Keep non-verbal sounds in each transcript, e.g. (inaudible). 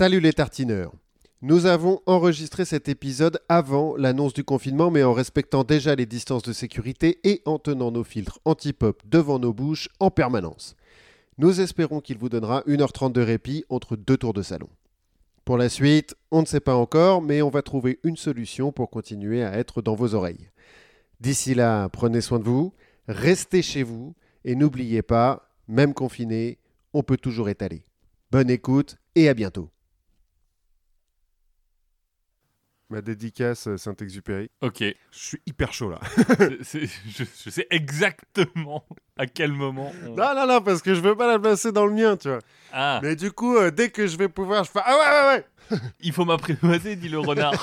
Salut les tartineurs. Nous avons enregistré cet épisode avant l'annonce du confinement, mais en respectant déjà les distances de sécurité et en tenant nos filtres anti-pop devant nos bouches en permanence. Nous espérons qu'il vous donnera 1h30 de répit entre deux tours de salon. Pour la suite, on ne sait pas encore, mais on va trouver une solution pour continuer à être dans vos oreilles. D'ici là, prenez soin de vous, restez chez vous et n'oubliez pas, même confiné, on peut toujours étaler. Bonne écoute et à bientôt. Ma dédicace euh, Saint-Exupéry. Ok, Je suis hyper chaud là. (laughs) Je sais exactement à quel moment. on- non, non, non, parce que je veux pas la placer dans le mien, tu vois. Ah, Mais du coup, euh, dès que je vais pouvoir, je fais Ah ouais, ouais, ouais (laughs) il faut m'apprivoiser, dit le renard. (laughs)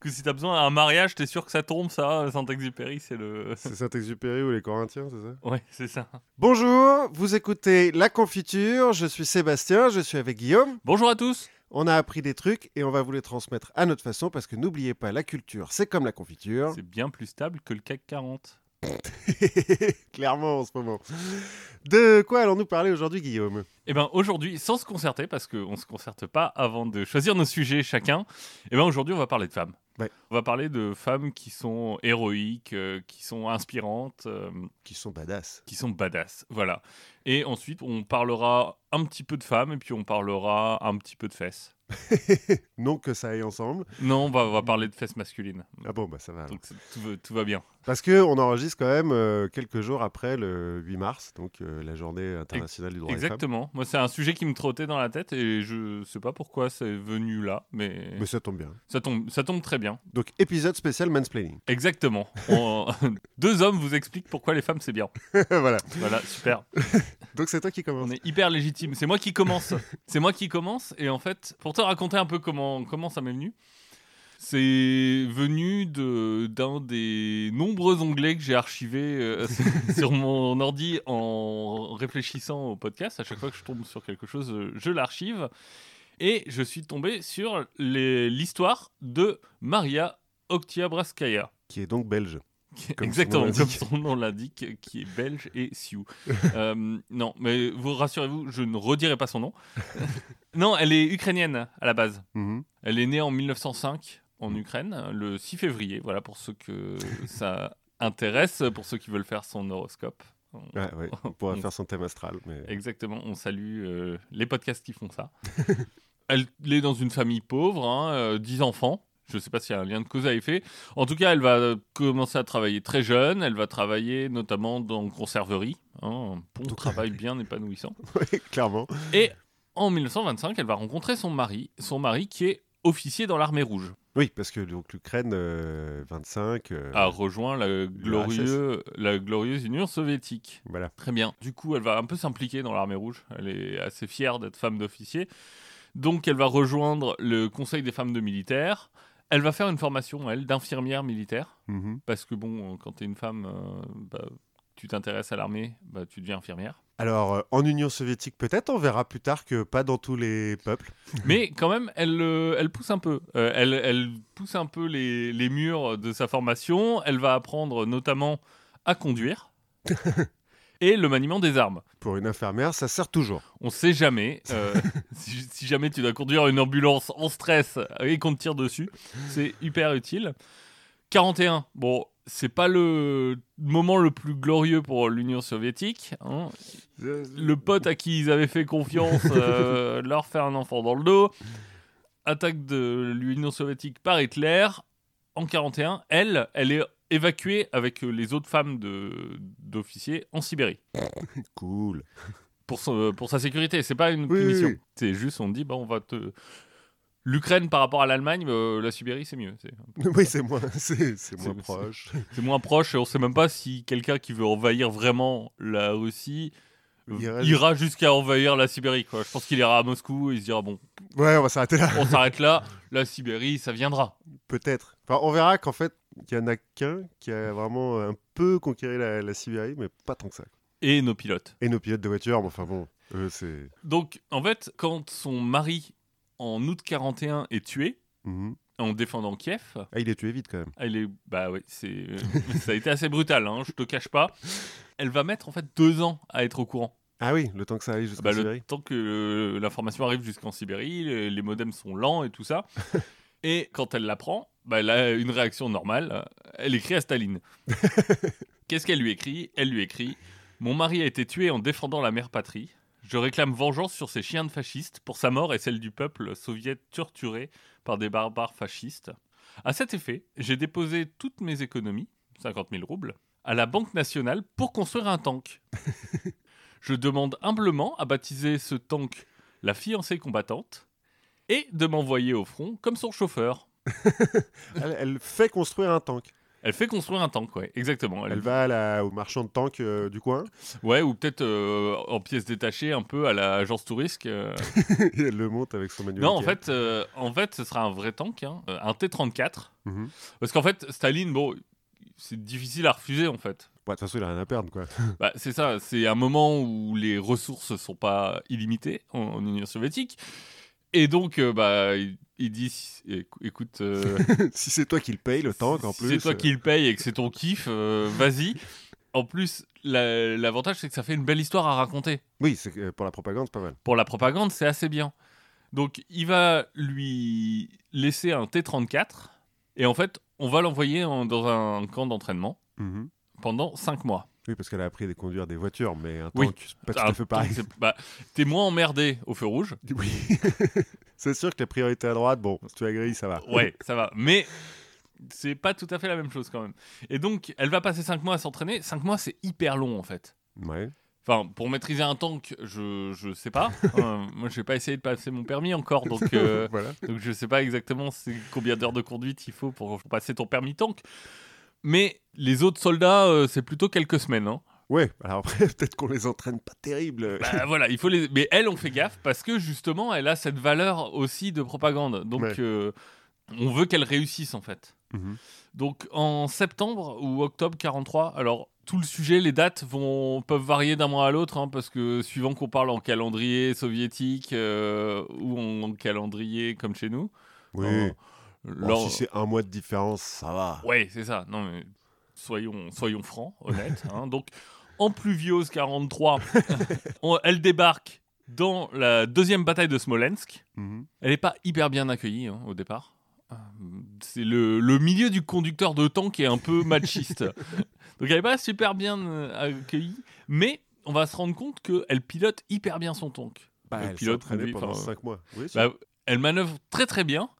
que si t'as besoin d'un mariage, t'es sûr que ça tombe, ça, Saint-Exupéry, c'est le. C'est Saint-Exupéry ou les Corinthiens, c'est ça? Ouais, c'est ça. Bonjour, vous écoutez La Confiture, je suis Sébastien, je suis avec Guillaume. Bonjour à tous. On a appris des trucs et on va vous les transmettre à notre façon parce que n'oubliez pas, la culture, c'est comme la confiture. C'est bien plus stable que le CAC 40. (laughs) Clairement en ce moment. De quoi allons-nous parler aujourd'hui, Guillaume? Eh ben aujourd'hui, sans se concerter, parce qu'on ne se concerte pas avant de choisir nos sujets chacun, eh ben aujourd'hui on va parler de femmes. Ouais. On va parler de femmes qui sont héroïques, euh, qui sont inspirantes, euh, Qui sont badass. qui sont badass. Voilà. Et ensuite, on parlera un petit peu de femmes et puis on parlera un petit peu de fesses. (laughs) non que ça aille ensemble. Non, on va, on va parler de fesses masculines. Ah bon, bah ça va. Donc tout, va- tout va bien. Parce que on enregistre quand même euh, quelques jours après le 8 mars, donc euh, la journée internationale du droit des femmes. Exactement. Moi, c'est un sujet qui me trottait dans la tête et je sais pas pourquoi c'est venu là, mais, Mais ça tombe bien. ça, tombe, ça tombe très bien. Donc épisode spécial mansplaining. Exactement. (laughs) On- (laughs) Deux hommes vous expliquent pourquoi les femmes c'est bien. voilà. Voilà, super. Donc c'est toi qui commence. On est hyper légitime. C'est moi qui commence. (laughs) C'est moi qui commence. Et en fait, pour te raconter un peu comment, comment ça m'est venu, c'est venu de- d'un des nombreux onglets que j'ai archivés euh, (laughs) sur mon ordi en réfléchissant au podcast. À chaque fois que je tombe sur quelque chose, je l'archive. Et je suis tombé sur l'histoire de Maria Oktiabraskaya. Qui est donc belge. Comme (laughs) Exactement, comme son nom l'indique, qui est belge et sioux. (laughs) Euh, non, mais vous rassurez-vous, je ne redirai pas son nom. (laughs) non, elle est ukrainienne à la base. Mhm. Elle est née en 1905 en Ukraine, le 6 février. Voilà pour ceux que ça intéresse, pour ceux qui veulent faire son horoscope. Ouais, ouais. On pourra On- faire son thème astral. Mais... Exactement, on salue euh, les podcasts qui font ça. elle est dans une famille pauvre, hein, euh, 10 enfants. Je ne sais pas s'il y a un lien de cause à effet. En tout cas, elle va euh, commencer à travailler très jeune. Elle va travailler notamment dans conserverie. hein, un bon travail (laughs) bien épanouissant. Clairement. Et en 1925, elle va rencontrer son mari, son mari qui est officier dans l'armée rouge, Oui, parce que donc l'Ukraine, euh, 25. euh, a rejoint la, glorieux- la glorieuse Union soviétique. Voilà. Très bien. Du coup, elle va un peu s'impliquer dans l'armée rouge. Elle est assez fière d'être femme d'officier. Donc, elle va rejoindre le Conseil des femmes de militaires. Elle va faire une formation, elle, d'infirmière militaire. Mhm. Parce que, bon, quand tu es une femme, euh, bah, tu t'intéresses à l'armée, bah, tu deviens infirmière. Alors, euh, en Union soviétique, peut-être, on verra plus tard que pas dans tous les peuples. (laughs) Mais quand même, elle, euh, elle pousse un peu. Euh, elle, elle pousse un peu les, les murs de sa formation. Elle va apprendre notamment à conduire (laughs) et le maniement des armes. Pour une infirmière, ça sert toujours. On sait jamais. euh, (laughs) si, si jamais tu dois conduire une ambulance en stress et qu'on te tire dessus, c'est hyper utile. 41, bon, c'est pas le moment le plus glorieux pour l'Union soviétique. hein. Le pote à qui ils avaient fait confiance euh, (laughs) leur fait un enfant dans le dos. Attaque de l'Union soviétique par Hitler. En 41, elle, elle est évacuée avec les autres femmes d'officiers en Sibérie (laughs) Cool. pour, son- pour sa sécurité. C'est pas une Oui, punition. oui, oui. C'est juste, on dit, bah, on va te. L'Ukraine par rapport à l'Allemagne, euh, la Sibérie, c'est mieux. Oui, c'est moins, (laughs) c'est, moins proche. c'est moins proche et on sait même pas si quelqu'un qui veut envahir vraiment la Russie euh, Ira ira, jusqu'à envahir la Sibérie. Quoi. Je pense qu'il ira à Moscou et il se dira bon, Ouais, on va s'arrêter là. on s'arrête là, (laughs) la Sibérie, ça viendra. Peut-être. Enfin, on verra qu'en fait, il y en a qu'un qui a vraiment un peu conquéri la, la Sibérie, mais pas tant que ça. Et nos pilotes. Et nos pilotes de voiture, mais enfin bon, eux, c'est. Donc, en fait, quand son mari, en août 41, est tué, Mhm. en défendant Kiev, Ah, il est tué vite quand même. Elle est, bah ouais, c'est, euh, (laughs) ça a été assez brutal, hein, je te cache pas. Elle va mettre en fait deux ans à être au courant. Ah oui, le temps que ça arrive jusqu'en Bah, le Sibérie. temps que euh, l'information arrive jusqu'en Sibérie, les, les modems sont lents et tout ça. (laughs) et quand elle l'apprend, bah, elle a une réaction normale. Elle écrit à Staline. (laughs) Qu'est-ce qu'elle lui écrit? Elle lui écrit Mon mari a été tué en défendant la mère patrie. Je réclame vengeance sur ces chiens de fascistes pour sa mort et celle du peuple soviète torturé par des barbares fascistes. À cet effet, j'ai déposé toutes mes économies, 50 000 roubles, à la Banque nationale pour construire un tank. (laughs) Je demande humblement à baptiser ce tank la fiancée combattante et de m'envoyer au front comme son chauffeur. (laughs) Elle, elle fait construire un tank. Elle fait construire un tank, ouais, exactement. Elle- Elle va à la- au marchand de tanks euh, du coin Ouais, ou peut-être euh, en pièces détachées, un peu à l'agence touriste. euh. (laughs) et elle le monte avec son manuel. non, en fait, en fait, ce sera un vrai tank, hein, un T-34. Mhm. Parce qu'en fait, Staline, bon, c'est difficile à refuser, en fait. Ouais, De toute façon, il a rien à perdre, quoi. (laughs) Bah, c'est ça, c'est un moment où les ressources sont pas illimitées en, en Union soviétique. Et donc, euh, bah, il, il dit, écou- écoute, euh, (laughs) si c'est toi qui le paye, le tank, en si plus. c'est toi euh, qui le paye et que c'est ton kiff, vas-y. En plus, la- l'avantage, c'est que ça fait une belle histoire à raconter. Oui, pour la propagande, c'est pas mal. Pour la propagande, c'est assez bien. Donc, il va lui laisser un T-34. Et en fait, on va l'envoyer en- dans un camp d'entraînement Mhm. pendant 5 mois. Oui, parce qu'elle a appris à conduire des voitures, mais un Oui. tank, pas tout à fait pareil. bah, T'es moins emmerdé au feu rouge. (laughs) Oui. c'est sûr que la priorité à droite, bon, si tu as grille, ça va. Ouais, (laughs) ça va. Mais c'est pas tout à fait la même chose quand même. Et donc, elle va passer 5 mois à s'entraîner. 5 mois, c'est hyper long en fait. Ouais. Enfin, pour maîtriser un tank, je, je sais pas. (laughs) Euh, moi, j'ai pas essayé de passer mon permis encore, donc, euh, voilà. donc je sais pas exactement combien d'heures de conduite il faut pour passer ton permis tank. Mais les autres soldats, euh, c'est plutôt quelques semaines. hein. Ouais, alors après, (laughs) peut-être qu'on les entraîne pas terrible. Bah, voilà, il faut les. Mais elle, on fait gaffe parce que justement, elle a cette valeur aussi de propagande. Donc, Ouais. euh, on veut qu'elle réussisse en fait. Mhm. Donc en septembre ou octobre 43, alors tout le sujet, les dates vont, peuvent varier d'un mois à l'autre, hein, parce que suivant qu'on parle en calendrier soviétique euh, ou en calendrier comme chez nous. Oui. en- Bon, si c'est un mois de différence, ça va. Ouais, c'est ça. Non, mais soyons, soyons francs, honnêtes. hein. Donc en pluviose 43, (laughs) on- elle débarque dans la deuxième bataille de Smolensk. Mhm. Elle n'est pas hyper bien accueillie hein, au départ. Euh, C'est le, le milieu du conducteur de tank qui est un peu (laughs) machiste. Donc elle n'est pas super bien euh, accueillie, mais on va se rendre compte qu'elle pilote hyper bien son tank. Bah, Le elle pilote pendant enfin, 5 mois. Oui, Bah, elle manœuvre très très bien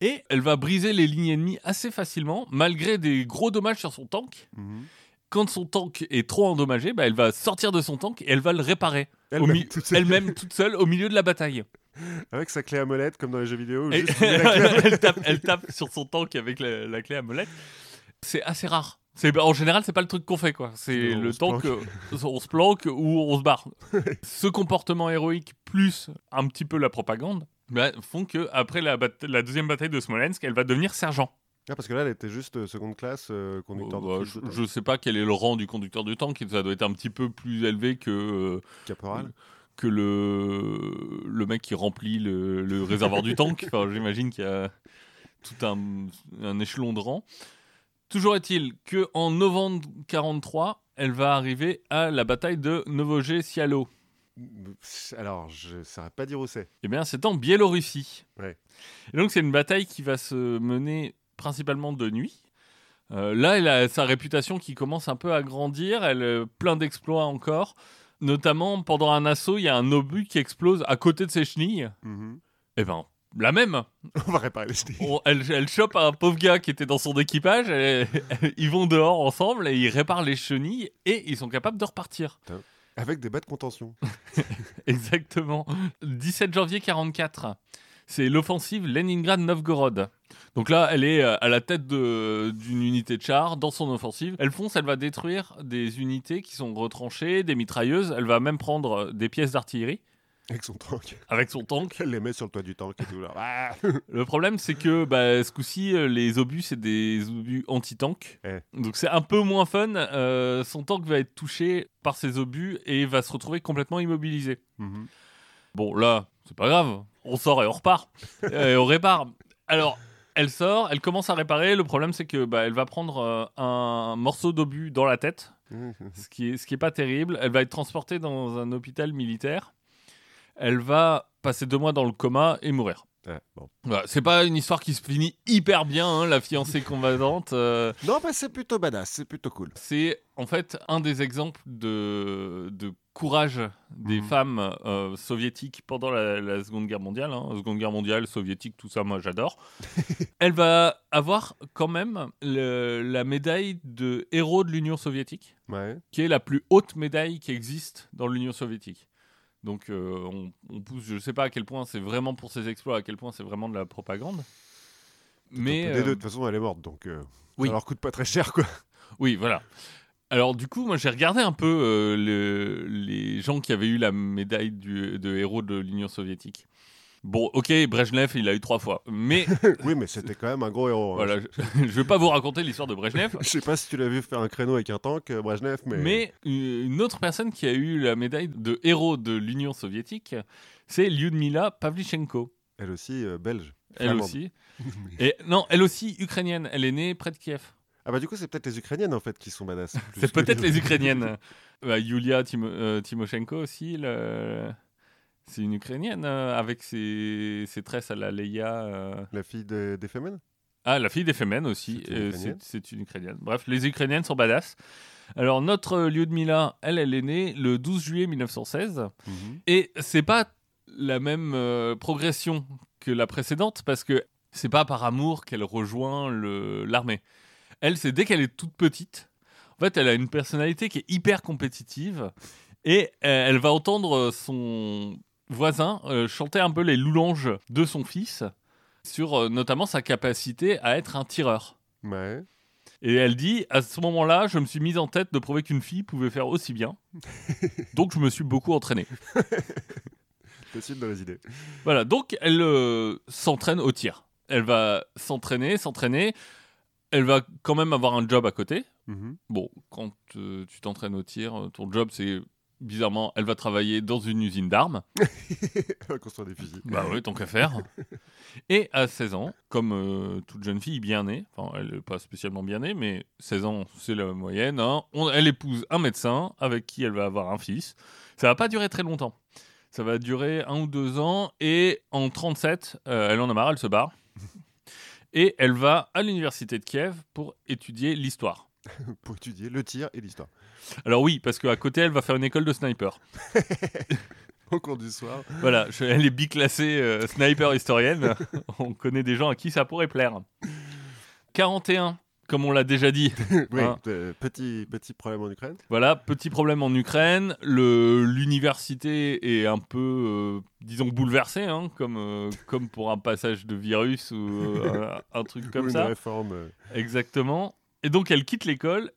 et elle va briser les lignes ennemies assez facilement malgré des gros dommages sur son tank. Mhm. Quand son tank est trop endommagé, bah, elle va sortir de son tank et elle va le réparer Elle-même, toute seule. elle-même toute seule au milieu de la bataille. Avec sa clé à molette, comme dans les jeux vidéo. Juste (laughs) elle, tape, elle tape sur son tank avec la, la clé à molette. C'est assez rare. C'est, en général, c'est pas le truc qu'on fait, quoi. C'est le se tank, euh, on se planque ou on se barre. (laughs) Ce comportement héroïque plus un petit peu la propagande bah, font que après la, deuxième bataille de Smolensk, elle va devenir sergent. Ah, parce que là, elle était juste euh, seconde classe, euh, conducteur Euh, bah, de tank. je sais pas quel est le rang du conducteur de tank. Ça doit être un petit peu plus élevé que euh, caporal. que le, le mec qui remplit le, le réservoir du tank. (laughs) Enfin, j'imagine qu'il y a tout un, un échelon de rang. Toujours est-il que en novembre 43, elle va arriver à la bataille de Novogé-Sialo. Alors, je ne saurais pas dire où c'est. Eh bien, c'est en Biélorussie. Ouais. Et donc, c'est une bataille qui va se mener principalement de nuit. Euh, là, elle a sa réputation qui commence un peu à grandir. Elle a plein d'exploits encore. Notamment, pendant un assaut, il y a un obus qui explose à côté de ses chenilles. Mhm. Eh ben, la même. (laughs) On va réparer les chenilles. On- elle, elle chope un pauvre gars qui était dans son équipage. elle- (laughs) ils vont dehors ensemble et ils réparent les chenilles et ils sont capables de repartir. Avec des bas de contention. (laughs) Exactement. 17 janvier 44. C'est l'offensive Leningrad-Novgorod. Donc là, elle est euh, à la tête d'une unité de chars dans son offensive. Elle fonce, elle va détruire des unités qui sont retranchées, des mitrailleuses. Elle va même prendre euh, des pièces d'artillerie Avec son tank. avec son tank. Elle les met sur le toit du tank et tout. Là. Ah (laughs) Le problème, c'est que bah, ce coup-ci, euh, les obus, c'est des obus anti-tank. Eh. Donc c'est un peu moins fun. Euh, son tank va être touché par ces obus et va se retrouver complètement immobilisé. Mhm. Bon, là, c'est pas grave. On sort et on repart. (laughs) et on répare. Alors, elle sort, elle commence à réparer. Le problème, c'est que bah, elle va prendre euh, un morceau d'obus dans la tête. ce qui est, ce qui est pas terrible. Elle va être transportée dans un hôpital militaire. Elle va passer deux mois dans le coma et mourir. Ouais, bon. Voilà, c'est pas une histoire qui se finit hyper bien, hein, la fiancée (laughs) combattante. euh, Non, bah, c'est plutôt badass, c'est plutôt cool. c'est en fait un des exemples de, de courage des Mhm. femmes euh, soviétiques pendant la, la Seconde Guerre mondiale. hein. Seconde Guerre mondiale, soviétique, tout ça, moi j'adore. (laughs) Elle va avoir quand même le- la médaille de héros de l'Union soviétique, Ouais. qui est la plus haute médaille qui existe dans l'Union soviétique. Donc euh, on, on pousse, je sais pas à quel point c'est vraiment pour ses exploits, à quel point c'est vraiment de la propagande. Mais euh, deux, de toute façon, elle est morte, donc euh, oui. ça leur coûte pas très cher, quoi. (laughs) Oui, voilà. Alors du coup, moi j'ai regardé un peu euh, le- les gens qui avaient eu la médaille du- de héros de l'Union soviétique. Bon, ok, Brejnev, il a eu trois fois. Mais (laughs) oui, mais c'était quand même un gros héros. hein. voilà, je, (laughs) je vais pas vous raconter l'histoire de Brejnev. (laughs) Je sais pas si tu l'as vu faire un créneau avec un tank, euh, Brejnev, mais. Mais une autre personne qui a eu la médaille de héros de l'Union soviétique, c'est Lyudmila Pavlichenko. Elle aussi, euh, belge. Elle aussi. Et non, elle aussi ukrainienne. Elle est née près de Kiev. Ah bah du coup, c'est peut-être les Ukrainiennes en fait qui sont badass. C'est peut-être les. Ukrainiennes. Bah, Yulia Timo- euh, Timoshenko aussi, le- c'est une Ukrainienne euh, avec ses, ses tresses à la Leia. euh. La fille de- des Femen Ah, la fille des Femen aussi, C'est une euh, Ukrainienne. c'est c'est une Ukrainienne. Bref, les Ukrainiennes sont badass. Alors, notre euh, Lyudmila, elle, elle est née le 12 juillet 1916. Et c'est pas la même euh, progression que la précédente parce que c'est pas par amour qu'elle rejoint le- l'armée. Elle, c'est dès qu'elle est toute petite. En fait, elle a une personnalité qui est hyper compétitive et euh, elle va entendre son voisin euh, chanter un peu les louanges de son fils sur euh, notamment sa capacité à être un tireur. Ouais. Et elle dit, à ce moment-là, je me suis mise en tête de prouver qu'une fille pouvait faire aussi bien. (laughs) Donc je me suis beaucoup entraînée. (laughs) Possible dans les idées. Voilà, donc elle euh, s'entraîne au tir. Elle va s'entraîner, s'entraîner. Elle va quand même avoir un job à côté. Mhm. Bon, quand euh, tu t'entraînes au tir, ton job c'est bizarrement, elle va travailler dans une usine d'armes. (laughs) Elle va construire des fusils. Bah oui, tant qu'à faire. Et à 16 ans, comme euh, toute jeune fille bien née, enfin elle n'est pas spécialement bien née, mais 16 ans c'est la moyenne, hein, on- elle épouse un médecin avec qui elle va avoir un fils. Ça va pas durer très longtemps. Ça va durer un ou deux ans et en 37, euh, elle en a marre, elle se barre. (laughs) Et elle va à l'université de Kiev pour étudier l'histoire. Pour étudier le tir et l'histoire. Alors oui, parce qu'à côté, elle va faire une école de sniper. (laughs) Au cours du soir. Voilà, je- elle est biclassée euh, sniper historienne. (laughs) on connaît des gens à qui ça pourrait plaire. 41, comme on l'a déjà dit. (laughs) oui, Hein. euh, petit, petit problème en Ukraine. Voilà, petit problème en Ukraine. Le- L'université est un peu, euh, disons, bouleversée, hein, comme, euh, comme pour un passage de virus ou euh, un, un truc comme Ou ça. Une réforme euh, Exactement. Et donc, elle quitte l'école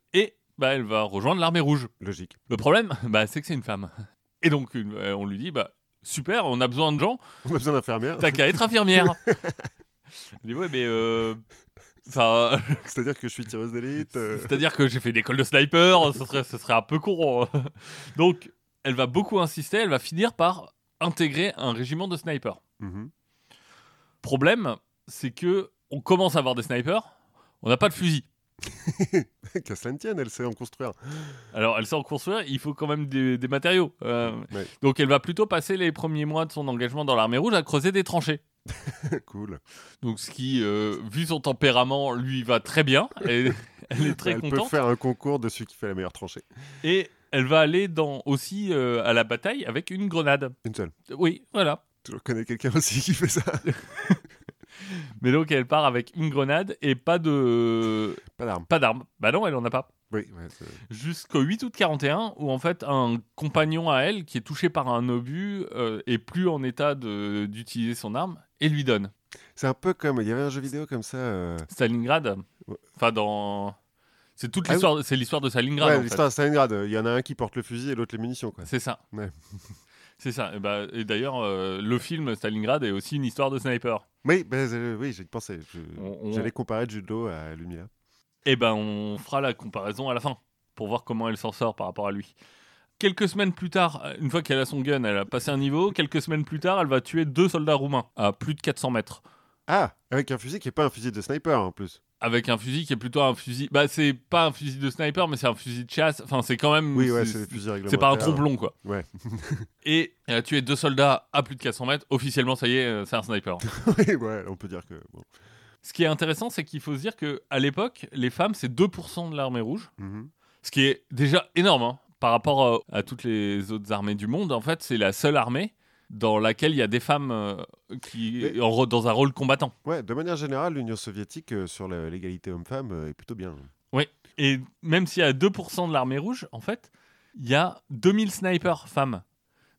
bah, elle va rejoindre l'armée rouge. logique. Le problème, bah, c'est que c'est une femme. Et donc, euh, on lui dit, bah, super, on a besoin de gens. On a besoin d'infirmières. T'as qu'à être infirmière. (laughs) Elle dit ouais mais euh, ça, (laughs) C'est-à-dire que je suis tireuse d'élite. euh, c'est-à-dire que j'ai fait une école de sniper, ce serait, ce serait un peu con. (laughs) Donc elle va beaucoup insister, elle va finir par intégrer un régiment de snipers. mhm. Problème, c'est que on commence à avoir des snipers, on n'a pas de fusil. (laughs) Qu'à cela ne tienne, elle sait en construire. Alors elle sait en construire, il faut quand même des, des matériaux. Euh, Ouais. Donc elle va plutôt passer les premiers mois de son engagement dans l'armée rouge à creuser des tranchées. (laughs) cool. Donc ce qui, euh, vu son tempérament, lui va très bien. (laughs) Et elle est très elle contente. peut faire un concours de celui qui fait la meilleure tranchée. Et elle va aller dans, aussi euh, à la bataille avec une grenade. Une seule. Oui, voilà. Je connais quelqu'un aussi qui fait ça? Mais donc elle part avec une grenade et pas de Pas d'arme. pas d'arme. Bah non, elle en a pas. Oui, ouais, Jusqu'au 8 août 41 où en fait un compagnon à elle qui est touché par un obus euh, est plus en état d'utiliser son arme et lui donne. c'est un peu comme. Il y avait un jeu vidéo comme ça. euh, Stalingrad. Enfin dans c'est toute Ah oui. l'histoire c'est l'histoire de Stalingrad Ouais, l'histoire de Stalingrad. Il y en a un qui porte le fusil et l'autre les munitions. C'est ça. Ouais. (laughs) C'est ça. Et, bah, et d'ailleurs, euh, le film Stalingrad est aussi une histoire de sniper. Oui, ben, euh, oui j'y pensais. Je- On- on- J'allais comparer Judo à Lumia. Eh ben, on fera la comparaison à la fin pour voir comment elle s'en sort par rapport à lui. Quelques semaines plus tard, une fois qu'elle a son gun, elle a passé un niveau. Quelques semaines plus tard, elle va tuer deux soldats roumains à plus de 400 mètres. Ah, avec un fusil qui est pas un fusil de sniper en plus. Avec un fusil qui est plutôt un fusil. Bah, c'est pas un fusil de sniper, mais c'est un fusil de chasse. Enfin, c'est quand même. Oui, ouais, c'est des fusils réglementaires. C'est pas un trompe-long, quoi. Ouais. (laughs) Et il a tué deux soldats à plus de 400 mètres. Officiellement, ça y est, euh, c'est un sniper. (laughs) oui, ouais, on peut dire que. Bon. Ce qui est intéressant, c'est qu'il faut se dire que à l'époque, les femmes, c'est 2% de l'armée rouge. Mhm. Ce qui est déjà énorme hein, par rapport euh, à toutes les autres armées du monde. En fait, c'est la seule armée dans laquelle il y a des femmes euh, qui Mais- en dans un rôle combattant. Ouais, de manière générale, l'Union soviétique euh, sur l'égalité homme-femme euh, est plutôt bien. Et même s'il y a 2% de l'armée rouge, en fait, il y a 2000 snipers femmes.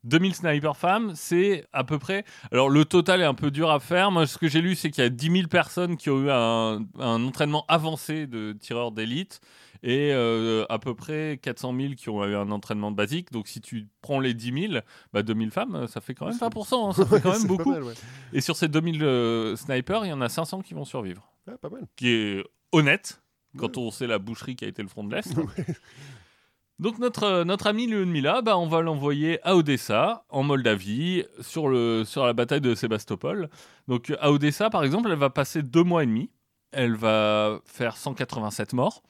2000 snipers femmes, c'est à peu près. Alors, le total est un peu dur à faire. Moi, ce que j'ai lu, c'est qu'il y a 10 000 personnes qui ont eu un, un entraînement avancé de tireurs d'élite et euh, à peu près 400 000 qui ont eu un entraînement basique. Donc, si tu prends les 10 000, bah, 2000 femmes, ça fait quand même C'est- 20%. hein, ça fait quand (laughs) même beaucoup. mal, ouais. Et sur ces 2000 euh, snipers, il y en a 500 qui vont survivre. Ah, pas mal. Qui est honnête quand on sait la boucherie qui a été le front de l'Est. (laughs) Donc notre, euh, notre ami Lyudmila, bah, on va l'envoyer à Odessa, en Moldavie, sur, le, sur la bataille de Sébastopol. Donc à Odessa, par exemple, elle va passer deux mois et demi. Elle va faire 187 morts.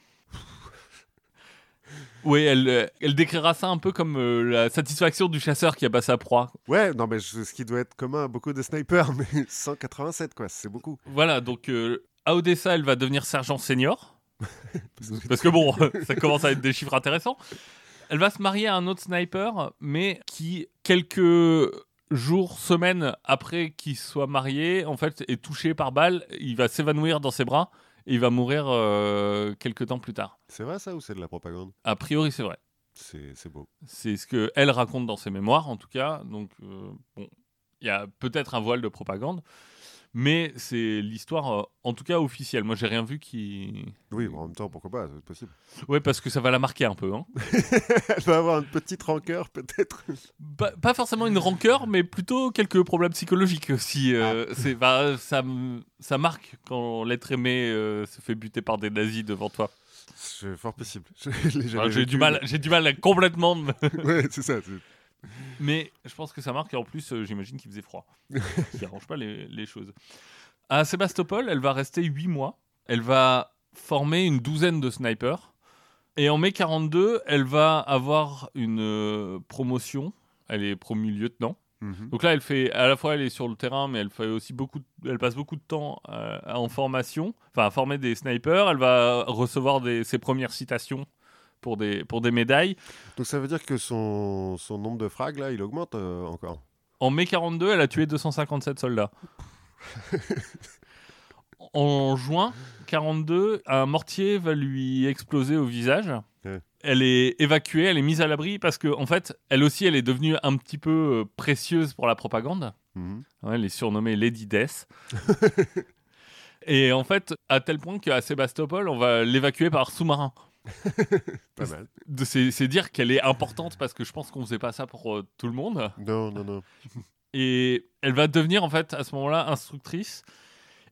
Oui, elle, euh, elle décrira ça un peu comme euh, la satisfaction du chasseur qui a passé sa proie. Ouais, non, mais je- ce qui doit être commun à beaucoup de snipers, (laughs) mais 187, quoi, c'est beaucoup. Voilà, donc euh, à Odessa, elle va devenir sergent senior. (laughs) Parce que bon, (laughs) ça commence à être des chiffres intéressants. Elle va se marier à un autre sniper, mais qui, quelques jours, semaines après qu'il soit marié, en fait, est touché par balle. Il va s'évanouir dans ses bras il va mourir euh, quelques temps plus tard. C'est vrai ça ou c'est de la propagande? A priori, c'est vrai. C'est beau. C'est ce qu'elle raconte dans ses mémoires, en tout cas. Donc, euh, bon, il y a peut-être un voile de propagande, mais c'est l'histoire, euh, en tout cas officielle. Moi, j'ai rien vu qui. Oui, bon, en même temps, pourquoi pas, c'est possible. Ouais, parce que ça va la marquer un peu. Hein. (laughs) Elle va avoir une petite rancœur, peut-être. Pas, pas forcément une rancœur, mais plutôt quelques problèmes psychologiques aussi. euh, c'est, bah, ça, ça marque quand l'être aimé euh, se fait buter par des nazis devant toi. C'est fort possible. (laughs) Alors, j'ai du mal, j'ai du mal à complètement. me- mais- (laughs) Ouais, c'est ça. Mais je pense que ça marque et en plus, euh, j'imagine qu'il faisait froid. (laughs) Qui arrange pas les, les choses. À Sébastopol, elle va rester 8 mois. Elle va former une douzaine de snipers. Et en mai 42, elle va avoir une euh, promotion. Elle est promue lieutenant. Mhm. Donc là, elle fait à la fois elle est sur le terrain, mais elle fait aussi beaucoup, de- elle passe beaucoup de temps euh, en formation, enfin à former des snipers. Elle va recevoir des, ses premières citations pour des pour des médailles. Donc ça veut dire que son, son nombre de frags, là, il augmente euh, encore. En mai 42, elle a tué 257 soldats. (laughs) en juin 42, un mortier va lui exploser au visage. Ouais. Elle est évacuée, elle est mise à l'abri parce que en fait, elle aussi, elle est devenue un petit peu euh, précieuse pour la propagande. Mhm. Ouais, elle est surnommée Lady Death. (laughs) Et en fait, à tel point qu'à Sébastopol, on va l'évacuer par sous-marin. (laughs) Pas mal. C'est dire qu'elle est importante parce que je pense qu'on faisait pas ça pour euh, tout le monde. Non, non, non. (laughs) Et elle va devenir en fait à ce moment-là instructrice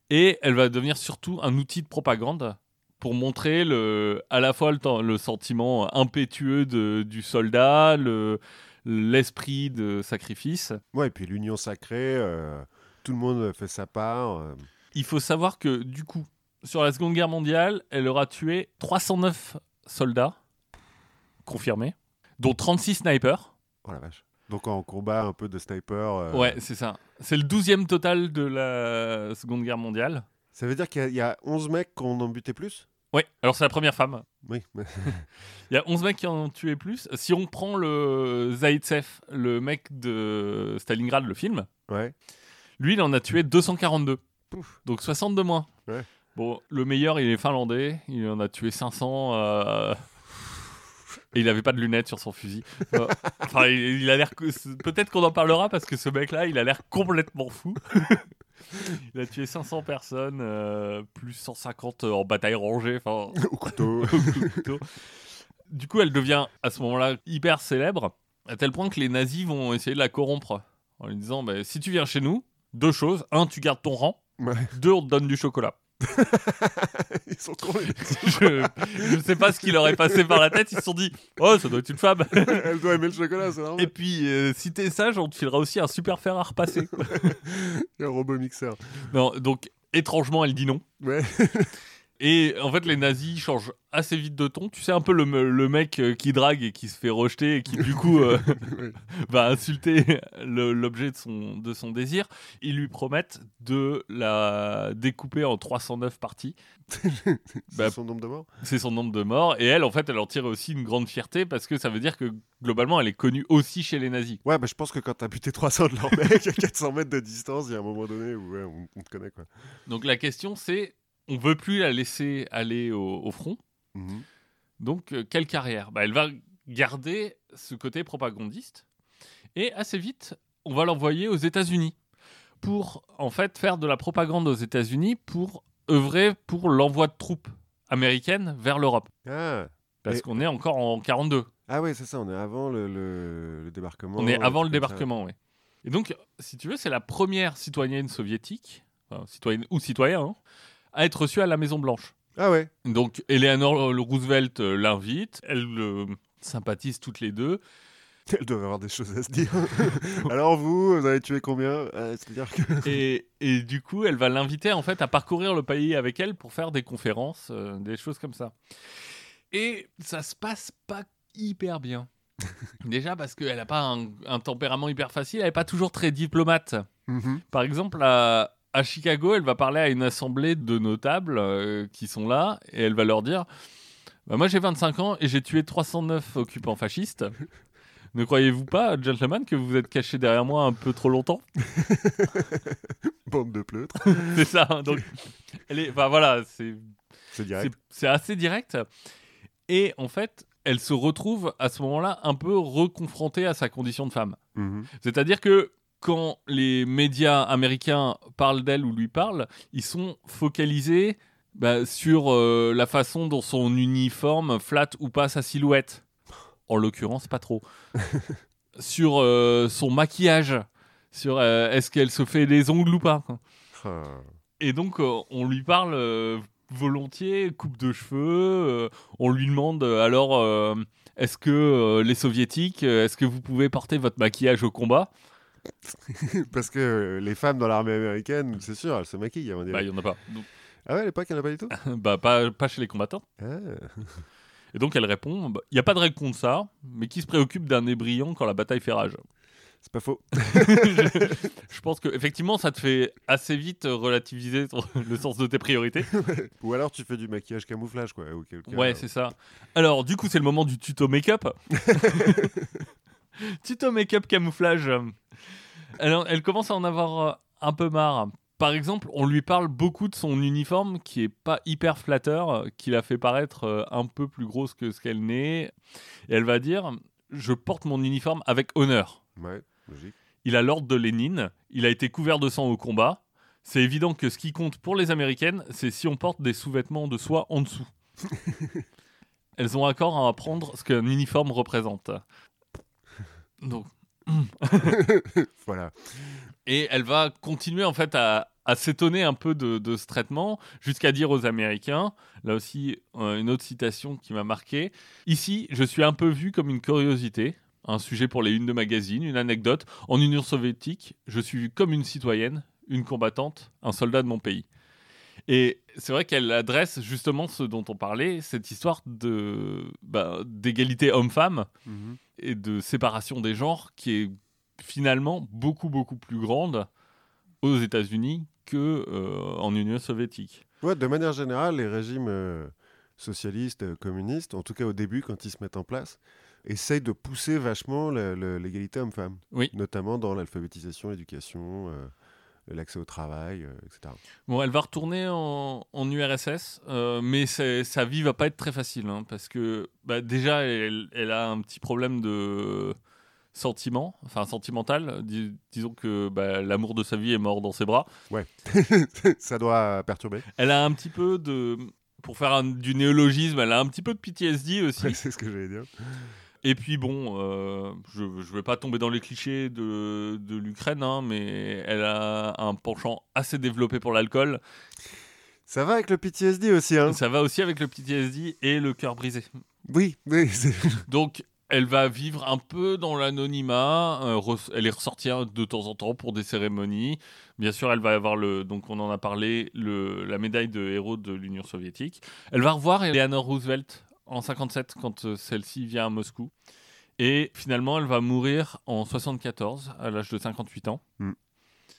et elle va devenir surtout un outil de propagande pour montrer le, à la fois le, le sentiment impétueux de- du soldat, le- l'esprit de sacrifice. Ouais, et puis l'union sacrée, euh, tout le monde fait sa part. euh. Il faut savoir que du coup, sur la Seconde Guerre mondiale, elle aura tué 309 soldats confirmés, dont 36 snipers. Oh la vache. Donc en combat un peu de sniper. euh, Ouais, c'est ça. C'est le 12e total de la Seconde Guerre mondiale. Ça veut dire qu'il y a- il y, a 11 mecs qu'on en butait plus? Ouais, alors c'est la première femme. Oui. (laughs) Il y a 11 mecs qui en ont tué plus. Si on prend le Zaitsev, le mec de Stalingrad, le film, ouais. lui, il en a tué 242. Pouf. Donc 62 moins. Ouais. Bon, le meilleur, il est finlandais. Il en a tué 500. euh, Et il avait pas de lunettes sur son fusil. Euh, Enfin, il, il a l'air. Peut-être qu'on en parlera parce que ce mec-là, il a l'air complètement fou. il a tué 500 personnes, euh, plus 150 en bataille rangée. Enfin, Au couteau. (laughs) couteau. Du coup, elle devient à ce moment-là hyper célèbre, à tel point que les nazis vont essayer de la corrompre en lui disant bah, si tu viens chez nous, deux choses. Un, tu gardes ton rang. Ouais. Deux, on te donne du chocolat. (laughs) Ils sont cons. (laughs) je, je sais pas ce qui leur est passé par la tête. Ils se sont dit oh, ça doit être une femme. (laughs) Elle doit aimer le chocolat, c'est Et normal. puis, euh, si t'es sage, on te filera aussi un super fer à repasser. Un robot mixeur. non, donc, étrangement, elle dit non. Ouais. Et en fait, les nazis changent assez vite de ton. Tu sais, un peu le, me- le mec euh, qui drague et qui se fait rejeter et qui, du coup, euh, (laughs) va insulter l'objet de son, de son désir. Ils lui promettent de la découper en 309 parties. (laughs) Bah, C'est son nombre de morts? C'est son nombre de morts. Et elle, en fait, elle en tire aussi une grande fierté parce que ça veut dire que, globalement, elle est connue aussi chez les nazis. Ouais, bah je pense que quand t'as buté 300 de leurs mecs (laughs) à 400 mètres de distance, il y a un moment donné où ouais, on, on te connaît quoi. Donc la question, c'est on veut plus la laisser aller au, au front. Mhm. Donc, euh, quelle carrière? Bah, Elle va garder ce côté propagandiste. Et assez vite, on va l'envoyer aux États-Unis pour, en fait, faire de la propagande aux États-Unis pour œuvrer pour l'envoi de troupes américaines vers l'Europe. Ah. Parce qu'on est encore en 42. ah ouais, c'est ça, on est avant le, le- le débarquement. On est avant le débarquement, oui. Et donc, si tu veux, c'est la première citoyenne soviétique, enfin, citoyenne ou citoyen, hein, à être reçue à la Maison Blanche. Ah ouais. Donc, Eleanor Roosevelt euh, l'invite, elle euh, sympathise toutes les deux. (laughs) Elles doivent avoir des choses à se dire. (laughs) Alors vous, vous avez tué combien? C'est-à-dire que... (laughs) Et, et du coup, elle va l'inviter en fait à parcourir le pays avec elle pour faire des conférences, euh, des choses comme ça. Et ça se passe pas hyper bien. Déjà parce qu'elle n'a pas un, un tempérament hyper facile, elle n'est pas toujours très diplomate. Mhm. Par exemple, à, à Chicago, elle va parler à une assemblée de notables euh, qui sont là et elle va leur dire Bah, Moi j'ai 25 ans et j'ai tué 309 occupants fascistes. Ne croyez-vous pas, gentlemen, que vous êtes caché derrière moi un peu trop longtemps? (laughs) Bande de pleutres. (laughs) C'est ça. hein, Donc, elle est, enfin voilà, c'est C'est direct. c'est- c'est assez direct. Et en fait, elle se retrouve à ce moment-là un peu reconfrontée à sa condition de femme. Mhm. C'est-à-dire que quand les médias américains parlent d'elle ou lui parlent, ils sont focalisés bah, sur euh, la façon dont son uniforme flatte ou pas sa silhouette. En l'occurrence, pas trop. (laughs) sur euh, son maquillage, sur euh, est-ce qu'elle se fait les ongles ou pas. Ah. Et donc, on lui parle volontiers, coupe de cheveux. on lui demande alors, est-ce que les soviétiques, est-ce que vous pouvez porter votre maquillage au combat? (laughs) Parce que euh, les femmes dans l'armée américaine, c'est sûr, elles se maquillent. Bah, il n'y en a pas. Donc, Ah ouais, à l'époque, il n'y en a pas du tout? (laughs) Bah, pas, pas chez les combattants. Ah. Et donc, elle répond bah, il n'y a pas de règle contre ça, mais qui se préoccupe d'un nez brillant quand la bataille fait rage? C'est pas faux. (laughs) je, je pense que effectivement, ça te fait assez vite euh, relativiser ton- le sens de tes priorités. Ou alors tu fais du maquillage camouflage, quoi. cas, Ouais, euh, c'est ça. Alors, du coup, c'est le moment du tuto make-up? Tuto make-up camouflage. Alors, elle commence à en avoir euh, un peu marre. Par exemple, on lui parle beaucoup de son uniforme qui est pas hyper flatteur, euh, qui la fait paraître euh, un peu plus grosse que ce qu'elle n'est. Et elle va dire Je porte mon uniforme avec honneur. Ouais, logique. Il a l'ordre de Lénine, il a été couvert de sang au combat. C'est évident que ce qui compte pour les Américaines, c'est si on porte des sous-vêtements de soie en dessous. (laughs) Elles ont accord à apprendre ce qu'un uniforme représente. Donc, (laughs) (laughs) Voilà. et elle va continuer en fait à, à s'étonner un peu de, de ce traitement jusqu'à dire aux Américains, là aussi euh, une autre citation qui m'a marqué, ici je suis un peu vu comme une curiosité, un sujet pour les unes de magazine, une anecdote, en Union soviétique je suis vu comme une citoyenne, une combattante, un soldat de mon pays. Et c'est vrai qu'elle adresse justement ce dont on parlait, cette histoire de bah, d'égalité homme-femme Mhm. et de séparation des genres qui est finalement beaucoup beaucoup plus grande aux États-Unis que euh, en Union soviétique. Ouais, de manière générale, les régimes euh, socialistes, euh, communistes, en tout cas au début, quand ils se mettent en place, essayent de pousser vachement l'égalité homme-femme. Oui. Notamment dans l'alphabétisation, l'éducation, euh, l'accès au travail, euh, etc. Bon, elle va retourner en, en URSS, euh, mais sa vie va pas être très facile hein, parce que bah, déjà elle, elle a un petit problème de sentiment, enfin sentimental. Dis- disons que bah, l'amour de sa vie est mort dans ses bras. (laughs) Ça doit perturber. Elle a un petit peu de, pour faire un- du néologisme, elle a un petit peu de PTSD aussi. (laughs) c'est ce que j'allais dire. Et puis bon, euh, je ne vais pas tomber dans les clichés de, de l'Ukraine, hein, mais elle a un penchant assez développé pour l'alcool. Ça va avec le PTSD aussi, hein Ça va aussi avec le PTSD et le cœur brisé. Oui, oui. (laughs) Donc, elle va vivre un peu dans l'anonymat. euh, elle est ressortie hein, de temps en temps pour des cérémonies. Bien sûr, elle va avoir le, donc on en a parlé, le, la médaille de héros de l'Union soviétique. Elle va revoir Eleanor Roosevelt en 57 quand euh, celle-ci vient à Moscou. Et finalement, elle va mourir en 74 à l'âge de 58 ans. Mm.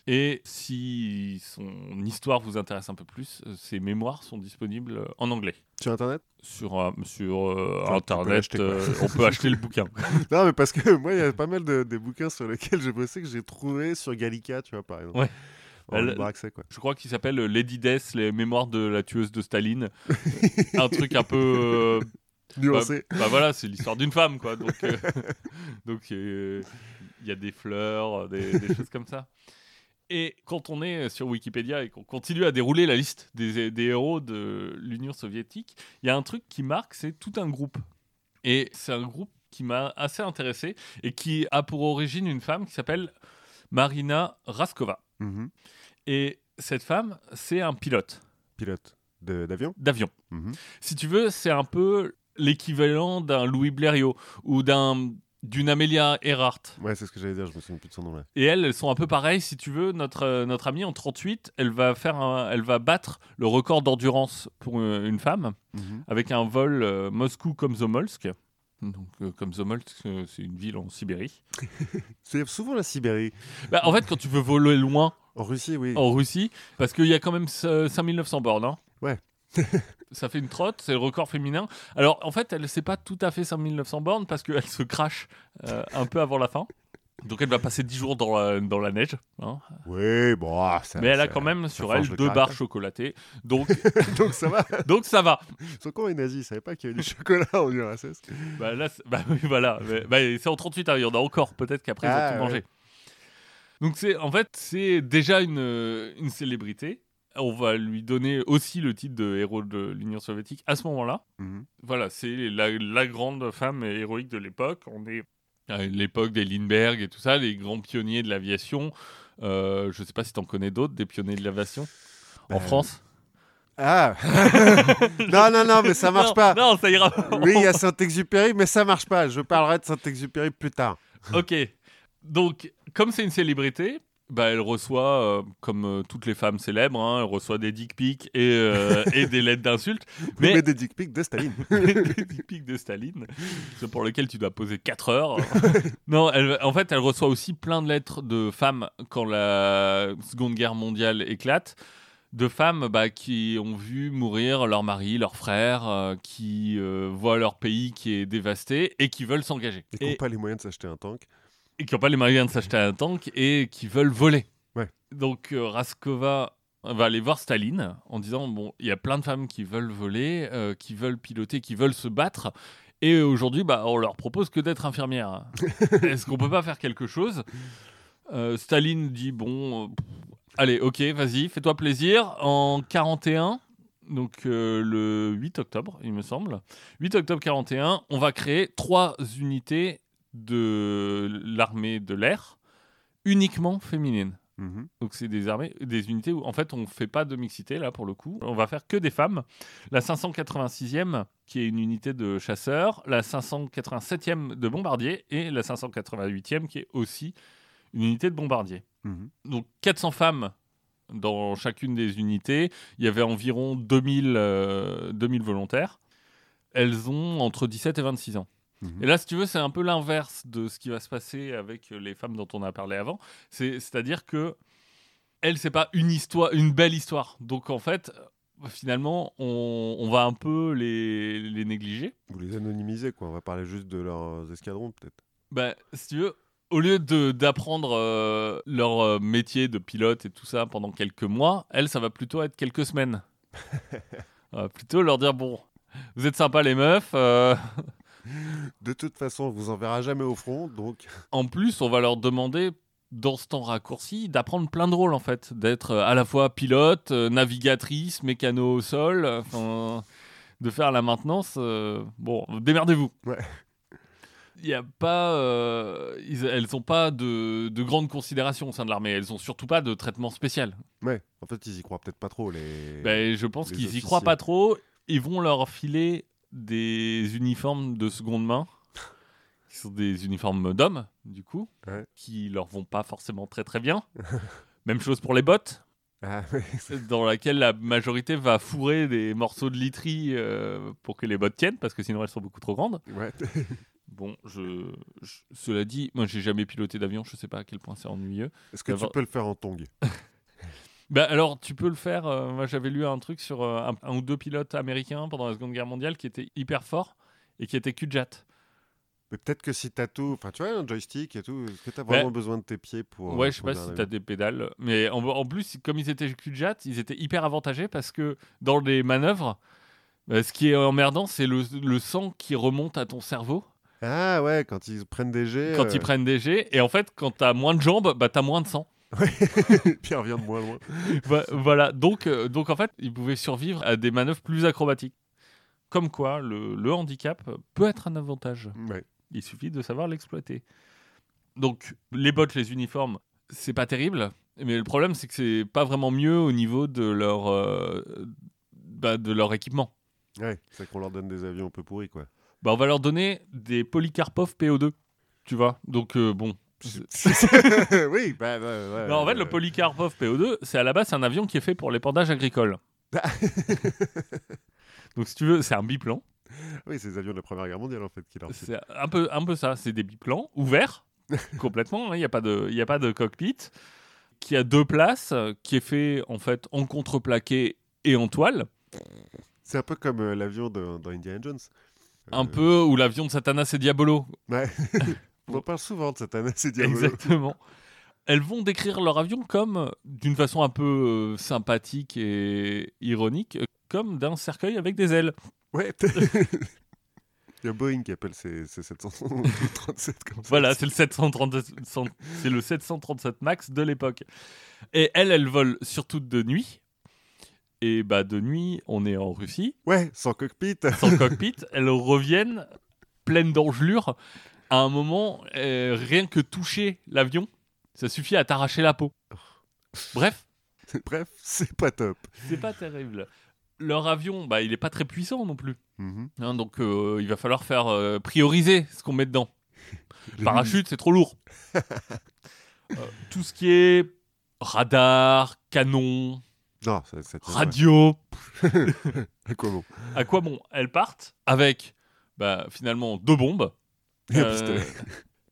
Et si son histoire vous intéresse un peu plus, euh, ses mémoires sont disponibles euh, en anglais Sur Internet? Sur, euh, sur euh, Enfin, Internet. quoi. euh, on peut acheter le bouquin. (laughs) Non, mais parce que moi, il y a pas mal de, des bouquins sur lesquels j'ai bossé que j'ai trouvé sur Gallica, tu vois, par exemple. Ouais. Accès, quoi. Je crois qu'il s'appelle euh, Lady Death, les mémoires de la tueuse de Staline. (laughs) un truc un peu. euh, Nuancé. bah voilà, c'est l'histoire d'une femme, quoi. Donc, euh, (laughs) donc il y a des fleurs, des, des choses comme ça. Et quand on est sur Wikipédia et qu'on continue à dérouler la liste des, des héros de l'Union soviétique, il y a un truc qui marque, c'est tout un groupe. Et c'est un groupe qui m'a assez intéressé et qui a pour origine une femme qui s'appelle Marina Raskova. Mhm. Et cette femme, c'est un pilote Pilote d'avion? D'avion. Mhm. Si tu veux, c'est un peu l'équivalent d'un Louis Blériot ou d'un d'une Amelia Earhart. Ouais, c'est ce que j'allais dire, je me souviens plus de son nom là. Et elles, elles sont un peu pareilles. Si tu veux, notre, euh, notre amie en 38, elle va, faire un- elle va battre le record d'endurance pour euh, une femme Mhm. avec un vol euh, Moscou-Komsomolsk. Donc, euh, Komsomolsk, euh, c'est une ville en Sibérie. (laughs) C'est souvent la Sibérie. Bah, en fait, quand tu veux voler loin En Russie, oui. en Russie, parce qu'il y a quand même euh, 5900 bornes. hein. Ouais. (laughs) ça fait une trotte, c'est le record féminin. Alors, en fait, elle c'est pas tout à fait 5900 bornes parce qu'elle se crache euh, un peu avant la fin. Donc, elle va passer 10 jours dans la, dans la neige. hein. Oui, bon, ah, ça. Mais elle a quand même sur elle le deux barres chocolatées. Donc, (laughs) Donc ça va. donc ça va. Ils sont con les nazis, ils savaient pas qu'il y avait du chocolat en URSS. Bah, là, c'est- bah oui, voilà. Bah, c'est en 38, hein, il y en a encore. Peut-être qu'après, ils Ah, vont tout ouais. manger. Donc, c'est, en fait, c'est déjà une, une célébrité. On va lui donner aussi le titre de héros de l'Union soviétique à ce moment-là. Mhm. Voilà, c'est la, la grande femme héroïque de l'époque. On est à l'époque des Lindbergh et tout ça, les grands pionniers de l'aviation. Euh, je sais pas si tu en connais d'autres, des pionniers de l'aviation en Bah, France? Ah (laughs) Non, non, non, mais ça marche Non, pas. Non, ça ira. Oui, il y a Saint-Exupéry, mais ça marche pas. Je parlerai de Saint-Exupéry plus tard. Ok. Donc, comme c'est une célébrité, bah, elle reçoit, euh, comme euh, toutes les femmes célèbres, hein, elle reçoit des dick pics et, euh, et des lettres d'insultes. (laughs) Mais, Mais des dick pics de Staline. (laughs) des dick pics de Staline, pour lequel tu dois poser 4 heures. (laughs) non, elle, en fait, elle reçoit aussi plein de lettres de femmes quand la Seconde Guerre mondiale éclate. De femmes bah, qui ont vu mourir leur mari, leur frère, qui voient leur pays qui est dévasté et qui veulent s'engager. Et qui n'ont pas les moyens de s'acheter un tank. Et qui n'ont pas les moyens de s'acheter un tank et qui veulent voler. Ouais. Donc euh, Raskova va aller voir Staline en disant bon, il y a plein de femmes qui veulent voler, euh, qui veulent piloter, qui veulent se battre. Et aujourd'hui, bah, on leur propose que d'être infirmière. (laughs) Est-ce qu'on peut pas faire quelque chose? Euh, Staline dit bon, euh, pff, allez, ok, vas-y, fais-toi plaisir. En 41, donc euh, le 8 octobre, il me semble, 8 octobre 41, on va créer trois unités de l'armée de l'air uniquement féminines. Mhm. Donc c'est des armées, des unités où en fait on fait pas de mixité là pour le coup. On va faire que des femmes. La 586e qui est une unité de chasseurs, la 587e de bombardiers et la 588e qui est aussi une unité de bombardiers. Mhm. Donc 400 femmes dans chacune des unités. Il y avait environ 2000, euh, 2000 volontaires. Elles ont entre 17 et 26 ans. Mhm. Et là, si tu veux, c'est un peu l'inverse de ce qui va se passer avec les femmes dont on a parlé avant. C'est- C'est-à-dire que elle, c'est pas une histoire, une belle histoire. Donc en fait, euh, finalement, on, on va un peu les, les négliger. Vous les anonymisez, quoi. On va parler juste de leurs escadrons, peut-être. Bah, si tu veux, au lieu d'apprendre euh, leur euh, métier de pilote et tout ça pendant quelques mois, elles, ça va plutôt être quelques semaines. (laughs) On va plutôt leur dire bon, vous êtes sympas les meufs. euh, De toute façon, on vous en verra jamais au front, donc. En plus, on va leur demander, dans ce temps raccourci, d'apprendre plein de rôles, en fait. D'être euh, à la fois pilote, euh, navigatrice, mécano au sol, euh, enfin, de faire la maintenance. euh, bon, démerdez-vous. Ouais. Il y a pas, euh, ils- elles n'ont pas de, de grandes considérations au sein de l'armée. Elles ont surtout pas de traitement spécial. Ouais, en fait, ils y croient peut-être pas trop, les. Ben, je pense qu'ils y croient pas trop. Ils vont leur filer des uniformes de seconde main qui sont des uniformes d'hommes, du coup, Ouais. qui leur vont pas forcément très très bien. (laughs) Même chose pour les bottes, Ah, oui. (laughs) dans laquelle la majorité va fourrer des morceaux de literie euh, pour que les bottes tiennent, parce que sinon elles sont beaucoup trop grandes. ouais. (laughs) Bon, je, je- cela dit, moi j'ai jamais piloté d'avion, je sais pas à quel point c'est ennuyeux. Est-ce que tu peux le faire en tong Bah alors, tu peux le faire. euh, moi, j'avais lu un truc sur euh, un, un ou deux pilotes américains pendant la Seconde Guerre mondiale qui étaient hyper forts et qui étaient cul-de-jatte. Mais peut-être que si t'as tout, enfin tu vois, un joystick et tout, est-ce que t'as Ouais. vraiment besoin de tes pieds pour. ouais, euh, je sais pas si t'as des pédales, mais en, en plus, comme ils étaient cul-de-jatte, ils étaient hyper avantagés parce que dans les manœuvres, bah, ce qui est emmerdant, c'est le, le sang qui remonte à ton cerveau Ah ouais, quand ils prennent des jets. quand euh, ils prennent des jets. Et en fait, quand t'as moins de jambes, bah t'as moins de sang. (laughs) Pierre vient de moins loin. Voilà, donc, euh, donc en fait, ils pouvaient survivre à des manœuvres plus acrobatiques. Comme quoi, le, le handicap peut être un avantage. Ouais. Il suffit de savoir l'exploiter. Donc, les bottes, les uniformes, c'est pas terrible. Mais le problème, c'est que c'est pas vraiment mieux au niveau de leur, euh, bah, de leur équipement. Ouais, c'est qu'on leur donne des avions un peu pourris, quoi. Bah, on va leur donner des Polycarpov PO2. Tu vois Donc, euh, bon. (laughs) (laughs) oui, bah, bah, ouais. Non, en fait, euh, le Polycarpov PO2, c'est à la base c'est un avion qui est fait pour l'épandage agricole. (laughs) Donc, si tu veux, c'est un biplan. Oui, c'est les avions de la Première Guerre mondiale, en fait, qui leur C'est un peu, un peu ça. C'est des biplans ouverts, complètement. hein, Il n'y a, pas de- il y a pas de cockpit. Qui a deux places, euh, qui est fait en fait en contreplaqué et en toile. C'est un peu comme euh, l'avion de- dans Indiana Jones. Un Euh, peu ou l'avion de Satanas et Diabolo. Ouais. On en parle souvent de cette année, c'est diabolo. Exactement. Elles vont décrire leur avion comme, d'une façon un peu euh, sympathique et ironique, comme d'un cercueil avec des ailes. Ouais. (laughs) Il y a Boeing qui appelle ses, ses 737 comme ça. Voilà, c'est le 737, c'est le 737 Max de l'époque. Et elles, elles volent surtout de nuit. Et bah de nuit, on est en Russie, Ouais, sans cockpit. sans cockpit. Elles reviennent pleines d'engelures. À un moment, euh, rien que toucher l'avion, ça suffit à t'arracher la peau. Bref, (laughs) Bref, c'est pas top. c'est pas terrible. Leur avion, bah, il est pas très puissant non plus. Mhm. Hein, donc euh, il va falloir faire euh, prioriser ce qu'on met dedans. (laughs) Le Parachute, c'est trop lourd. (laughs) Tout ce qui est radar, canon, Non, ça, radio. À quoi bon à quoi bon Elles partent avec bah, finalement deux bombes. Euh,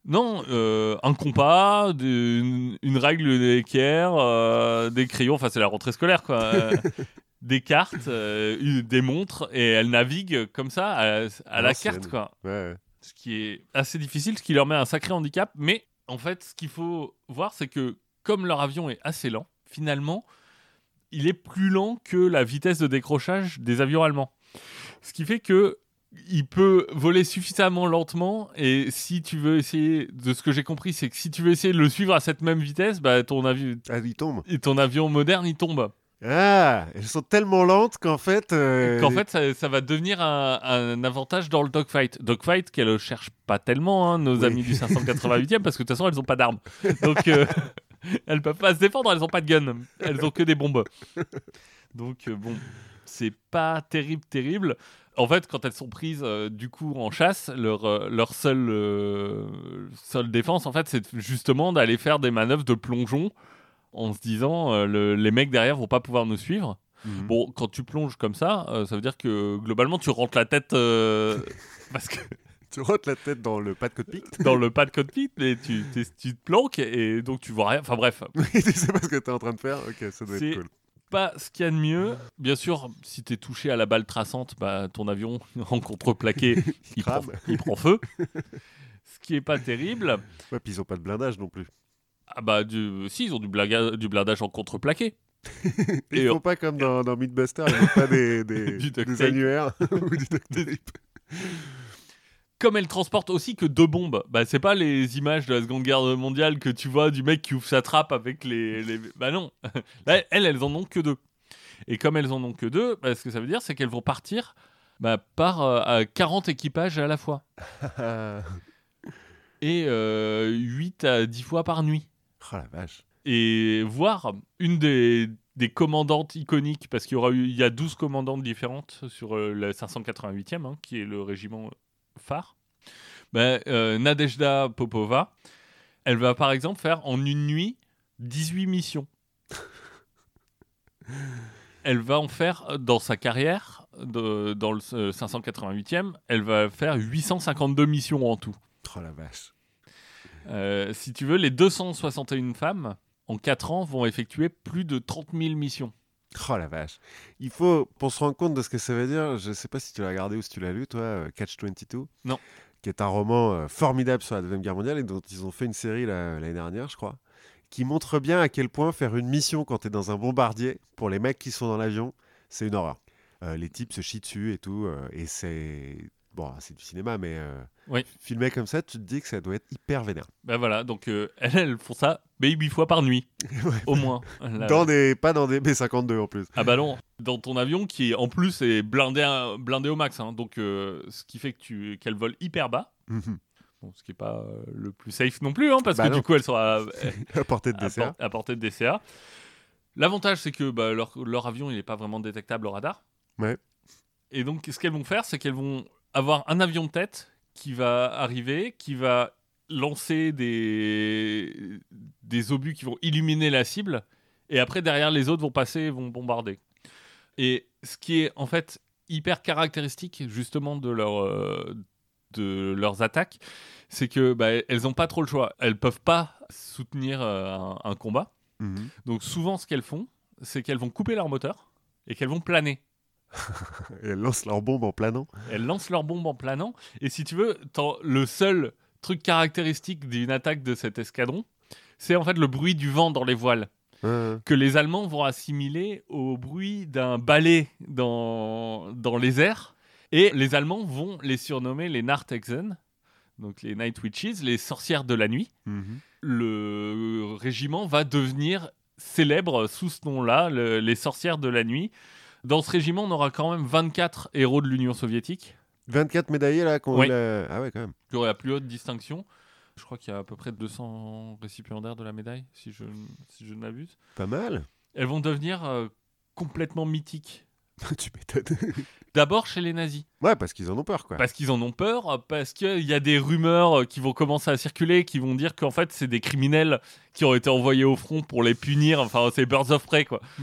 non, euh, un compas, une, une règle d'équerre, euh, des crayons, enfin c'est la rentrée scolaire quoi. (laughs) des cartes, des montres, et elles naviguent comme ça à, à la carte quoi. Ouais. ce qui est assez difficile, ce qui leur met un sacré handicap. Mais en fait, ce qu'il faut voir, c'est que comme leur avion est assez lent, finalement, il est plus lent que la vitesse de décrochage des avions allemands. Ce qui fait que il peut voler suffisamment lentement et si tu veux essayer, de ce que j'ai compris, c'est que si tu veux essayer de le suivre à cette même vitesse, bah, ton, avi- Ah, il tombe. ton avion moderne, il tombe. Ah, elles sont tellement lentes qu'en fait. euh, Qu'en fait, ça, ça va devenir un, un avantage dans le dogfight. Dogfight qu'elles cherchent pas tellement, hein, nos Oui. amis du 588e, (laughs) parce que de toute façon, elles ont pas d'armes. Donc, euh, (laughs) elles peuvent pas se défendre, elles ont pas de gun. Elles ont que des bombes. Donc, euh, bon, c'est pas terrible, terrible. En fait, quand elles sont prises euh, du coup en chasse, leur, euh, leur seule, euh, seule défense, en fait, c'est justement d'aller faire des manœuvres de plongeon en se disant le- les mecs derrière vont pas pouvoir nous suivre. mhm. Bon, quand tu plonges comme ça, ça veut dire que globalement tu rentres la tête (laughs) parce que (laughs) Tu rentres la tête dans le pas de cockpit. (laughs) dans le pas de cockpit, mais tu, tu te planques et donc tu vois rien. Enfin bref, Oui, tu sais pas ce que t'es en train de faire. Ok, ça doit C'est- être cool. Pas ce qu'il y a de mieux. Bien sûr, si t'es touché à la balle traçante, bah, ton avion (laughs) en contreplaqué, (laughs) il, prend, il prend feu. Ce qui est pas terrible. Ouais, puis ils ont pas de blindage non plus. Ah bah, du, si, ils ont du, blaga- du blindage en contreplaqué. (laughs) Ils Et font pas comme dans, dans Mythbuster, ils mettent pas des, des, annuaires ou du duct tape. Comme elle transporte aussi que deux bombes, bah c'est pas les images de la Seconde Guerre mondiale que tu vois du mec qui ouvre sa trappe avec les, les- bah non, (laughs) Là, elles elles en ont que deux. Et comme elles en ont que deux, bah, ce que ça veut dire c'est qu'elles vont partir bah, par euh, à 40 équipages à la fois (laughs) et euh, 8 à 10 fois par nuit. Oh la vache. Et voir une des, des commandantes iconiques, parce qu'il y, aura eu, il y a 12 commandantes différentes sur euh, le 588e, hein, qui est le régiment phare. Ben, euh, Nadezhda Popova, elle va par exemple faire en une nuit 18 missions. (laughs) elle va en faire euh, dans sa carrière, de- dans le euh, 588e, elle va faire 852 missions en tout. Oh la vache. Euh, si tu veux, les 261 femmes, en 4 ans, vont effectuer plus de 30 000 missions. (laughs) Oh la vache. Il faut, pour se rendre compte de ce que ça veut dire, je sais pas si tu l'as regardé ou si tu l'as lu, toi, euh, Catch 22. Non. Qui est un roman euh, formidable sur la Deuxième Guerre mondiale et dont ils ont fait une série là, l'année dernière, je crois, qui montre bien à quel point faire une mission quand tu es dans un bombardier, pour les mecs qui sont dans l'avion, c'est une horreur. Euh, les types se chient dessus et tout, euh, et c'est. Bon, c'est du cinéma, mais euh, Oui. filmé comme ça, tu te dis que ça doit être hyper vénère. Ben voilà, donc euh, (laughs) elles, elles font ça mais 8 fois par nuit, (laughs) Ouais. au moins. Dans des, pas dans des B-52 en plus. Ah bah non, dans ton avion qui en plus est blindé, blindé au max, hein. donc euh, ce qui fait que tu qu'elle vole hyper bas, Mhm. bon, ce qui est pas euh, le plus safe non plus, hein, parce Bah que non. du coup elle sera (laughs) à, portée de à, por- à portée de DCA. L'avantage c'est que bah, leur, leur avion il n'est pas vraiment détectable au radar. Ouais. Et donc ce qu'elles vont faire, c'est qu'elles vont avoir un avion de tête qui va arriver, qui va lancer des, des obus qui vont illuminer la cible, et après derrière les autres vont passer et vont bombarder. Et ce qui est en fait hyper caractéristique justement de, leur, euh, de leurs attaques, c'est que bah, elles n'ont pas trop le choix. Elles peuvent pas soutenir euh, un, un combat. Mhm. Donc souvent ce qu'elles font, c'est qu'elles vont couper leur moteur et qu'elles vont planer. (laughs) Elles lancent leur bombe en planant. Elles lancent leur bombe en planant. Et si tu veux, le seul truc caractéristique d'une attaque de cet escadron, c'est en fait le bruit du vent dans les voiles. Que les Allemands vont assimiler au bruit d'un balai dans, dans les airs. Et les Allemands vont les surnommer les Nartexen, donc les Night Witches, les sorcières de la nuit. Mhm. Le régiment va devenir célèbre sous ce nom-là, le- les sorcières de la nuit. Dans ce régiment, on aura quand même 24 héros de l'Union soviétique, 24 médaillés là qu'on Oui. Ah ouais, quand même. qui auraient la plus haute distinction. Je crois qu'il y a à peu près 200 récipiendaires de la médaille, si je, si je ne m'abuse. Pas mal. Elles vont devenir euh, complètement mythiques. (laughs) tu m'étonnes. (laughs) D'abord chez les nazis, ouais, parce qu'ils en ont peur, quoi. parce qu'ils en ont peur, parce qu'il y a des rumeurs euh, qui vont commencer à circuler, qui vont dire qu'en fait c'est des criminels qui ont été envoyés au front pour les punir, enfin c'est Birds of Prey quoi, (laughs)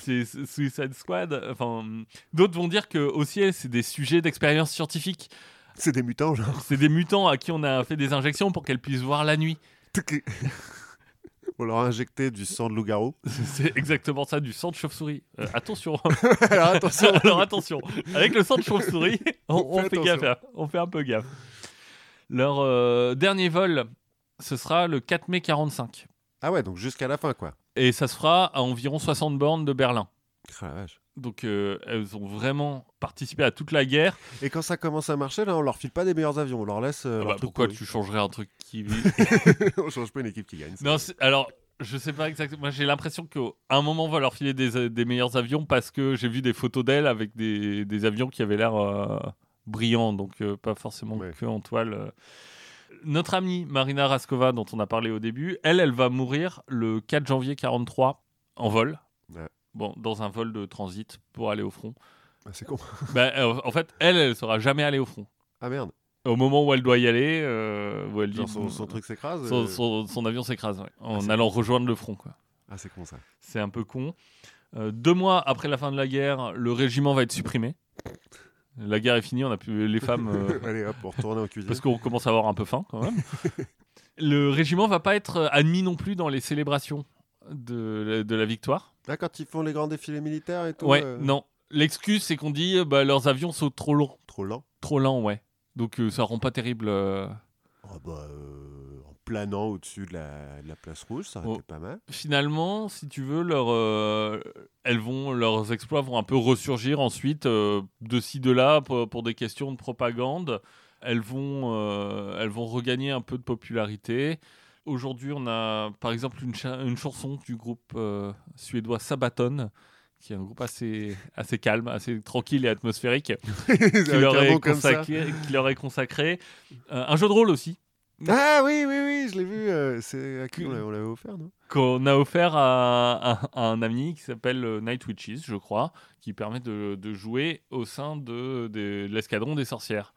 c'est Suicide Squad, enfin d'autres vont dire que aussi c'est des sujets d'expérience scientifique, c'est des mutants, genre. c'est des mutants à qui on a fait des injections pour qu'elles puissent voir la nuit, (laughs) On leur a injecté du sang de loup-garou. (laughs) c'est exactement ça, du sang de chauve-souris. Euh, attention Alors (laughs) attention. Alors attention, avec le sang de chauve-souris, on, On on fait gaffe, hein. on fait un peu gaffe. Leur euh, dernier vol, ce sera le 4 mai 45. ah ouais, donc jusqu'à la fin, quoi. Et ça se fera à environ 60 bornes de Berlin. Ah la vache. Donc euh, elles ont vraiment participé à toute la guerre. Et quand ça commence à marcher, là, on leur file pas des meilleurs avions. On leur laisse. euh, Ah bah, pourquoi tu changerais un truc qui... (laughs) On change pas une équipe qui gagne. non, alors... Je sais pas exactement. Moi, j'ai l'impression qu'à un moment, on va leur filer des, des meilleurs avions parce que j'ai vu des photos d'elles avec des, des avions qui avaient l'air euh, brillants, donc euh, pas forcément Ouais. que en toile. Notre amie Marina Raskova, dont on a parlé au début, elle, elle va mourir le 4 janvier 43 en vol. Ouais. Bon, dans un vol de transit pour aller au front. Ah, c'est con. (laughs) Bah, en fait, elle, elle sera jamais allée au front. Ah merde. Au moment où elle doit y aller, euh, où elle dit son, son truc s'écrase. son, euh, son- son avion s'écrase ouais, en c'est allant rejoindre le front. Quoi. Ah, c'est con ça. C'est un peu con. Euh, deux mois après la fin de la guerre, le régiment va être supprimé. La guerre est finie, on a plus les femmes euh, (laughs) Allez hop, on retourne en cuisine. parce qu'on commence à avoir un peu faim quand même. (laughs) le régiment va pas être admis non plus dans les célébrations de, de la victoire. Là, quand ils font les grands défilés militaires et tout. ouais, euh, non. L'excuse c'est qu'on dit euh, bah, leurs avions sont trop longs, Trop lent. trop lents, ouais. Donc euh, ça rend pas terrible. euh. Oh, bah, euh, planant au-dessus de la, de la place rouge, ça aurait été pas mal. finalement, si tu veux, leur, euh, elles vont, leurs exploits vont un peu ressurgir ensuite euh, de ci de là pour, pour des questions de propagande. Elles vont, euh, elles vont regagner un peu de popularité. Aujourd'hui, on a par exemple une, cha- une chanson du groupe suédois Sabaton, qui est un groupe assez, assez calme, assez tranquille et atmosphérique, (laughs) qui leur, est consacré, qui leur est consacré. Euh, un jeu de rôle aussi, Ah oui, oui, oui, je l'ai vu. euh, c'est à qui on l'a- on l'avait offert, non? Qu'on a offert à, à- à un ami qui s'appelle euh, Night Witches, je crois, qui permet de, de jouer au sein de, de l'escadron des sorcières.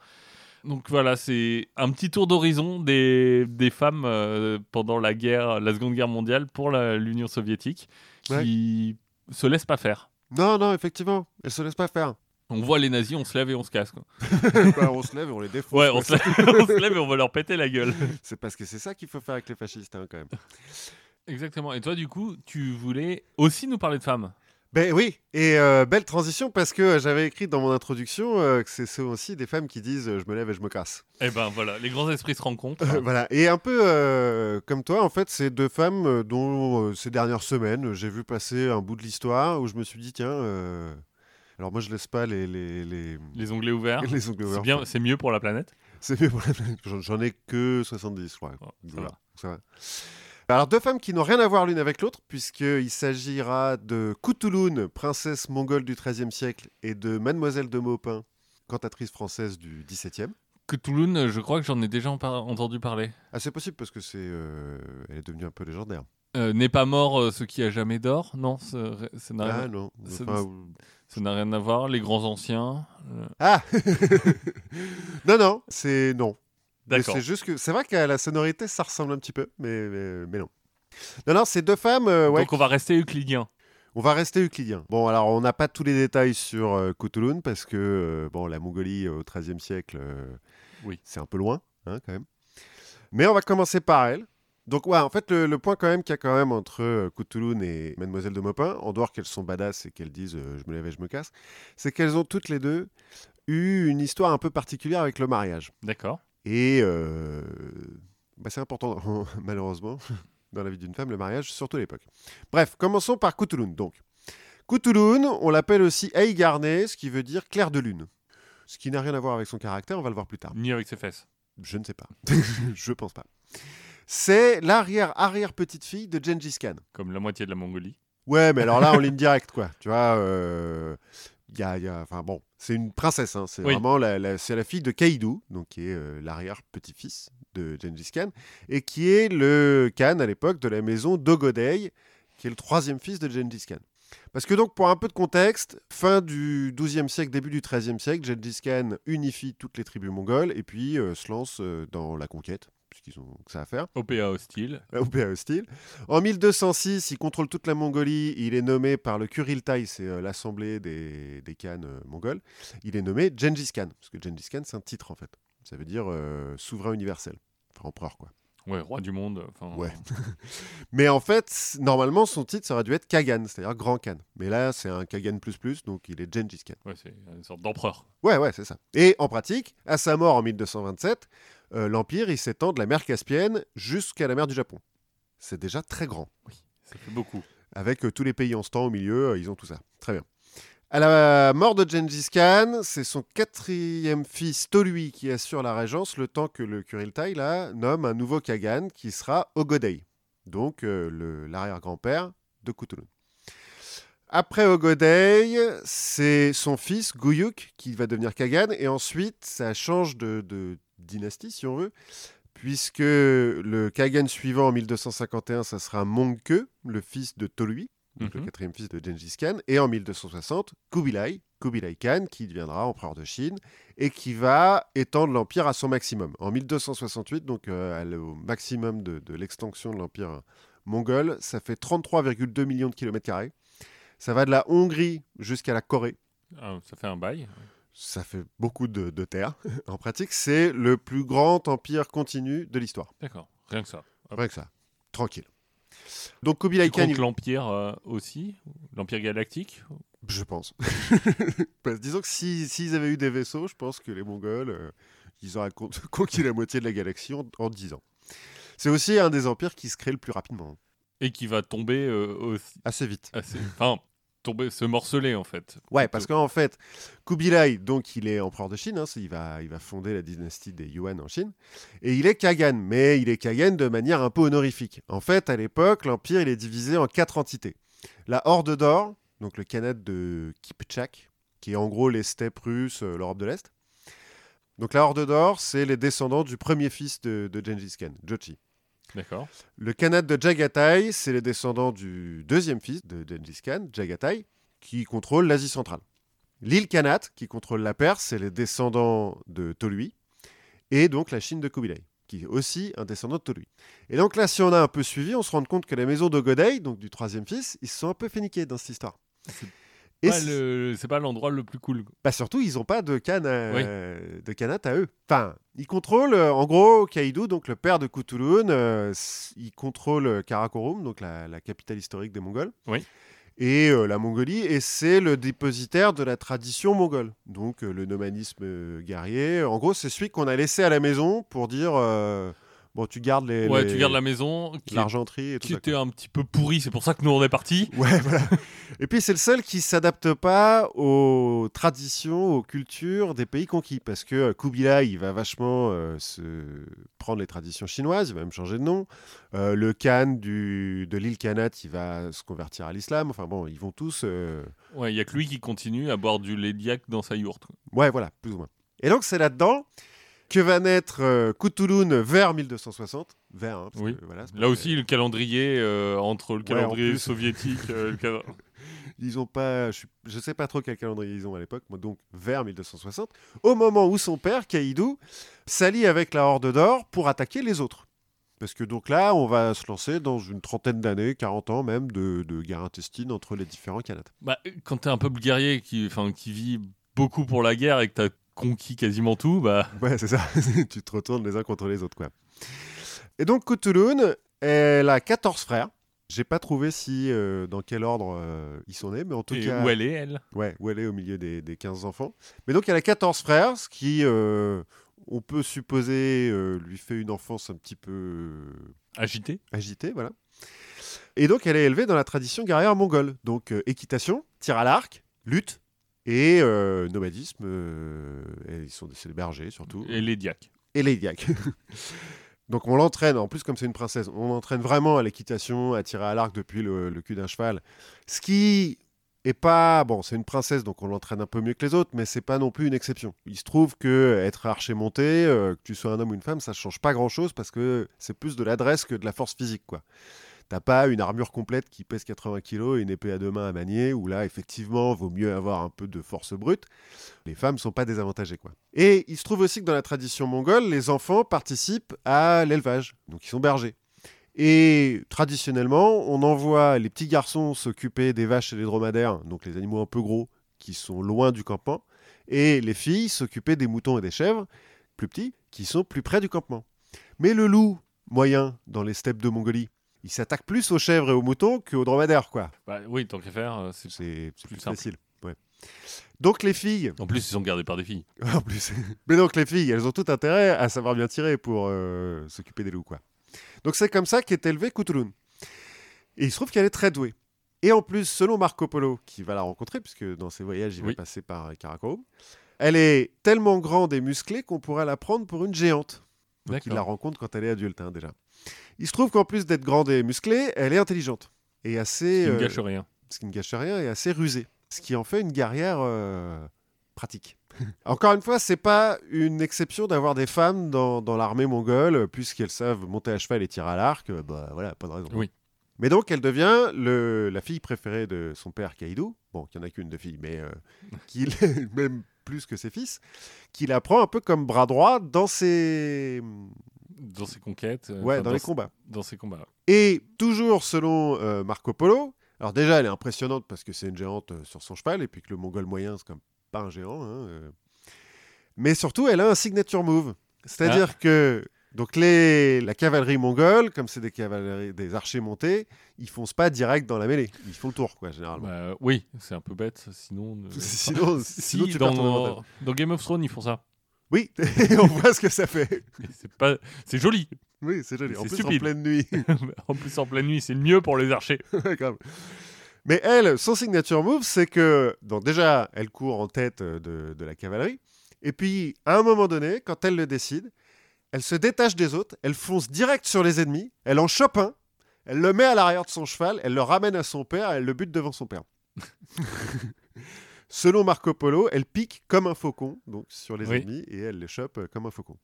Donc voilà, c'est un petit tour d'horizon des, des femmes euh, pendant la guerre, la Seconde Guerre mondiale pour l'Union soviétique, qui se laissent pas faire. Non, non, effectivement, elles se laissent pas faire. On voit les nazis, on se lève et on se casse. Quoi. (laughs) Bah, on se lève et on les défonce. Ouais, on se, lève, (laughs) on se lève et on va leur péter la gueule. (laughs) C'est parce que c'est ça qu'il faut faire avec les fascistes, hein, quand même. Exactement. Et toi, du coup, tu voulais aussi nous parler de femmes? Ben oui, et euh, belle transition parce que euh, j'avais écrit dans mon introduction euh, que c'est aussi des femmes qui disent euh, je me lève et je me casse. Eh ben voilà, les grands esprits se rencontrent. Euh, voilà, et un peu euh, comme toi, en fait, c'est deux femmes dont euh, ces dernières semaines j'ai vu passer un bout de l'histoire où je me suis dit tiens, euh, alors moi je laisse pas les les les, Les onglets ouverts. (laughs) les ongles C'est ouverts. bien, c'est mieux pour la planète. C'est mieux pour la planète. J'en- ai que 70, je crois. Oh, Voilà, ça va. Alors, deux femmes qui n'ont rien à voir l'une avec l'autre, puisqu'il s'agira de Kutulun, princesse mongole du XIIIe siècle, et de Mademoiselle de Maupin, cantatrice française du XVIIe. Toulouse, je crois que j'en ai déjà entendu parler. Ah, c'est possible parce que c'est, euh, elle est devenue un peu légendaire. Euh, N'est pas mort euh, ce qui a jamais d'or Non, ça ça n'a Ah rien, non. c'est- Enfin, ou- ça n'a rien à voir. Les grands anciens. euh, Ah (laughs) Non, non, c'est non. Mais D'accord. C'est juste que c'est vrai qu'à la sonorité, ça ressemble un petit peu, mais, mais, mais non. Non, non, c'est deux femmes. euh, ouais, Donc on va rester euclidien. On va rester euclidien. Bon, alors on n'a pas tous les détails sur euh, Kutulun parce que euh, bon, la Mongolie euh, au XIIIe siècle, euh, Oui. c'est un peu loin, hein, quand même. Mais on va commencer par elle. Donc, ouais, en fait, le, le point quand même qu'il y a quand même entre euh, Kutulun et Mademoiselle de Maupin, en dehors qu'elles sont badass et qu'elles disent euh, je me lève et je me casse, c'est qu'elles ont toutes les deux eu une histoire un peu particulière avec le mariage. D'accord. Et euh, bah, c'est important, (laughs) malheureusement, (laughs) dans la vie d'une femme, le mariage, surtout à l'époque. Bref, commençons par Kutulun. Donc, Kutulun, on l'appelle aussi Eigarne, ce qui veut dire clair de lune. Ce qui n'a rien à voir avec son caractère, on va le voir plus tard. Ni avec ses fesses. Je ne sais pas. (laughs) Je pense pas. C'est l'arrière-arrière-petite-fille de Gengis Khan. Comme la moitié de la Mongolie. Ouais, mais alors là, en (laughs) ligne directe, quoi. Tu vois, euh, y a, y a- enfin bon, c'est une princesse. hein. C'est Oui. vraiment la, la- c'est la fille de Kaidu, donc qui est euh, l'arrière-petit-fils de Gengis Khan, et qui est le Khan à l'époque de la maison d'Ogodei, qui est le troisième fils de Gengis Khan. Parce que donc, pour un peu de contexte, fin du XIIe siècle, début du XIIIe siècle, Gengis Khan unifie toutes les tribus mongoles et puis euh, se lance euh, dans la conquête, puisqu'ils ont que ça à faire. OPA hostile. (laughs) au PA hostile. En 1206, il contrôle toute la Mongolie. Il est nommé par le Kuriltai, c'est euh, l'assemblée des, des Khans euh, mongols. Il est nommé Gengis Khan, parce que Gengis Khan, c'est un titre en fait. Ça veut dire euh, souverain universel. Enfin, empereur quoi. Ouais, roi du monde. Ouais. (laughs) Mais en fait, normalement, son titre, ça aurait dû être Kagan, c'est-à-dire Grand Khan. Mais là, c'est un Kagan++, donc il est Gengis Khan. Ouais, c'est une sorte d'empereur. Ouais, ouais, c'est ça. Et en pratique, à sa mort en 1227, euh, l'Empire, il s'étend de la mer Caspienne jusqu'à la mer du Japon. C'est déjà très grand. Ça fait beaucoup. avec euh, tous les pays en ce temps au milieu, euh, ils ont tout ça. Très bien. À la mort de Gengis Khan, c'est son quatrième fils Tolui qui assure la régence le temps que le Kuriltai là, nomme un nouveau Kagan qui sera Ogodei, donc l'arrière-grand-père de Kutulun. Après Ogodei, c'est son fils Guyuk qui va devenir Kagan et ensuite ça change de, de dynastie si on veut, puisque le Kagan suivant en 1251, ça sera Mongke, le fils de Tolui, donc le Mhm. quatrième fils de Gengis Khan, et en 1260, Kubilai, Kubilai Khan, qui deviendra empereur de Chine et qui va étendre l'empire à son maximum. En 1268, donc euh, au maximum de, de l'extension de l'empire mongol, ça fait 33,2 millions de kilomètres carrés. Ça va de la Hongrie jusqu'à la Corée. Ah, ça fait un bail. Ça fait beaucoup de, de terre. (laughs) en pratique, c'est le plus grand empire continu de l'histoire. D'accord. Rien que ça. Rien que ça. Tranquille. Donc Kubilai Khan, il- l'Empire euh, aussi? L'Empire galactique? Je pense. (laughs) Disons que si- s'ils avaient eu des vaisseaux, je pense que les Mongols, euh, ils auraient con- (laughs) conquis la moitié de la galaxie en, en 10 ans. C'est aussi un des empires qui se crée le plus rapidement. Et qui va tomber euh, aussi. Assez vite. Assez... Enfin, tomber, se morceler en fait. Ouais, parce qu'en fait, Kubilai, donc il est empereur de Chine, hein, il, va, il va fonder la dynastie des Yuan en Chine, et il est Kagan, mais il est Kagan de manière un peu honorifique. En fait, à l'époque, l'empire il est divisé en quatre entités. La Horde d'Or, donc le Khanat de Kipchak, qui est en gros les steppes russes, euh, l'Europe de l'Est. Donc la Horde d'Or, c'est les descendants du premier fils de, de Gengis Khan, Jochi. D'accord. Le Khanat de Jagatai, c'est les descendants du deuxième fils de Gengis Khan, Jagatai, qui contrôle l'Asie centrale. L'île Khanat, qui contrôle la Perse, c'est les descendants de Tolui. et donc la Chine de Kubilai, qui est aussi un descendant de Tolui. Et donc là, si on a un peu suivi, on se rend compte que la maison de Godei, donc du troisième fils, ils se sont un peu fait dans cette histoire. C'est le... pas l'endroit le plus cool. Bah surtout, ils n'ont pas de canne de canat à eux. Enfin, ils contrôlent, euh, en gros, Kaido, donc le père de Kutulun, euh, il contrôle Karakorum, donc la, la, capitale historique des Mongols. Oui et euh, la Mongolie, et c'est le dépositaire de la tradition mongole. Donc euh, le nomadisme euh, guerrier, en gros, c'est celui qu'on a laissé à la maison pour dire Bon, tu gardes les. Ouais, tu gardes la maison. L'argenterie et tout qui était un petit peu pourri, c'est pour ça que nous on est partis. (laughs) Ouais, voilà. et puis c'est le seul qui s'adapte pas aux traditions, aux cultures des pays conquis. Parce que euh, Kubilai, il va vachement euh, se prendre les traditions chinoises, il va même changer de nom. Euh, le Khan du, de l'île Khanat, il va se convertir à l'islam. Enfin bon, ils vont tous. Ouais, il y a que lui qui continue à boire du lait dans sa yourte. Ouais, voilà, plus ou moins. Et donc c'est là-dedans que va naître euh, vers 1260. Vers, hein, oui. Là aussi, le calendrier euh, entre le calendrier soviétique. Euh, le (laughs) ils ont pas, je, ne sais pas trop quel calendrier ils ont à l'époque, donc vers 1260, au moment où son père, Kaïdou, s'allie avec la Horde d'Or pour attaquer les autres. Parce que donc là, on va se lancer dans une trentaine d'années, 40 ans même, de, guerre intestine entre les différents Canadiens. Bah, quand tu es un peuple guerrier qui, qui vit beaucoup pour la guerre et que tu as conquis quasiment tout, bah. (laughs) Ouais, c'est ça. (laughs) tu te retournes les uns contre les autres, quoi. Et donc, Kutulun, elle a 14 frères. J'ai pas trouvé si euh, dans quel ordre euh, ils sont nés, mais en tout cas. Où elle est, elle? Ouais, où elle est au milieu des, des 15 enfants. Mais donc, elle a 14 frères, ce qui, euh, on peut supposer, lui fait une enfance un petit peu. Agitée Agitée, voilà. Et donc, elle est élevée dans la tradition guerrière mongole. Donc, équitation, tir à l'arc, lutte, et euh, nomadisme, euh, ils sont des bergers surtout. Et les diacs. Et les diacs. (laughs) Donc on l'entraîne, en plus comme c'est une princesse, on l'entraîne vraiment à l'équitation, à tirer à l'arc depuis le, cul d'un cheval. Ce qui est pas bon, c'est une princesse donc on l'entraîne un peu mieux que les autres, mais c'est pas non plus une exception. Il se trouve que être archer monté, euh, que tu sois un homme ou une femme, ça change pas grand chose parce que c'est plus de l'adresse que de la force physique quoi. T'as pas une armure complète qui pèse 80 kg et une épée à deux mains à manier, où là, effectivement, vaut mieux avoir un peu de force brute. Les femmes sont pas désavantagées, quoi. Et il se trouve aussi que dans la tradition mongole, les enfants participent à l'élevage, donc ils sont bergers. Et traditionnellement, on envoie les petits garçons s'occuper des vaches et des dromadaires, donc les animaux un peu gros, qui sont loin du campement, et les filles s'occuper des moutons et des chèvres, plus petits, qui sont plus près du campement. Mais le loup moyen dans les steppes de Mongolie, il s'attaque plus aux chèvres et aux moutons qu'aux dromadaires, quoi. Bah, oui, tant qu'à faire, euh, c'est plus, facile. Donc les filles. En plus, ils sont gardés par des filles. (laughs) en plus. Mais donc les filles, elles ont tout intérêt à savoir bien tirer pour euh, s'occuper des loups, quoi. Donc c'est comme ça qu'est élevée Kutulun. Et il se trouve qu'elle est très douée. Et en plus, selon Marco Polo, qui va la rencontrer, puisque dans ses voyages, il va passer par Karakorum, elle est tellement grande et musclée qu'on pourrait la prendre pour une géante. Donc il la rencontre quand elle est adulte, hein, déjà. Il se trouve qu'en plus d'être grande et musclée, elle est intelligente. Et assez. Ce qui ne gâche euh, rien. Ce qui ne gâche rien et assez rusée. Ce qui en fait une guerrière euh, pratique. (laughs) Encore une fois, c'est pas une exception d'avoir des femmes dans, dans l'armée mongole, puisqu'elles savent monter à cheval et tirer à l'arc. Euh, bah voilà, pas de raison. Oui. Mais donc, elle devient le, la fille préférée de son père Kaido. Bon, il n'y en a qu'une de fille, mais (laughs) qui même plus que ses fils, qui la prend un peu comme bras droit dans ses dans ses conquêtes. Euh, ouais, dans, les combats. Dans ses combats. Et toujours selon euh, Marco Polo, alors déjà elle est impressionnante parce que c'est une géante euh, sur son cheval et puis que le mongol moyen c'est comme pas un géant. Hein, Mais surtout elle a un signature move. C'est-à-dire ah. que donc les, la cavalerie mongole, comme c'est des cavaleries, des archers montés, ils foncent pas direct dans la mêlée. Ils font le tour, quoi, généralement. Bah, oui, c'est un peu bête. Sinon, (laughs) sinon, (laughs) sinon tu dans, dans Game of Thrones, ils font ça. Oui, (laughs) on voit ce que ça fait. C'est pas, c'est joli. Oui, c'est joli. En plus en pleine nuit. (laughs) en plus en pleine nuit, c'est le mieux pour les archers. (laughs) Mais elle, son signature move, c'est que donc déjà, elle court en tête de, de, la cavalerie. Et puis, à un moment donné, quand elle le décide, elle se détache des autres, elle fonce direct sur les ennemis, elle en chope un, elle le met à l'arrière de son cheval, elle le ramène à son père, elle le bute devant son père. Selon Marco Polo, elle pique comme un faucon donc sur les ennemis et elle les chope euh, comme un faucon.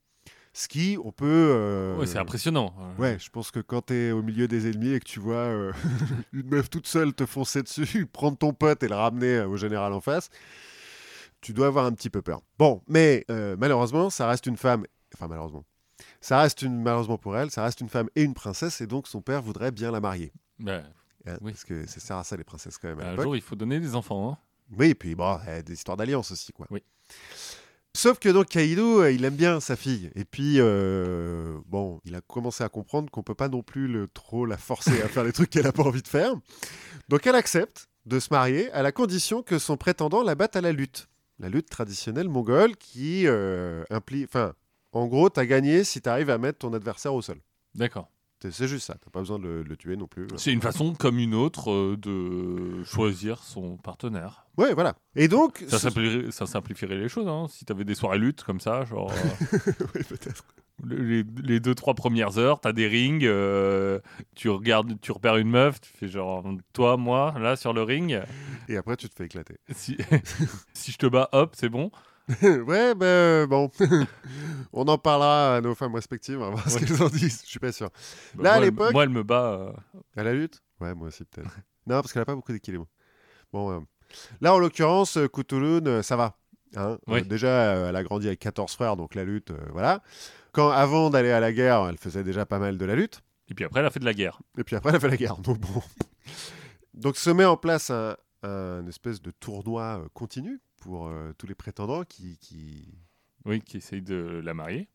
Ce qui, on peut. Euh, ouais, c'est impressionnant. Ouais, je pense que quand tu es au milieu des ennemis et que tu vois euh, (laughs) une meuf toute seule te foncer dessus, (laughs) prendre ton pote et le ramener au général en face, tu dois avoir un petit peu peur. Bon, mais malheureusement, ça reste une femme enfin malheureusement, ça reste une, malheureusement pour elle, ça reste une femme et une princesse, et donc son père voudrait bien la marier. Bah, hein, Oui. Parce que ça sert à ça les princesses quand même à un jour, il faut donner des enfants. hein. Oui, et puis bon, euh, des histoires d'alliance aussi, quoi. Oui. Sauf que donc Kaido, euh, il aime bien sa fille. Et puis, euh, bon, il a commencé à comprendre qu'on peut pas non plus le, trop la forcer à faire les trucs qu'elle a pas envie de faire. Donc elle accepte de se marier à la condition que son prétendant la batte à la lutte. La lutte traditionnelle mongole qui euh, implique... Enfin, en gros, t'as gagné si t'arrives à mettre ton adversaire au sol. D'accord. C'est- juste ça, t'as pas besoin de le, le tuer non plus. C'est une façon comme une autre euh, de choisir son partenaire. Ouais, voilà. Et donc... Ça, simplifierait, ça simplifierait les choses, hein. Si t'avais des soirées luttes comme ça, genre (laughs) euh, Oui, peut-être. les, les deux trois premières heures, t'as des rings, euh, tu regardes, tu repères une meuf, tu fais genre toi, moi, là sur le ring. Et après, tu te fais éclater. Si, (laughs) si je te bats, hop, c'est bon. (laughs) ouais, ben bon, (laughs) on en parlera à nos femmes respectives, on va voir ce qu'elles en disent, je suis pas sûr. Bah, Là, à moi, elle- l'époque- moi, elle me bat. euh, À la lutte? Ouais, moi aussi peut-être. (laughs) non, parce qu'elle a pas beaucoup d'équilibre. Bon, euh, là en l'occurrence, euh, Kutulun, euh, ça va. hein. Euh, Oui. déjà, euh, elle a grandi avec 14 frères, donc la lutte, euh, voilà. Quand avant d'aller à la guerre, elle faisait déjà pas mal de la lutte. Et puis après, elle a fait de la guerre. Et puis après, elle a fait la guerre. Donc bon. Donc se met en place un, un espèce de tournoi euh, continu pour euh, tous les prétendants qui, qui, Oui, qui essaye de la marier.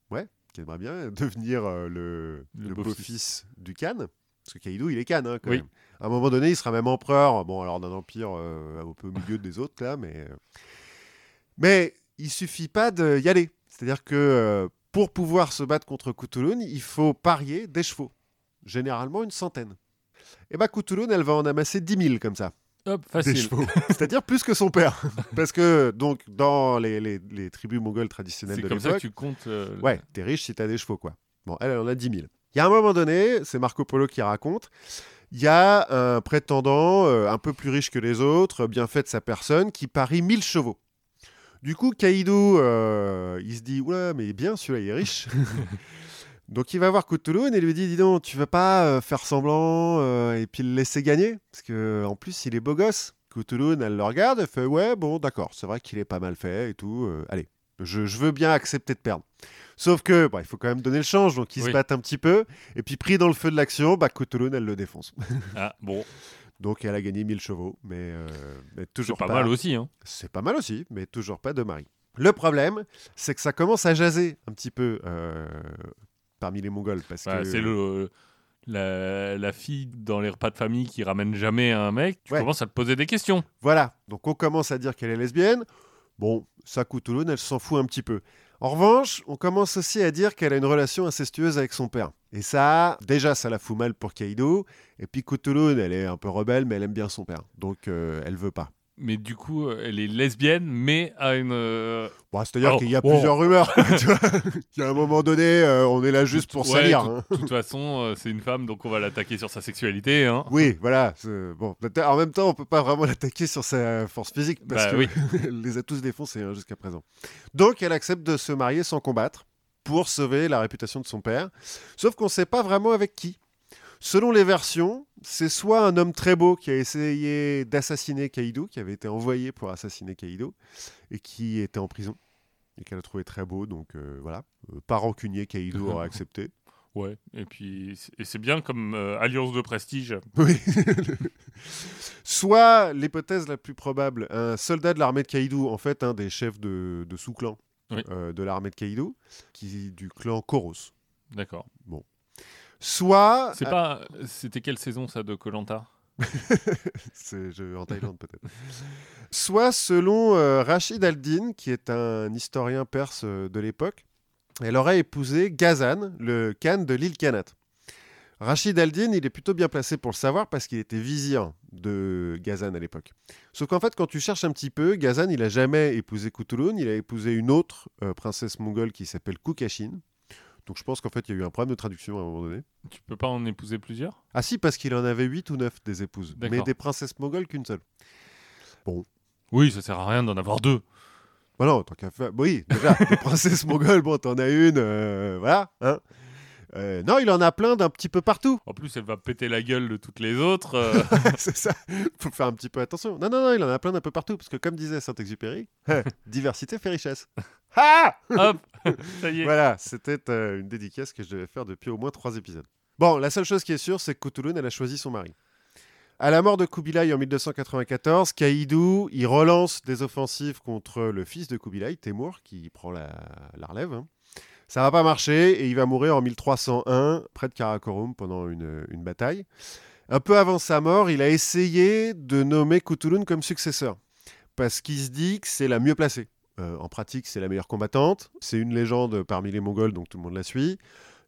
qui aimerait bien (laughs) devenir euh, le, Le le beau-fils. du Khan. Parce que Kaido, il est Khan, hein, quand Oui. même. À un moment donné, il sera même empereur. Bon, alors d'un empire euh, un peu au milieu des autres, là, mais. Mais il suffit pas d'y aller. C'est-à-dire que pour pouvoir se battre contre Kutulun, il faut parier des chevaux. Généralement une centaine. Et bah, Kutulun, elle va en amasser 10 000 comme ça. Hop, Des facile. chevaux. (laughs) C'est-à-dire plus que son père. Parce que, donc, dans les, les- les tribus mongoles traditionnelles C'est de comme ça l'époque. que tu comptes. euh, Ouais, t'es riche si t'as des chevaux, quoi. Bon, elle, elle en a 10 000. Il y a un moment donné, c'est Marco Polo qui raconte, il y a un prétendant euh, un peu plus riche que les autres, bien fait de sa personne, qui parie 1000 chevaux. Du coup, Kaido, euh, il se dit, oula, mais bien, celui-là, il est riche. (laughs) Donc il va voir Kutulun et lui dit, dis donc, tu veux pas euh, faire semblant euh, et puis le laisser gagner? Parce que en plus, il est beau gosse. Kutulun, elle le regarde, elle fait, ouais, bon, d'accord, c'est vrai qu'il est pas mal fait et tout, euh, allez, je, je veux bien accepter de perdre. Sauf que, bah, il faut quand même donner le change, donc ils se battent un petit peu. Et puis, pris dans le feu de l'action, bah, Kutulun, elle le défonce. Ah, bon, (laughs) Donc, elle a gagné 1000 chevaux, mais, euh, toujours pas, mal aussi. Hein. C'est pas mal aussi, mais toujours pas de mari. Le problème, c'est que ça commence à jaser un petit peu euh, parmi les Mongols. Parce Bah, que... C'est le. La, la fille dans les repas de famille qui ramène jamais un mec, tu Ouais. commences à te poser des questions. Voilà, donc on commence à dire qu'elle est lesbienne. Bon, ça, Kutulun, elle s'en fout un petit peu. En revanche, on commence aussi à dire qu'elle a une relation incestueuse avec son père. Et ça, déjà, ça la fout mal pour Kaido. Et puis Kutulun, elle est un peu rebelle, mais elle aime bien son père. Donc, euh, elle veut pas. Mais du coup, euh, elle est lesbienne, mais à une. euh, Bon, C'est-à-dire qu'il y a plusieurs rumeurs. (laughs) tu vois Il y a un moment donné, euh, on est là juste pour ouais, salir. hein. De toute façon, euh, c'est une femme, donc on va l'attaquer sur sa sexualité. Hein. Oui, voilà. Bon, en même temps, on peut pas vraiment l'attaquer sur sa force physique parce Bah que oui. elle (laughs) les a tous défoncés hein, jusqu'à présent. Donc, elle accepte de se marier sans combattre pour sauver la réputation de son père. Sauf qu'on ne sait pas vraiment avec qui. Selon les versions, c'est soit un homme très beau qui a essayé d'assassiner Kaido, qui avait été envoyé pour assassiner Kaido, et qui était en prison, et qu'elle a trouvé très beau, donc euh, voilà. Euh, pas rancunier, Kaido (laughs) aurait accepté. Ouais, et puis et c'est bien comme euh, alliance de prestige. (laughs) Oui. Soit l'hypothèse la plus probable, un soldat de l'armée de Kaido, en fait un des chefs de, de sous-clan Oui. euh, de l'armée de Kaido, qui du clan Koros. D'accord. Soit C'est pas. C'était quelle saison ça de Colanta (laughs) c'est je- en Thaïlande peut-être. Soit selon euh, Rachid al-Din, qui est un historien perse euh, de l'époque, elle aurait épousé Ghazan, le khan de l'île Kanat. Rachid al-Din, il est plutôt bien placé pour le savoir parce qu'il était vizir de Ghazan à l'époque. Sauf qu'en fait, quand tu cherches un petit peu, Ghazan, il a jamais épousé Kutulun, il a épousé une autre euh, princesse mongole qui s'appelle Kukashin. Donc je pense qu'en fait, il y a eu un problème de traduction à un moment donné. Tu peux pas en épouser plusieurs? Ah si, parce qu'il en avait 8 ou 9 des épouses. Mais des princesses mongoles qu'une seule. Oui, ça sert à rien d'en avoir deux. Bah non, tant qu'à faire. Oui, déjà, des princesses (laughs) mongoles, bon, t'en as une, euh, voilà. Hein. Euh, non, il en a plein d'un petit peu partout. En plus, elle va péter la gueule de toutes les autres. (laughs) euh, c'est ça. Faut faire un petit peu attention. Non, non, non, il en a plein d'un peu partout. Parce que, comme disait Saint-Exupéry, hein, (laughs) diversité fait richesse. (laughs) Ah Hop Ça y est. Voilà, c'était euh, une dédicace que je devais faire depuis au moins trois épisodes. Bon, la seule chose qui est sûre, c'est que Kutulun, elle a choisi son mari. À la mort de Kubilai en 1294, Kaïdou, il relance des offensives contre le fils de Kubilai, Temur, qui prend la, la relève. hein. Ça va pas marcher et il va mourir en 1301 près de Karakorum pendant une, une bataille. Un peu avant sa mort, il a essayé de nommer Kutulun comme successeur parce qu'il se dit que c'est la mieux placée. Euh, en pratique, c'est la meilleure combattante. C'est une légende parmi les Mongols, donc tout le monde la suit.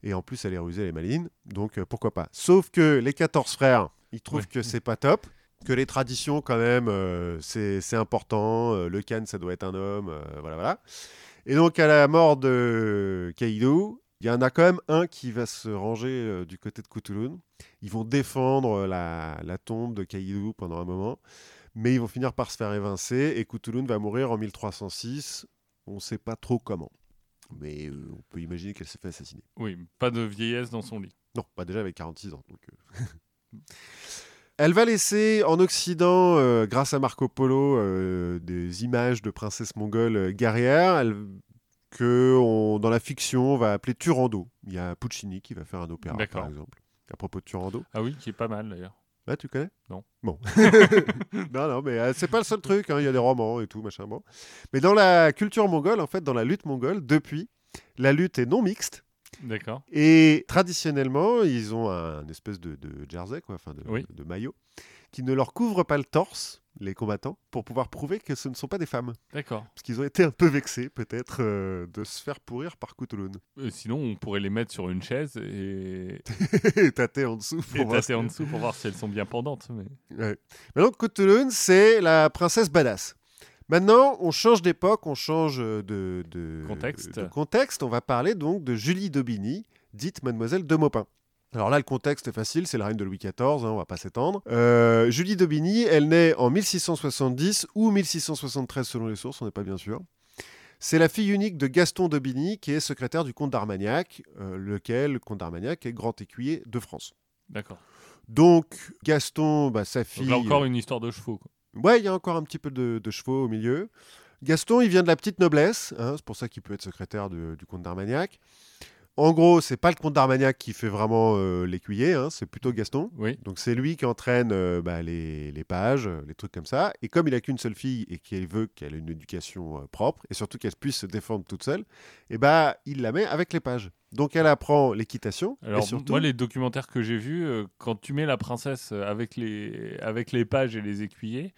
Et en plus, elle est rusée, elle est maline. Donc euh, pourquoi pas. Sauf que les 14 frères, ils trouvent Ouais. que c'est pas top. Que les traditions, quand même, euh, c'est c'est important. Euh, le Khan, ça doit être un homme. voilà, voilà. Et donc, à la mort de Kaido, il y en a quand même un qui va se ranger euh, du côté de Kutulun. Ils vont défendre la, la tombe de Kaido pendant un moment. Mais ils vont finir par se faire évincer. Et Kutulun va mourir en 1306. On ne sait pas trop comment. Mais euh, on peut imaginer qu'elle s'est fait assassiner. Oui, pas de vieillesse dans son lit. Non, pas déjà avec 46 ans. donc, euh. (laughs) Elle va laisser en Occident, euh, grâce à Marco Polo, euh, des images de princesses mongoles euh, guerrières elle- que on- dans la fiction on va appeler Turando. Il y a Puccini qui va faire un opéra, par exemple, à propos de Turando. Ah oui, qui est pas mal d'ailleurs. Ouais, tu connais? Non. Bon. (laughs) non, non, mais euh, c'est pas le seul truc. hein, Il y a des romans et tout, machin. Bon. Mais dans la culture mongole, en fait, dans la lutte mongole, depuis, la lutte est non mixte. D'accord. Et traditionnellement, ils ont un espèce de, de jersey, quoi, enfin de, Oui. de maillot, qui ne leur couvre pas le torse, les combattants, pour pouvoir prouver que ce ne sont pas des femmes. D'accord. Parce qu'ils ont été un peu vexés, peut-être, euh, de se faire pourrir par Kutulun. Euh, sinon, on pourrait les mettre sur une chaise et, (laughs) et tâter en dessous. Pour et voir tâter ce en dessous pour voir si elles sont bien pendantes. Mais... Ouais. Maintenant, Kutulun, c'est la princesse badass. Maintenant, on change d'époque, on change de, de- Contexte. de contexte. On va parler donc de Julie d'Aubigny, dite Mademoiselle de Maupin. Alors là, le contexte est facile, c'est la reine de Louis XIV, hein, on va pas s'étendre. Euh, Julie d'Aubigny, elle naît en 1670 ou 1673 selon les sources, on n'est pas bien sûr. C'est la fille unique de Gaston d'Aubigny, qui est secrétaire du comte d'Armagnac, euh, lequel, le comte d'Armagnac, est grand écuyer de France. D'accord. Donc, Gaston, bah, sa Donc fille... là encore une histoire de chevaux. quoi. Ouais, il y a encore un petit peu de, chevaux au milieu. Gaston, il vient de la petite noblesse, hein, c'est pour ça qu'il peut être secrétaire du comte d'Armagnac. En gros, c'est pas le comte d'Armagnac qui fait vraiment euh, l'écuyer, hein, c'est plutôt Gaston. Oui. Donc c'est lui qui entraîne euh, bah, les, les pages, euh, les trucs comme ça. Et comme il a qu'une seule fille et qu'il veut qu'elle ait une éducation euh, propre, et surtout qu'elle puisse se défendre toute seule, et bah, il la met avec les pages. Donc elle apprend l'équitation. Alors et surtout... moi, les documentaires que j'ai vus, quand tu mets la princesse avec les avec les pages et les écuyers,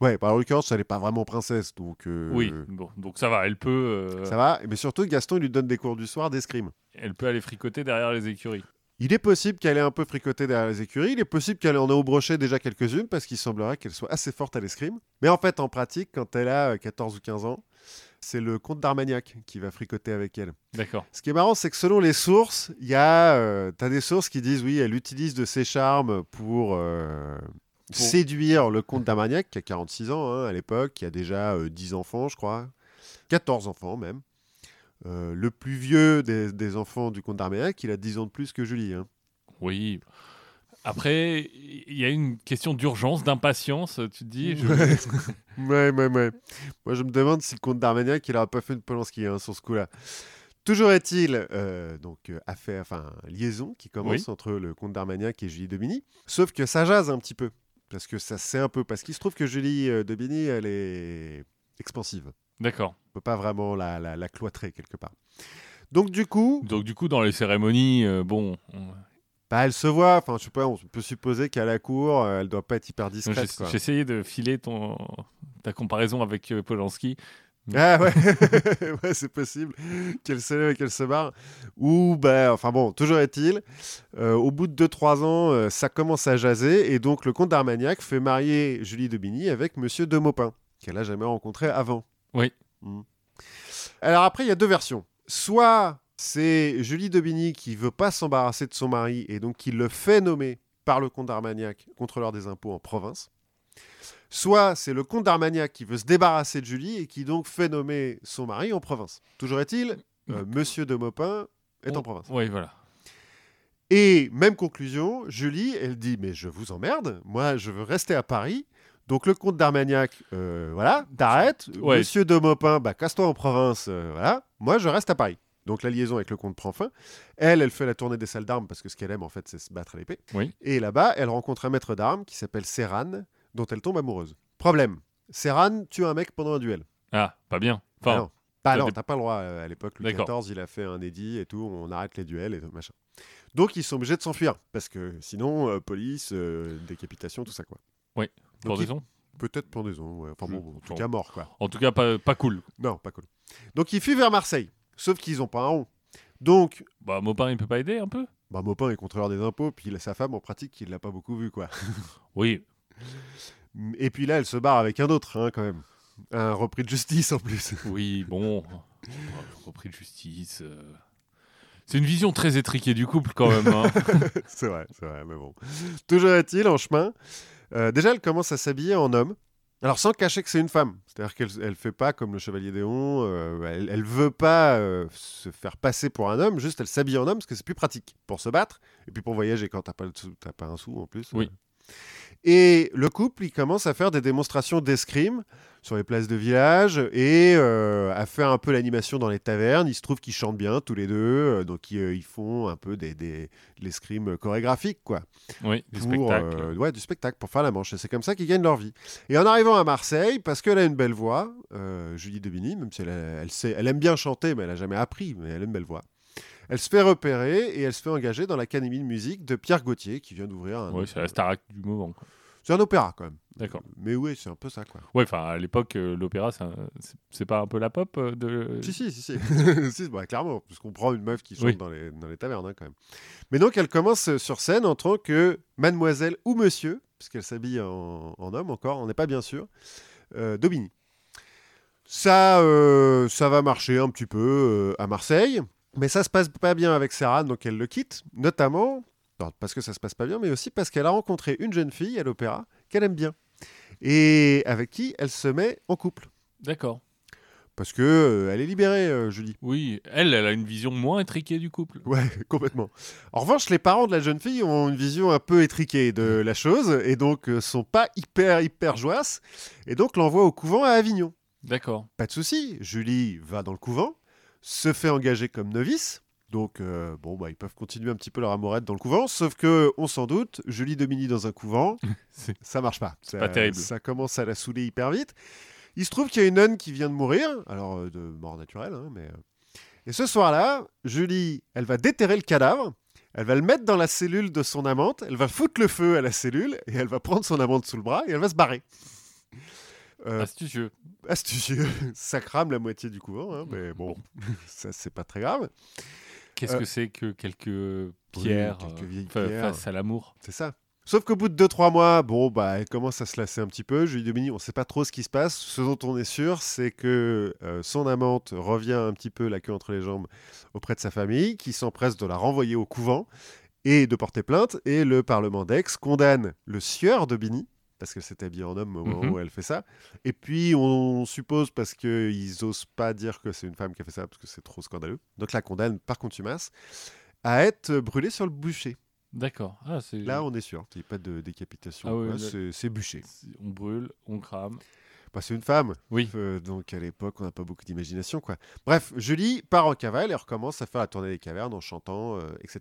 Ouais, bah, en l'occurrence, elle n'est pas vraiment princesse, donc euh, oui. Bon, donc ça va. Elle peut euh, ça va. Mais surtout, Gaston, il lui donne des cours du soir d'escrime. elle peut aller fricoter derrière les écuries. Il est possible qu'elle ait un peu fricoté derrière les écuries, il est possible qu'elle en ait broché déjà quelques-unes, parce qu'il semblerait qu'elle soit assez forte à l'escrime. Mais en fait, en pratique, quand elle a euh, 14 ou 15 ans, c'est le comte d'Armagnac qui va fricoter avec elle. D'accord. Ce qui est marrant, c'est que selon les sources, il y a, euh, t'as des sources qui disent oui, elle utilise de ses charmes pour euh, séduire le comte d'Armagnac, qui a 46 ans hein, à l'époque, qui a déjà euh, 10 enfants, je crois, 14 enfants même. Euh, le plus vieux des, des enfants du comte d'Armagnac, il a 10 ans de plus que Julie. hein. Oui. Après, il y a une question d'urgence, d'impatience. Tu te dis, je- Ouais, (laughs) ouais, ouais. Moi, je me demande si le comte d'Armagnac, il n'aura pas fait une Polanski hein, sur ce coup-là. Toujours est-il, euh, donc, euh, affaire, enfin, liaison qui commence entre le comte d'Armagnac et Julie Domini. Sauf que ça jase un petit peu. Parce que ça c'est un peu. Parce qu'il se trouve que Julie euh, elle est expansive. D'accord. On peut pas vraiment la, la, la cloîtrer quelque part. Donc, du coup, Donc du coup, dans les cérémonies, euh, bon, on- bah, elle se voit. Enfin, je sais pas, on peut supposer qu'à la cour, euh, elle doit pas être hyper discrète. j'ai essayé de filer ton ta comparaison avec euh, Polanski. Ah ouais, (laughs) ouais c'est possible qu'elle se lève et qu'elle se barre. Ou, ben, enfin bon, toujours est-il, euh, au bout de 2-3 ans, euh, ça commence à jaser, et donc le comte d'Armagnac fait marier Julie de Bigny avec Monsieur de Maupin, qu'elle a jamais rencontré avant. Oui. Mhm. Alors après, il y a deux versions. Soit c'est Julie de Bigny qui veut pas s'embarrasser de son mari, et donc qui le fait nommer par le comte d'Armagnac contrôleur des impôts en province. Soit c'est le comte d'Armagnac qui veut se débarrasser de Julie et qui donc fait nommer son mari en province. Toujours est-il, euh, Monsieur de Maupin est en province. Oui, voilà. Et même conclusion, Julie, elle dit mais je vous emmerde, moi je veux rester à Paris, Donc le comte d'Armagnac, euh, voilà, t'arrêtes. Ouais. Monsieur de Maupin, bah casse-toi en province, euh, voilà. Moi, je reste à Paris. Donc la liaison avec le comte prend fin. Elle, elle fait la tournée des salles d'armes parce que ce qu'elle aime, en fait, c'est se battre à l'épée. Oui. Et là-bas, elle rencontre un maître d'armes qui s'appelle Serran, dont elle tombe amoureuse. Problème. Serran tue un mec pendant un duel. Ah, pas bien. Ah Enfin, non. Bah ça non, t'as pas le droit euh, à l'époque. Louis. XIV, il a fait un édit et tout, on arrête les duels et tout, machin. Donc ils sont obligés de s'enfuir parce que sinon, euh, police, euh, décapitation, tout ça quoi. Oui, pendaison. Peut-être pendaison, ouais. enfin bon, en tout Bon. cas mort quoi. En tout cas, pas, pas cool. Non, pas cool. Donc ils fuient vers Marseille, sauf qu'ils ont pas un rond. Donc, Bah, Maupin, il peut pas aider un peu? Bah, Maupin est contrôleur des impôts, puis il a sa femme en pratique, il l'a pas beaucoup vu quoi. Oui. Et puis là, elle se barre avec un autre hein, quand même. Un repris de justice en plus. Oui, bon. Repris de justice. euh. C'est une vision très étriquée du couple quand même. hein. (laughs) c'est vrai, c'est vrai, mais bon. Toujours est-il, en chemin, euh, déjà elle commence à s'habiller en homme. Alors sans cacher que c'est une femme, c'est-à-dire qu'elle elle fait pas comme le chevalier d'Éon, euh, elle, elle veut pas euh, se faire passer pour un homme, juste elle s'habille en homme parce que c'est plus pratique pour se battre et puis pour voyager quand t'as pas, le pas un sou en plus. Oui. Et le couple, il commence à faire des démonstrations d'escrime sur les places de village et euh, à faire un peu l'animation dans les tavernes. Il se trouve qu'ils chantent bien tous les deux, euh, donc ils, euh, ils font un peu des, des, de l'escrime chorégraphique, quoi. Oui, Pour, spectacles. euh, ouais, du spectacle pour faire la manche. Et c'est comme ça qu'ils gagnent leur vie. Et en arrivant à Marseille, parce qu'elle a une belle voix, Julie Debini, même si elle, a- elle, sait, elle aime bien chanter, mais elle n'a jamais appris, mais elle a une belle voix. Elle se fait repérer et elle se fait engager dans l'académie de musique de Pierre Gauthier, qui vient d'ouvrir un. Oui, c'est la Starac du moment. quoi. C'est un opéra quand même. D'accord. Mais oui, c'est un peu ça quoi. Ouais, enfin, à l'époque, euh, l'opéra, c'est un- c'est c'est pas un peu la pop euh, de. Si, si, si, si. (laughs) (laughs) Si, bah, clairement, parce qu'on prend une meuf qui chante Oui. dans, les, dans les tavernes hein, quand même. Mais donc, elle commence euh, sur scène en tant que mademoiselle ou monsieur, puisqu'elle s'habille en, en homme encore, on n'est pas bien sûr, euh, Daubigny. Ça, ça va marcher un petit peu à Marseille, mais ça se passe pas bien avec Serran, donc elle le quitte, notamment, non, parce que ça se passe pas bien, mais aussi parce qu'elle a rencontré une jeune fille à l'opéra qu'elle aime bien, et avec qui elle se met en couple. D'accord. Parce que euh, elle est libérée, euh, Julie. Oui, elle, elle a une vision moins étriquée du couple. Ouais, (laughs) complètement. En revanche, les parents de la jeune fille ont une vision un peu étriquée de la chose et donc euh, sont pas hyper hyper joyeux et donc l'envoient au couvent à Avignon. D'accord. Pas de souci, Julie va dans le couvent, se fait engager comme novice. Donc euh, bon bah ils peuvent continuer un petit peu leur amourette dans le couvent, sauf que on s'en doute, Julie Domini dans un couvent, (laughs) C'est- ça marche pas. Ça, pas terrible. Ça commence à la saouler hyper vite. Il se trouve qu'il y a une nonne qui vient de mourir, alors euh, de mort naturelle, hein, mais. euh. Et ce soir-là, Julie, elle va déterrer le cadavre, elle va le mettre dans la cellule de son amante, elle va foutre le feu à la cellule et elle va prendre son amante sous le bras et elle va se barrer. Euh, Astucieux. astucieux, (laughs) ça crame la moitié du couvent, hein, mais bon, (laughs) ça c'est pas très grave. Qu'est-ce Euh, que c'est que quelques pierres quelques euh, vieilles pierres. face à l'amour? C'est ça. Sauf qu'au bout de 2-3 mois, bon, bah, elle commence à se lasser un petit peu. Julie Domini, on ne sait pas trop ce qui se passe. Ce dont on est sûr, c'est que euh, son amante revient un petit peu la queue entre les jambes auprès de sa famille, qui s'empresse de la renvoyer au couvent et de porter plainte. Et le Parlement d'Aix condamne le sieur de Bini, parce qu'elle s'est habillée en homme au moment Mhm. où elle fait ça. Et puis, on suppose, parce qu'ils n'osent pas dire que c'est une femme qui a fait ça, parce que c'est trop scandaleux, donc la condamne par contumace à être brûlée sur le bûcher. D'accord. Ah. Là, on est sûr. Il n'y a pas de décapitation. Ah oui, quoi. là- c'est, c'est- On brûle, on crame. Bah, c'est une femme. Oui. Euh, donc à l'époque, on n'a pas beaucoup d'imagination. quoi. Bref, Julie part en cavale et recommence à faire la tournée des cavernes en chantant, euh, etc.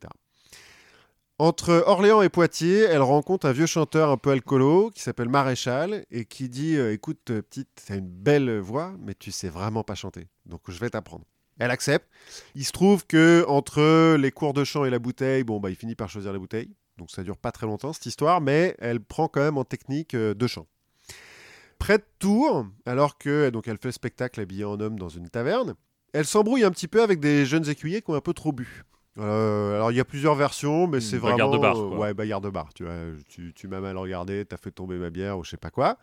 Entre Orléans et Poitiers, elle rencontre un vieux chanteur un peu alcoolo qui s'appelle Maréchal et qui dit euh, Écoute, euh, petite, t'as une belle voix, mais tu sais vraiment pas chanter. Donc je vais t'apprendre. Elle accepte. Il se trouve que entre les cours de chant et la bouteille, bon, bah, il finit par choisir la bouteille. Donc ça dure pas très longtemps cette histoire, mais elle prend quand même en technique euh, de chant. Près de Tours, alors que donc elle fait le spectacle habillée en homme dans une taverne, elle s'embrouille un petit peu avec des jeunes écuyers qui ont un peu trop bu. Euh, alors il y a plusieurs versions, mais c'est vraiment de bar, euh, ouais bagarre de bar. Tu vois, tu, tu m'as mal regardé, t'as fait tomber ma bière ou je sais pas quoi.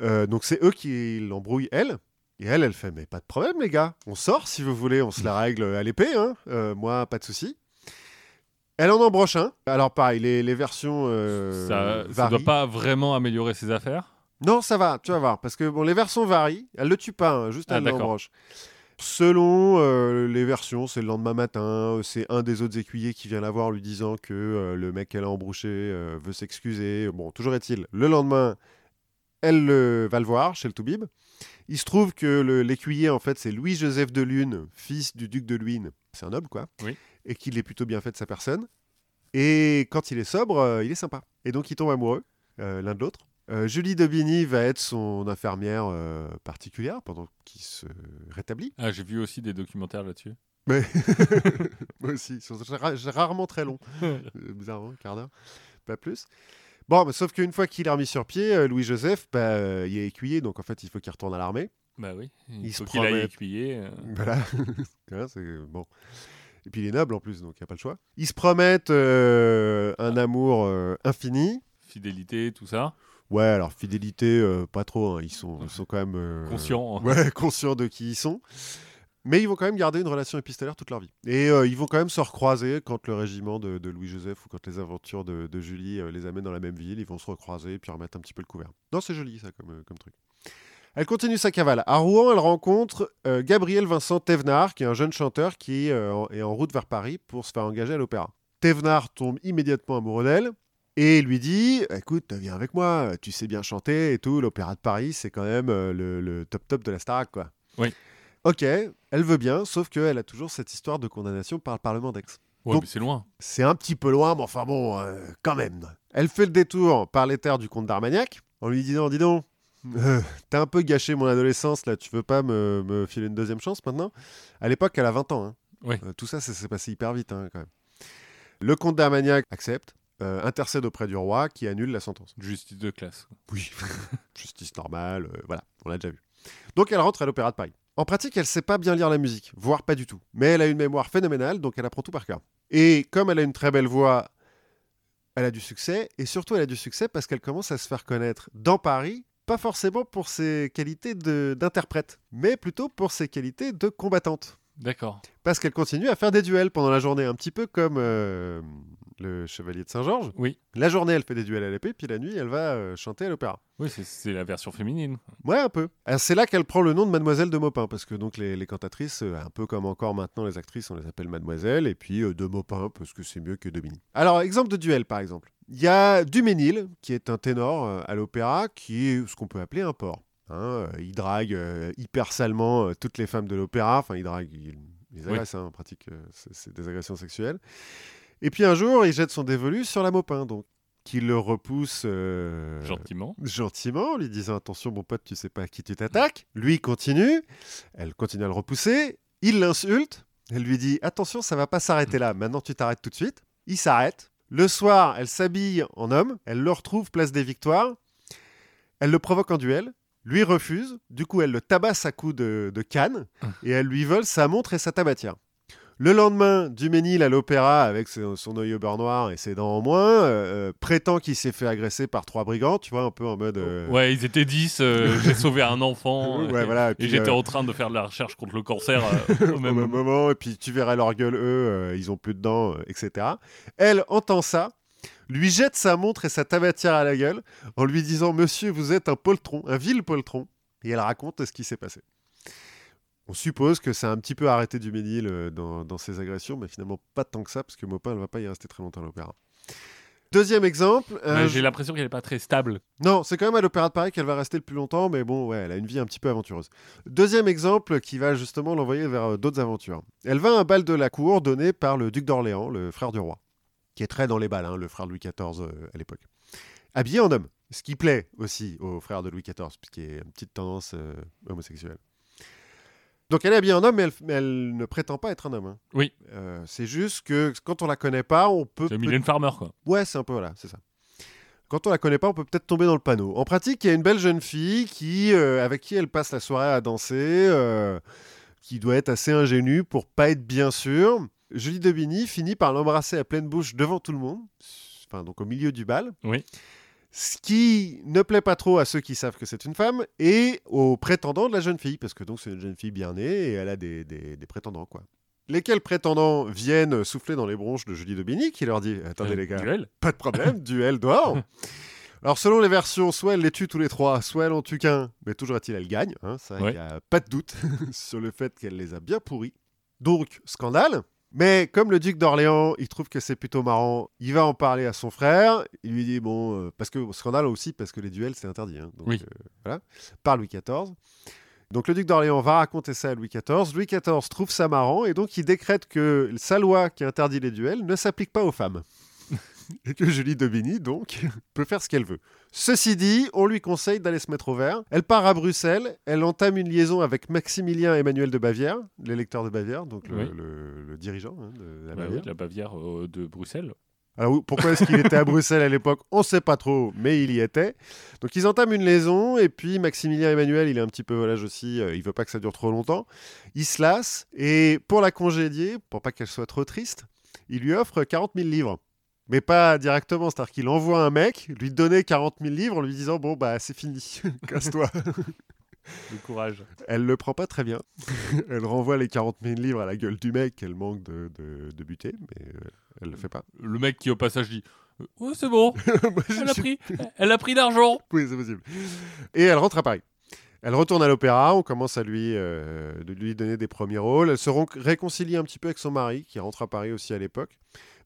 Euh, donc c'est eux qui l'embrouillent elle. Et elle, elle fait mais pas de problème les gars, on sort si vous voulez, on se la règle à l'épée, hein. Euh, moi pas de souci. Elle en embroche un. Alors pareil, les, les versions ça, varient. doit pas vraiment améliorer ses affaires? Non, ça va, tu vas voir. Parce que bon, les versions varient. Elle le tue pas, hein, juste Ah, elle l'embroche. Selon euh, les versions, c'est le lendemain matin. euh, C'est un des autres écuyers qui vient la voir lui disant que euh, le mec qu'elle a embrouché euh, veut s'excuser. Bon, toujours est-il, le lendemain, elle va le voir chez le Toubib. Il se trouve que l'écuyer, en fait, c'est Louis-Joseph de Lune, fils du duc de Luynes. C'est un noble, quoi. Oui. Et qu'il est plutôt bien fait de sa personne. Et quand il est sobre, il est sympa. Et donc, ils tombent amoureux, l'un de l'autre. Euh, Julie Daubigny va être son infirmière euh, particulière pendant qu'il se rétablit. Ah, j'ai vu aussi des documentaires là-dessus. Mais (laughs) moi aussi, ra- rarement très longs. (laughs) Euh, Bizarrement, un quart d'heure, pas plus. Bon, mais sauf qu'une fois qu'il est remis sur pied, euh, Louis-Joseph, bah, il est écuyer, donc en fait, il faut qu'il retourne à l'armée. Bah oui. Il, Il se faut qu'il aille écuyer. (laughs) Voilà. Hein, c'est bon. Et puis il est noble en plus, donc il n'y a pas le choix. Ils se promettent un amour euh, infini. Fidélité, tout ça. Ouais, alors fidélité, euh, pas trop. hein. Ils, sont, ils sont quand même. euh, Conscient. Ouais, (laughs) conscients de qui ils sont. Mais ils vont quand même garder une relation épistolaire toute leur vie. Et euh, ils vont quand même se recroiser quand le régiment de, de Louis-Joseph ou quand les aventures de, de Julie euh, les amènent dans la même ville. Ils vont se recroiser et puis remettre un petit peu le couvert. Non, c'est joli ça comme, comme truc. Elle continue sa cavale. À Rouen, elle rencontre euh, Gabriel Vincent Thévenard, qui est un jeune chanteur qui euh, est en route vers Paris pour se faire engager à l'opéra. Thévenard tombe immédiatement amoureux d'elle et lui dit Écoute, viens avec moi, tu sais bien chanter et tout. L'opéra de Paris, c'est quand même euh, le, le top top de la Starac, quoi. Oui. Ok, elle veut bien, sauf qu'elle a toujours cette histoire de condamnation par le Parlement d'Aix. Ouais, Donc- mais c'est loin. C'est un petit peu loin, mais enfin bon, euh, quand même. Elle fait le détour par les terres du comte d'Armagnac en lui disant Dis donc, euh, t'as un peu gâché mon adolescence là, tu veux pas me, me filer une deuxième chance maintenant? À l'époque, elle a 20 ans. hein. Oui. Euh, tout ça, ça s'est passé hyper vite hein, quand même. Le comte d'Armagnac accepte, euh, intercède auprès du roi qui annule la sentence. Justice de classe. Oui, (laughs) justice normale, euh, voilà, on l'a déjà vu. Donc elle rentre à l'Opéra de Paris. En pratique, elle sait pas bien lire la musique, voire pas du tout. Mais elle a une mémoire phénoménale, donc elle apprend tout par cœur. Et comme elle a une très belle voix, elle a du succès, et surtout elle a du succès parce qu'elle commence à se faire connaître dans Paris, pas forcément pour ses qualités d'interprète, mais plutôt pour ses qualités de combattante. D'accord. Parce qu'elle continue à faire des duels pendant la journée, un petit peu comme euh, le chevalier de Saint-Georges. Oui. La journée, elle fait des duels à l'épée, puis la nuit, elle va euh, chanter à l'opéra. Oui, c'est- la version féminine. Ouais, un peu. C'est là qu'elle prend le nom de Mademoiselle de Maupin, parce que donc les, les cantatrices, euh, un peu comme encore maintenant les actrices, on les appelle Mademoiselle, et puis euh, de Maupin, parce que c'est mieux que Dominique. Alors, exemple de duel, par exemple. Il y a Duménil, qui est un ténor à l'opéra, qui est ce qu'on peut appeler un porc. Hein, il drague euh, hyper salement toutes les femmes de l'opéra, enfin, il drague, il, les Oui. agresse, hein, en pratique, euh, c'est des agressions sexuelles. Et puis un jour, il jette son dévolu sur la Maupin, donc, qui le repousse... euh, Gentiment. gentiment, en lui disant attention mon pote, tu sais pas à qui tu t'attaques. Lui continue, elle continue à le repousser, il l'insulte, elle lui dit attention, ça va pas s'arrêter là, maintenant tu t'arrêtes tout de suite. Il s'arrête. Le soir, elle s'habille en homme, elle le retrouve place des Victoires, elle le provoque en duel. Lui refuse, du coup elle le tabasse à coups de, de canne et elle lui vole sa montre et sa tabatière. Le lendemain, Duménil à l'opéra avec son, son œil au beurre noir et ses dents en moins, euh, euh, prétend qu'il s'est fait agresser par trois brigands, tu vois, un peu en mode. euh, Ouais, ils étaient 10. euh, (laughs) J'ai sauvé un enfant. Ouais, euh, voilà, et Et j'étais en train de faire de la recherche contre le cancer (laughs) au au même même moment. et puis tu verrais leur gueule, eux, ils ont plus de dents, etc. Elle entend ça, lui jette sa montre et sa tabatière à la gueule en lui disant Monsieur, vous êtes un poltron, un vil poltron. Et elle raconte ce qui s'est passé. On suppose que ça a un petit peu arrêté du Ménil euh, dans, dans ses agressions, mais finalement pas tant que ça, parce que Maupin ne va pas y rester très longtemps à l'opéra. Deuxième exemple. euh, J'ai l'impression qu'elle est pas très stable. non, c'est quand même à l'Opéra de Paris qu'elle va rester le plus longtemps, mais bon, ouais, elle a une vie un petit peu aventureuse. Deuxième exemple qui va justement l'envoyer vers euh, d'autres aventures. Elle va à un bal de la cour donné par le duc d'Orléans, le frère du roi, qui est très dans les balles, hein, le frère de Louis XIV euh, à l'époque. Habillé en homme, ce qui plaît aussi au frère de Louis XIV, puisqu'il y a une petite tendance euh, homosexuelle. Donc elle est habillée en homme, mais elle, mais elle ne prétend pas être un homme. hein. Oui. Euh, c'est juste que quand on la connaît pas, on peut C'est Mylène Farmer, quoi. Ouais, c'est un peu voilà, c'est ça. Quand on la connaît pas, on peut peut-être tomber dans le panneau. En pratique, il y a une belle jeune fille qui, euh, avec qui elle passe la soirée à danser, euh, qui doit être assez ingénue pour pas être bien sûre. Julie Debini finit par l'embrasser à pleine bouche devant tout le monde, enfin donc au milieu du bal. Oui. Ce qui ne plaît pas trop à ceux qui savent que c'est une femme et aux prétendants de la jeune fille, parce que donc c'est une jeune fille bien née et elle a des, des- des prétendants quoi. Lesquels prétendants viennent souffler dans les bronches de Julie Debini qui leur dit Attendez Euh, les gars, duel. pas de problème, (laughs) duel dehors. Alors, selon les versions, soit elle les tue tous les trois, soit elle en tue qu'un, mais toujours est-il, elle gagne. Hein, ça, il Ouais. n'y a pas de doute (laughs) sur le fait qu'elle les a bien pourris. Donc, scandale. Mais comme le duc d'Orléans, il trouve que c'est plutôt marrant, il va en parler à son frère. Il lui dit bon, euh, parce que scandale aussi parce que les duels c'est interdit. hein. donc Oui. euh, voilà, par Louis XIV. Donc le duc d'Orléans va raconter ça à Louis XIV. Louis XIV trouve ça marrant et donc il décrète que sa loi qui interdit les duels ne s'applique pas aux femmes. Et que Julie d'Aubigny, donc, (laughs) peut faire ce qu'elle veut. Ceci dit, on lui conseille d'aller se mettre au vert. Elle part à Bruxelles, elle entame une liaison avec Maximilien Emmanuel de Bavière, l'électeur de Bavière, donc le, Oui. le- le dirigeant hein, de la Bah Bavière. oui, la Bavière euh, de Bruxelles. Alors pourquoi est-ce qu'il était à (laughs) Bruxelles à l'époque? On ne sait pas trop, mais il y était. Donc ils entament une liaison, et puis Maximilien Emmanuel, il est un petit peu volage aussi, euh, il veut pas que ça dure trop longtemps. Il se lasse, et pour la congédier, pour pas qu'elle soit trop triste, il lui offre 40 000 livres. Mais pas directement, c'est-à-dire qu'il envoie un mec lui donner 40 000 livres en lui disant Bon, bah c'est fini, (laughs) casse-toi. Le courage. Elle le prend pas très bien. (laughs) elle renvoie les 40 000 livres à la gueule du mec qu'elle manque de, de, de buter, mais euh, elle le fait pas. Le mec qui au passage dit Ouais, c'est bon, (laughs) Moi, elle a pris, elle a pris d'argent. Oui, c'est possible. Et elle rentre à Paris. Elle retourne à l'opéra, on commence à lui, euh, de lui donner des premiers rôles. Elle se réconcilie un petit peu avec son mari, qui rentre à Paris aussi à l'époque.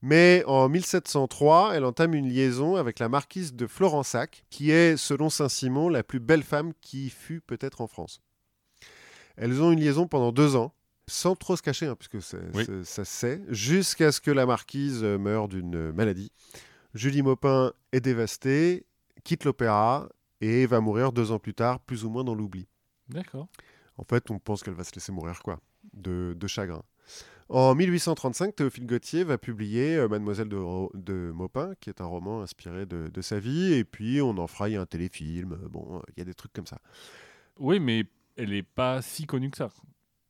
Mais en 1703, elle entame une liaison avec la marquise de Florensac, qui est, selon Saint-Simon, la plus belle femme qui fut peut-être en France. Elles ont une liaison pendant deux ans, sans trop se cacher, hein, puisque ça, Oui. ça- ça se sait, jusqu'à ce que la marquise meure d'une maladie. Julie Maupin est dévastée, quitte l'opéra et va mourir deux ans plus tard, plus ou moins dans l'oubli. D'accord. En fait, on pense qu'elle va se laisser mourir, quoi, de, de chagrin. En 1835, Théophile Gautier va publier euh, Mademoiselle de, Maupin, qui est un roman inspiré de, de sa vie, et puis on en fera un téléfilm, euh, bon, il y a des trucs comme ça. Oui, mais elle est pas si connue que ça.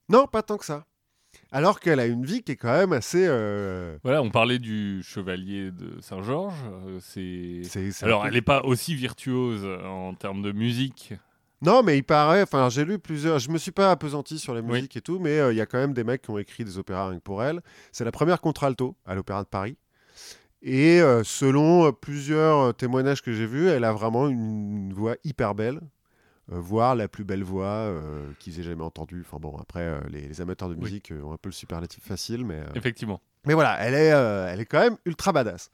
Non, pas tant que ça. Alors qu'elle a une vie qui est quand même assez... euh, Voilà, on parlait du chevalier de Saint-Georges. c'est. Alors, elle n'est pas aussi virtuose en termes de musique. Non, mais il paraît. Enfin, j'ai lu plusieurs. Je me suis pas appesanti sur les Oui. musiques et tout, mais euh, il y a quand même des mecs qui ont écrit des opéras rien que pour elle. C'est la première contralto à l'Opéra de Paris. Et euh, selon euh, plusieurs témoignages que j'ai vus, elle a vraiment une, voix hyper belle, euh, voire la plus belle voix qu'ils aient jamais entendue. Enfin bon, après, les, les amateurs de musique ont un peu le superlatif facile, mais. Effectivement. mais voilà, elle est, elle est quand même ultra badass.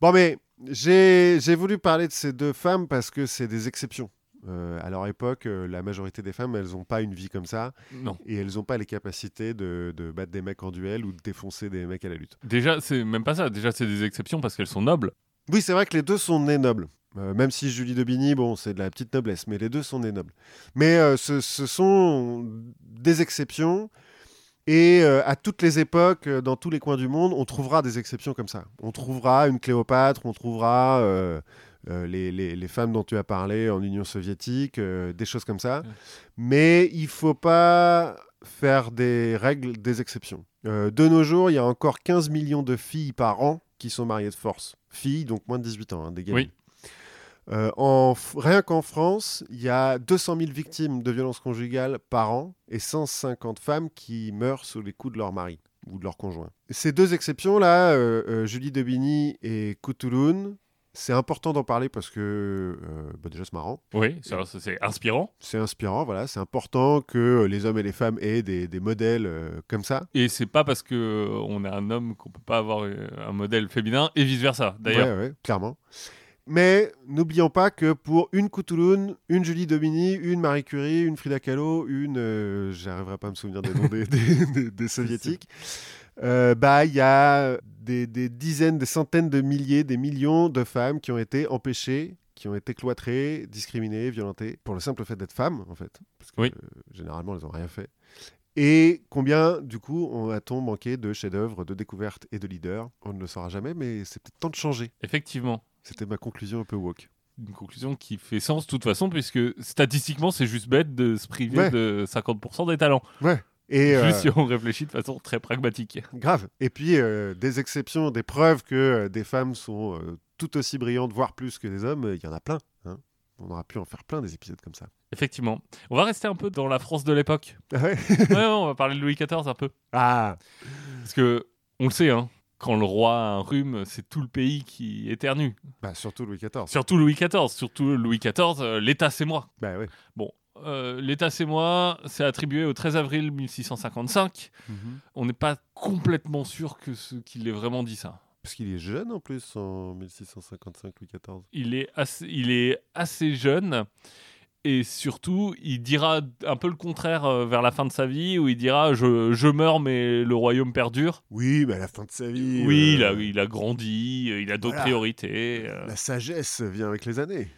Bon, mais j'ai voulu parler de ces deux femmes parce que c'est des exceptions. Euh, à leur époque, euh, la majorité des femmes, elles n'ont pas une vie comme ça Non. et elles n'ont pas les capacités de, de battre des mecs en duel ou de défoncer des mecs à la lutte. Déjà, c'est même pas ça. Déjà, c'est des exceptions parce qu'elles sont nobles. Oui, c'est vrai que les deux sont nés nobles. Euh, même si Julie de Bigny, bon, c'est de la petite noblesse, mais les deux sont nés nobles. Mais euh, ce, ce sont des exceptions. Et à toutes les époques, dans tous les coins du monde, on trouvera des exceptions comme ça. On trouvera une Cléopâtre, on trouvera les, les- les femmes dont tu as parlé en Union soviétique, euh, des choses comme ça. Ouais. Mais il faut pas faire des règles, des exceptions. Euh, de nos jours, il y a encore 15 millions de filles par an qui sont mariées de force. Filles, donc moins de 18 ans, hein, des. Oui. Euh, en rien qu'en France, il y a 200 000 victimes de violences conjugales par an et 150 femmes qui meurent sous les coups de leur mari ou de leur conjoint. Ces deux exceptions-là, euh, euh, Julie Debini et Kutulun, c'est important d'en parler parce que euh, bah déjà c'est marrant, Oui, c'est inspirant. c'est inspirant, voilà, c'est important que les hommes et les femmes aient des, des modèles euh, comme ça. Et c'est pas parce que euh, on est un homme qu'on peut pas avoir un modèle féminin et vice versa. D'ailleurs, Ouais, ouais, clairement. Mais n'oublions pas que pour une Kutulun, une Julie Domini, une Marie Curie, une Frida Kahlo, une. euh, J'arriverai pas à me souvenir des noms des, (laughs) des- des- des soviétiques. Euh, bah, il y a des, des dizaines, des centaines de milliers, des millions de femmes qui ont été empêchées, qui ont été cloîtrées, discriminées, violentées, pour le simple fait d'être femmes, en fait. Parce que Oui. euh, généralement, elles n'ont rien fait. Et combien, du coup, on- a-t-on manqué de chefs-d'œuvre, de découvertes et de leaders? On ne le saura jamais, mais c'est peut-être temps de changer. effectivement. C'était ma conclusion un peu woke. Une conclusion qui fait sens de toute façon, puisque statistiquement, c'est juste bête de se priver Ouais. de 50% des talents. Et euh, Juste si on réfléchit de façon très pragmatique. grave. Et puis euh, des exceptions, des preuves que euh, des femmes sont euh, tout aussi brillantes, voire plus que des hommes, euh, il y en a plein. hein. On aura pu en faire plein des épisodes comme ça. Effectivement. On va rester un peu dans la France de l'époque. Ah ouais ouais, on va parler de Louis XIV un peu. Ah Parce que, on le sait, hein, quand le roi a un rhume, c'est tout le pays qui éternue. Bah surtout Louis XIV. Surtout Louis XIV. Surtout Louis XIV, euh, l'État, c'est moi. Bah ouais. Bon, euh, l'État c'est moi, c'est attribué au 13 avril 1655. On n'est pas complètement sûr que ce- qu'il ait vraiment dit ça. Parce qu'il est jeune en plus en 1655, Louis XIV. Il est assez, il est assez jeune et surtout, il dira un peu le contraire euh, vers la fin de sa vie où il dira je, je meurs mais le royaume perdure. Oui, mais à la fin de sa vie. Oui, il euh, a, il a grandi, euh, il a d'autres Voilà. priorités. euh. La sagesse vient avec les années.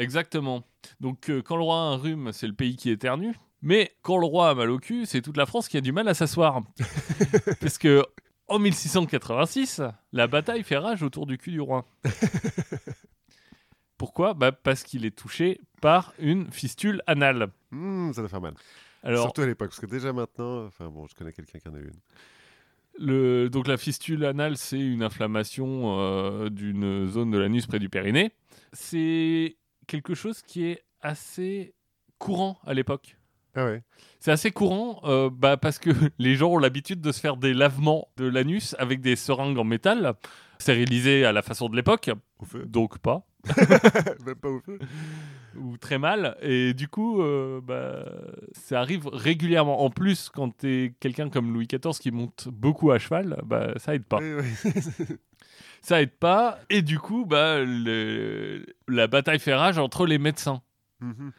Exactement. Donc euh, quand le roi a un rhume, c'est le pays qui éternue. Mais quand le roi a mal au cul, c'est toute la France qui a du mal à s'asseoir. (laughs) Parce que en 1686, la bataille fait rage autour du cul du roi. (laughs) Pourquoi? Bah Parce qu'il est touché par une fistule anale. Hmm, ça doit faire mal. Alors, Surtout à l'époque, parce que déjà maintenant, enfin bon, je connais quelqu'un qui en a une. le, donc la fistule anale, c'est une inflammation euh, d'une zone de l'anus près du périnée. C'est quelque chose qui est assez courant à l'époque. Ah ouais. C'est assez courant euh, bah, parce que (laughs) les gens ont l'habitude de se faire des lavements de l'anus avec des seringues en métal, stérilisées à la façon de l'époque, donc pas, (laughs) Même pas au feu. ou très mal. Et du coup, euh, bah, ça arrive régulièrement. En plus, quand t'es quelqu'un comme Louis XIV qui monte beaucoup à cheval, bah, ça aide pas. Oui, oui. (laughs) Ça aide pas. Et du coup, bah, le- la bataille fait rage entre les médecins Mhm.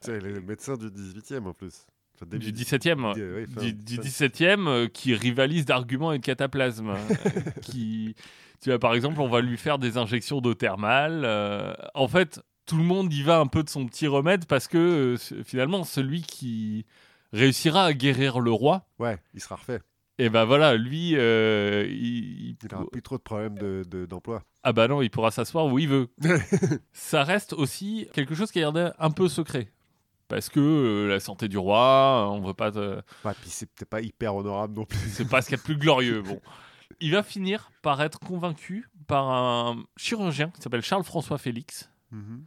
C'est les médecins du 18e en plus. Enfin, du 17e. du- oui, fin- du, du fin- 17e euh, qui rivalise d'arguments et de cataplasmes. (laughs) euh, qui, tu vois, par exemple, on va lui faire des injections d'eau thermale. euh, en fait, tout le monde y va un peu de son petit remède parce que finalement, celui qui réussira à guérir le roi, Ouais, il sera refait. Et ben voilà, lui, euh, il, il Il n'aura plus trop de problèmes de- de- d'emploi. ah bah non, il pourra s'asseoir où il veut. (laughs) Ça reste aussi quelque chose qui est gardé un peu secret. Parce que euh, la santé du roi, on veut pas. te- Ouais, puis c'est peut-être pas hyper honorable non plus. C'est pas ce qu'il y a de plus glorieux. Bon. Il va finir par être convaincu par un chirurgien qui s'appelle Charles-François Félix Mhm.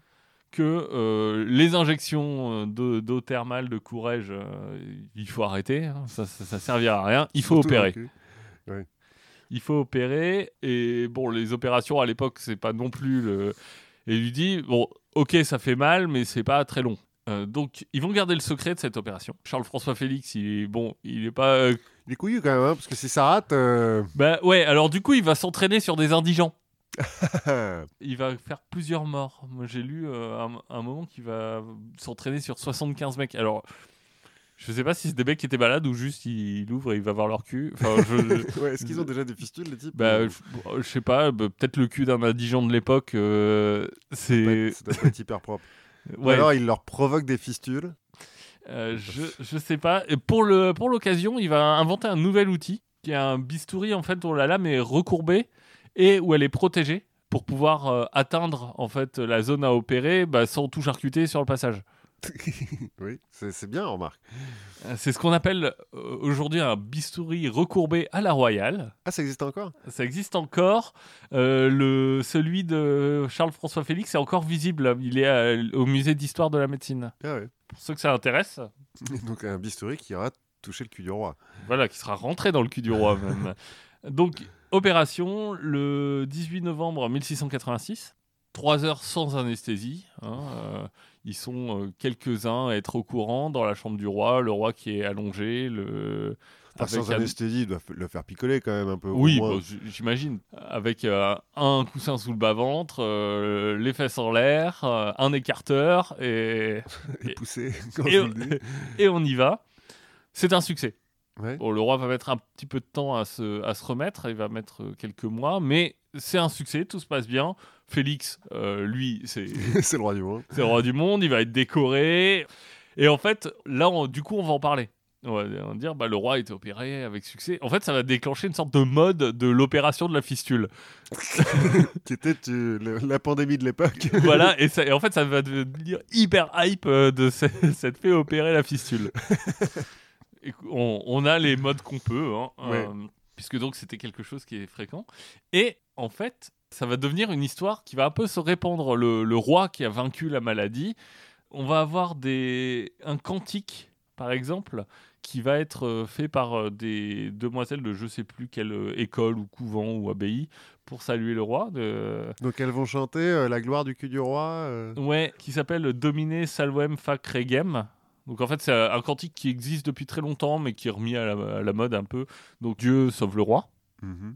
Que euh, les injections euh, d'eau thermale de courage, euh, il faut arrêter. hein. Ça, ça, ça servira à rien. Il faut Surtout opérer. Il faut opérer. Et bon, les opérations à l'époque, c'est pas non plus le. Et lui dit bon, ok, ça fait mal, mais c'est pas très long. Euh, donc, ils vont garder le secret de cette opération. Charles-François Félix, il est bon, il est pas Il est couillu quand même, hein, parce que si ça rate. Bah ouais, alors du coup, il va s'entraîner sur des indigents. (laughs) Il va faire plusieurs morts. Moi, j'ai lu euh, un, un moment qu'il va s'entraîner sur 75 mecs. Alors, je sais pas si c'est des mecs qui étaient malades ou juste il, il ouvre et il va voir leur cul. Enfin, (laughs) je, ouais, Est-ce qu'ils ont déjà des fistules, les types bah, je, je sais pas, bah, peut-être le cul d'un indigent de l'époque, euh, c'est. Hyper propre. (laughs) Ou Ouais, alors, il leur provoque des fistules. euh, je, je sais pas. Et pour le pour l'occasion, il va inventer un nouvel outil qui est un bistouri en fait dont la lame est recourbée et où elle est protégée pour pouvoir euh, atteindre en fait la zone à opérer bah, sans tout charcuter sur le passage. (laughs) oui, c'est bien, remarque. Euh, C'est ce qu'on appelle euh, aujourd'hui un bistouri recourbé à la royale. Ah, ça existe encore? Ça existe encore. Euh, le, celui de Charles-François Félix est encore visible. Il est à- au musée d'histoire de la médecine. Ah ouais. Pour ceux que ça intéresse, (laughs) Donc, un bistouri qui aura touché le cul du roi. voilà, qui sera rentré dans le cul du roi (laughs) même. Donc, opération le 18 novembre 1686. Trois heures sans anesthésie. hein, euh, ils sont euh, quelques-uns à être au courant dans la chambre du roi. Le roi qui est allongé. Le... Enfin, avec sans anesthésie, il doit f- le faire picoler quand même un peu. Oui, bah, j'imagine. Avec euh, un coussin sous le bas-ventre, euh, les fesses en l'air, un écarteur, et, (laughs) Et et, vous le dis. et on y va. C'est un succès. Ouais. Bon, le roi va mettre un petit peu de temps à se, à se remettre, il va mettre euh, quelques mois, mais c'est un succès, tout se passe bien. Félix, euh, lui, c'est (laughs) c'est le roi du monde. c'est le roi du monde, il va être décoré. Et en fait, là, on- du coup, on va en parler. On va, dire, bah, le roi a été opéré avec succès. En fait, ça va déclencher une sorte de mode de l'opération de la fistule. (laughs) Qui était tu- le- la pandémie de l'époque. (laughs) voilà, et, ça- et en fait, ça va devenir hyper hype euh, de ce- cette fait opérer la fistule. On, on a les modes qu'on peut, hein, Ouais. euh, puisque donc c'était quelque chose qui est fréquent. Et en fait, ça va devenir une histoire qui va un peu se répandre. Le, le roi qui a vaincu la maladie, on va avoir des, un cantique, par exemple, qui va être euh, fait par euh, des demoiselles de je sais plus quelle école ou couvent ou abbaye pour saluer le roi. De... Donc elles vont chanter euh, la gloire du cul du roi. euh. Ouais, qui s'appelle Domine Salvem Fac Regem. Donc en fait, c'est un cantique qui existe depuis très longtemps, mais qui est remis à la, à la mode un peu. Donc Dieu sauve le roi. Mhm.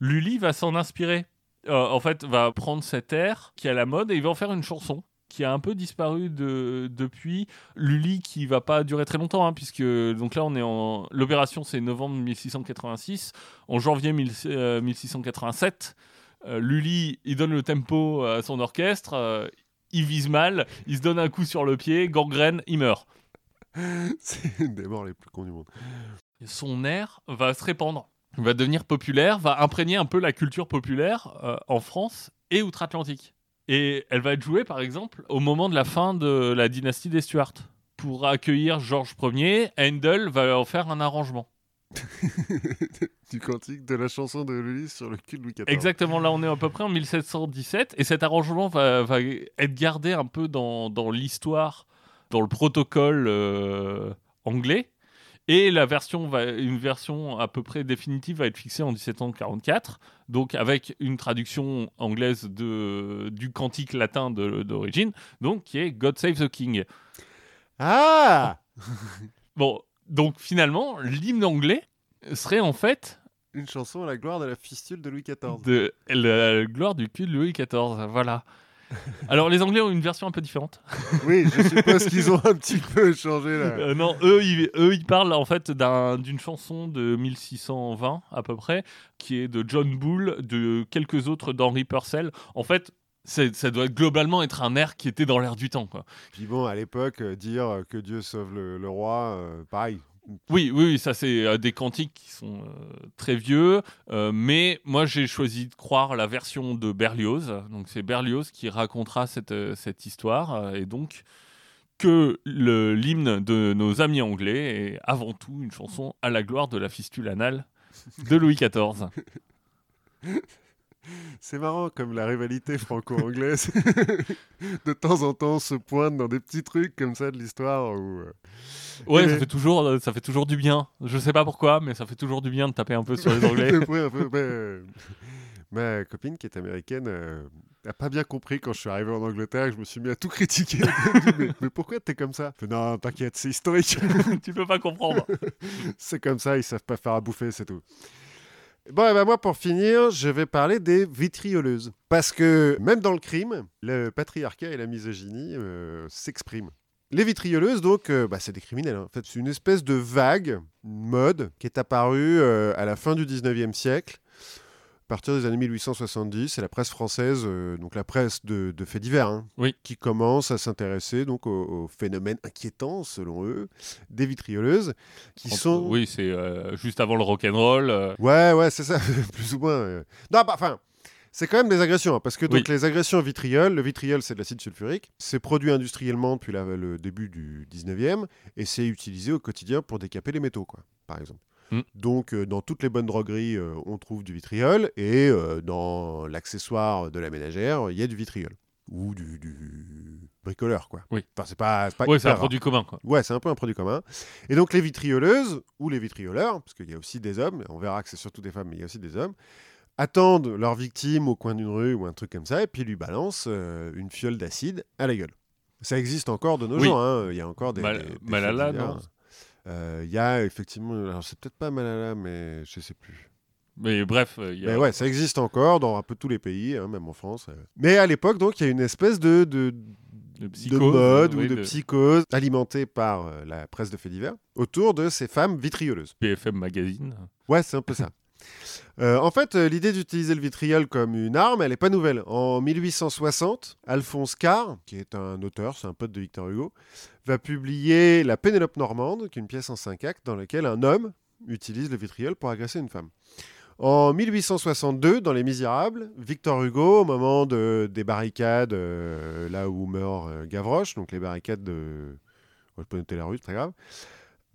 Lully va s'en inspirer. Euh, en fait, va prendre cet air qui est à la mode et il va en faire une chanson qui a un peu disparu de, depuis. Lully qui va pas durer très longtemps, hein, puisque donc là on est en l'opération c'est novembre 1686, en janvier 1000 euh, 1687. euh, Lully il donne le tempo à son orchestre, il vise mal, il se donne un coup sur le pied, gangrène, il meurt. (laughs) C'est des morts les plus cons du monde. son air va se répandre, va devenir populaire, va imprégner un peu la culture populaire euh, en France et outre-Atlantique. Et elle va être jouée, par exemple, au moment de la fin de la dynastie des Stuarts. Pour accueillir Georges Ier, Handel va en faire un arrangement. (laughs) du cantique de la chanson de Lully sur le cul de Louis XIV. Exactement, là on est à peu près en 1717, et cet arrangement va, va être gardé un peu dans, dans l'histoire, dans le protocole euh, anglais. Et la version va, une version à peu près définitive va être fixée en 1744, donc avec une traduction anglaise de, du cantique latin d'origine, donc qui est God Save the King. Ah Bon, donc finalement, l'hymne anglais serait en fait Une chanson à la gloire de la fistule de Louis XIV. de la gloire du cul de Louis XIV. Voilà. (laughs) Alors les Anglais ont une version un peu différente. (laughs) Oui, je suppose qu'ils ont un petit peu changé là. Euh, non, eux ils, eux, ils parlent en fait d'un- d'une chanson de 1620 à peu près, qui est de John Bull, de quelques autres d'Henry Purcell. En fait, ça doit globalement être un air qui était dans l'air du temps. Quoi. Puis bon, à l'époque, euh, dire euh, que Dieu sauve le, le roi, euh, pareil. Oui, oui, ça c'est euh, des cantiques qui sont euh, très vieux, mais moi j'ai choisi de croire la version de Berlioz. Donc c'est Berlioz qui racontera cette, cette histoire, et donc que l'hymne de nos amis anglais est avant tout une chanson à la gloire de la fistule anale de Louis XIV. (laughs) C'est marrant comme la rivalité franco-anglaise (laughs) de temps en temps se pointe dans des petits trucs comme ça de l'histoire où euh, Ouais, ça fait, toujours, euh, ça fait toujours du bien. Je sais pas pourquoi, mais ça fait toujours du bien de taper un peu sur les (laughs) Anglais. Euh, ma copine qui est américaine euh, a pas bien compris quand je suis arrivé en Angleterre et que je me suis mis à tout critiquer. (laughs) Dit, mais, mais pourquoi t'es comme ça? Non, t'inquiète, c'est historique. tu peux pas comprendre. c'est comme ça, ils savent pas faire à bouffer, c'est tout. Bon, et ben moi, pour finir, je vais parler des vitrioleuses. Parce que même dans le crime, le patriarcat et la misogynie euh, s'expriment. Les vitrioleuses, donc, euh, bah, c'est des criminels. hein. En fait, c'est une espèce de vague, une mode, qui est apparue euh, à la fin du 19e siècle. À partir des années 1870, c'est la presse française, euh, donc la presse de, de faits divers, hein, Oui. qui commence à s'intéresser donc au, au phénomène inquiétant, selon eux, des vitrioleuses, qui sont... Oui, c'est euh, juste avant le rock'n'roll. euh, Ouais, ouais, c'est ça, (laughs) plus ou moins. Non, bah, enfin, c'est quand même des agressions, hein, parce que donc, Oui. les agressions vitriol, le vitriol, c'est de l'acide sulfurique. C'est produit industriellement depuis la- le début du 19e, et c'est utilisé au quotidien pour décaper les métaux, quoi, par exemple. Mm. Donc, euh, dans toutes les bonnes drogueries, euh, on trouve du vitriol, et euh, dans l'accessoire de la ménagère, il y a du vitriol. Ou du, du bricoleur, quoi. Oui. Enfin, c'est pas, c'est pas Ouais, c'est un rare. produit commun, quoi. Ouais, c'est un peu un produit commun. Et donc les vitrioleuses ou les vitrioleurs, parce qu'il y a aussi des hommes, on verra que c'est surtout des femmes, mais il y a aussi des hommes, attendent leur victime au coin d'une rue ou un truc comme ça, et puis lui balancent euh, une fiole d'acide à la gueule. Ça existe encore de nos Oui. jours, hein. il y a encore des... Mal- des- Malala, non Il y a effectivement, alors c'est peut-être pas Malala, mais je sais plus. Mais bref, euh, y a... Mais ouais, ça existe encore dans un peu tous les pays, hein, même en France. euh. Mais à l'époque, donc, il y a une espèce de, de, de mode euh, ou de, psychose alimentée par euh, la presse de faits divers autour de ces femmes vitrioleuses. BFM Magazine. Ouais, c'est un peu ça. Euh, en fait, euh, l'idée d'utiliser le vitriol comme une arme, elle n'est pas nouvelle. En 1860, Alphonse Carr, qui est un auteur, c'est un pote de Victor Hugo, va publier La Pénélope Normande, qui est une pièce en cinq actes dans laquelle un homme utilise le vitriol pour agresser une femme. En 1862, dans Les Misérables, Victor Hugo, au moment de, des barricades, euh, là où meurt Gavroche, donc les barricades de... Je peux noter la rue, c'est très grave.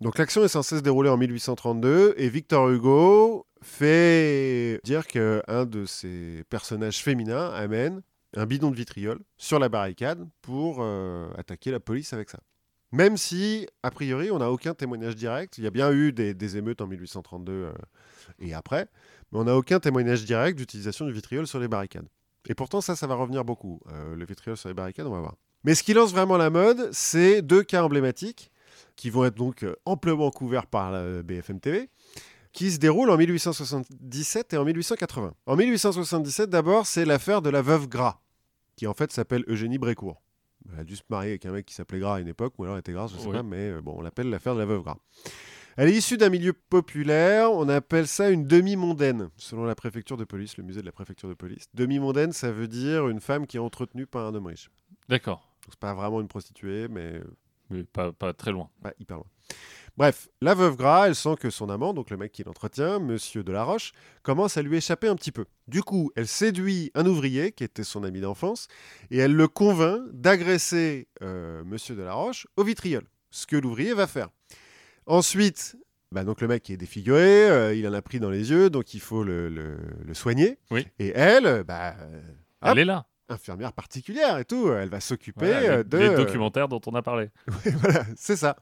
Donc l'action est censée se dérouler en 1832 et Victor Hugo fait dire qu'un de ses personnages féminins amène un bidon de vitriol sur la barricade pour euh, attaquer la police avec ça. Même si, a priori, on n'a aucun témoignage direct. Il y a bien eu des, émeutes en 1832 euh, et après, mais on n'a aucun témoignage direct d'utilisation du vitriol sur les barricades. Et pourtant, ça, ça va revenir beaucoup. Euh, le vitriol sur les barricades, on va voir. Mais ce qui lance vraiment la mode, c'est deux cas emblématiques. Qui vont être donc euh, amplement couverts par la BFM TV, qui se déroulent en 1877 et en 1880. En 1877, d'abord, c'est l'affaire de la veuve Gras, qui en fait s'appelle Eugénie Brécourt. Elle a dû se marier avec un mec qui s'appelait Gras à une époque, ou alors elle était Gras, je sais Oui. pas, mais euh, bon, on l'appelle l'affaire de la veuve Gras. Elle est issue d'un milieu populaire, on appelle ça une demi-mondaine, selon la préfecture de police, le musée de la préfecture de police. Demi-mondaine, ça veut dire une femme qui est entretenue par un homme riche. D'accord. Donc, C'est pas vraiment une prostituée, mais Mais pas, pas très loin. hyper loin. Bref, la veuve Gras, elle sent que son amant, donc le mec qui l'entretient, monsieur Delaroche, commence à lui échapper un petit peu. Du coup, elle séduit un ouvrier, qui était son ami d'enfance, et elle le convainc d'agresser euh, monsieur Delaroche au vitriol, ce que l'ouvrier va faire. Ensuite, bah, donc le mec est défiguré, euh, il en a pris dans les yeux, donc il faut le, le- le soigner. Oui. Et elle, bah, euh, Hop. Elle est là. Infirmière particulière et tout, elle va s'occuper Voilà, euh, de... les documentaires dont on a parlé. (laughs) voilà, c'est ça.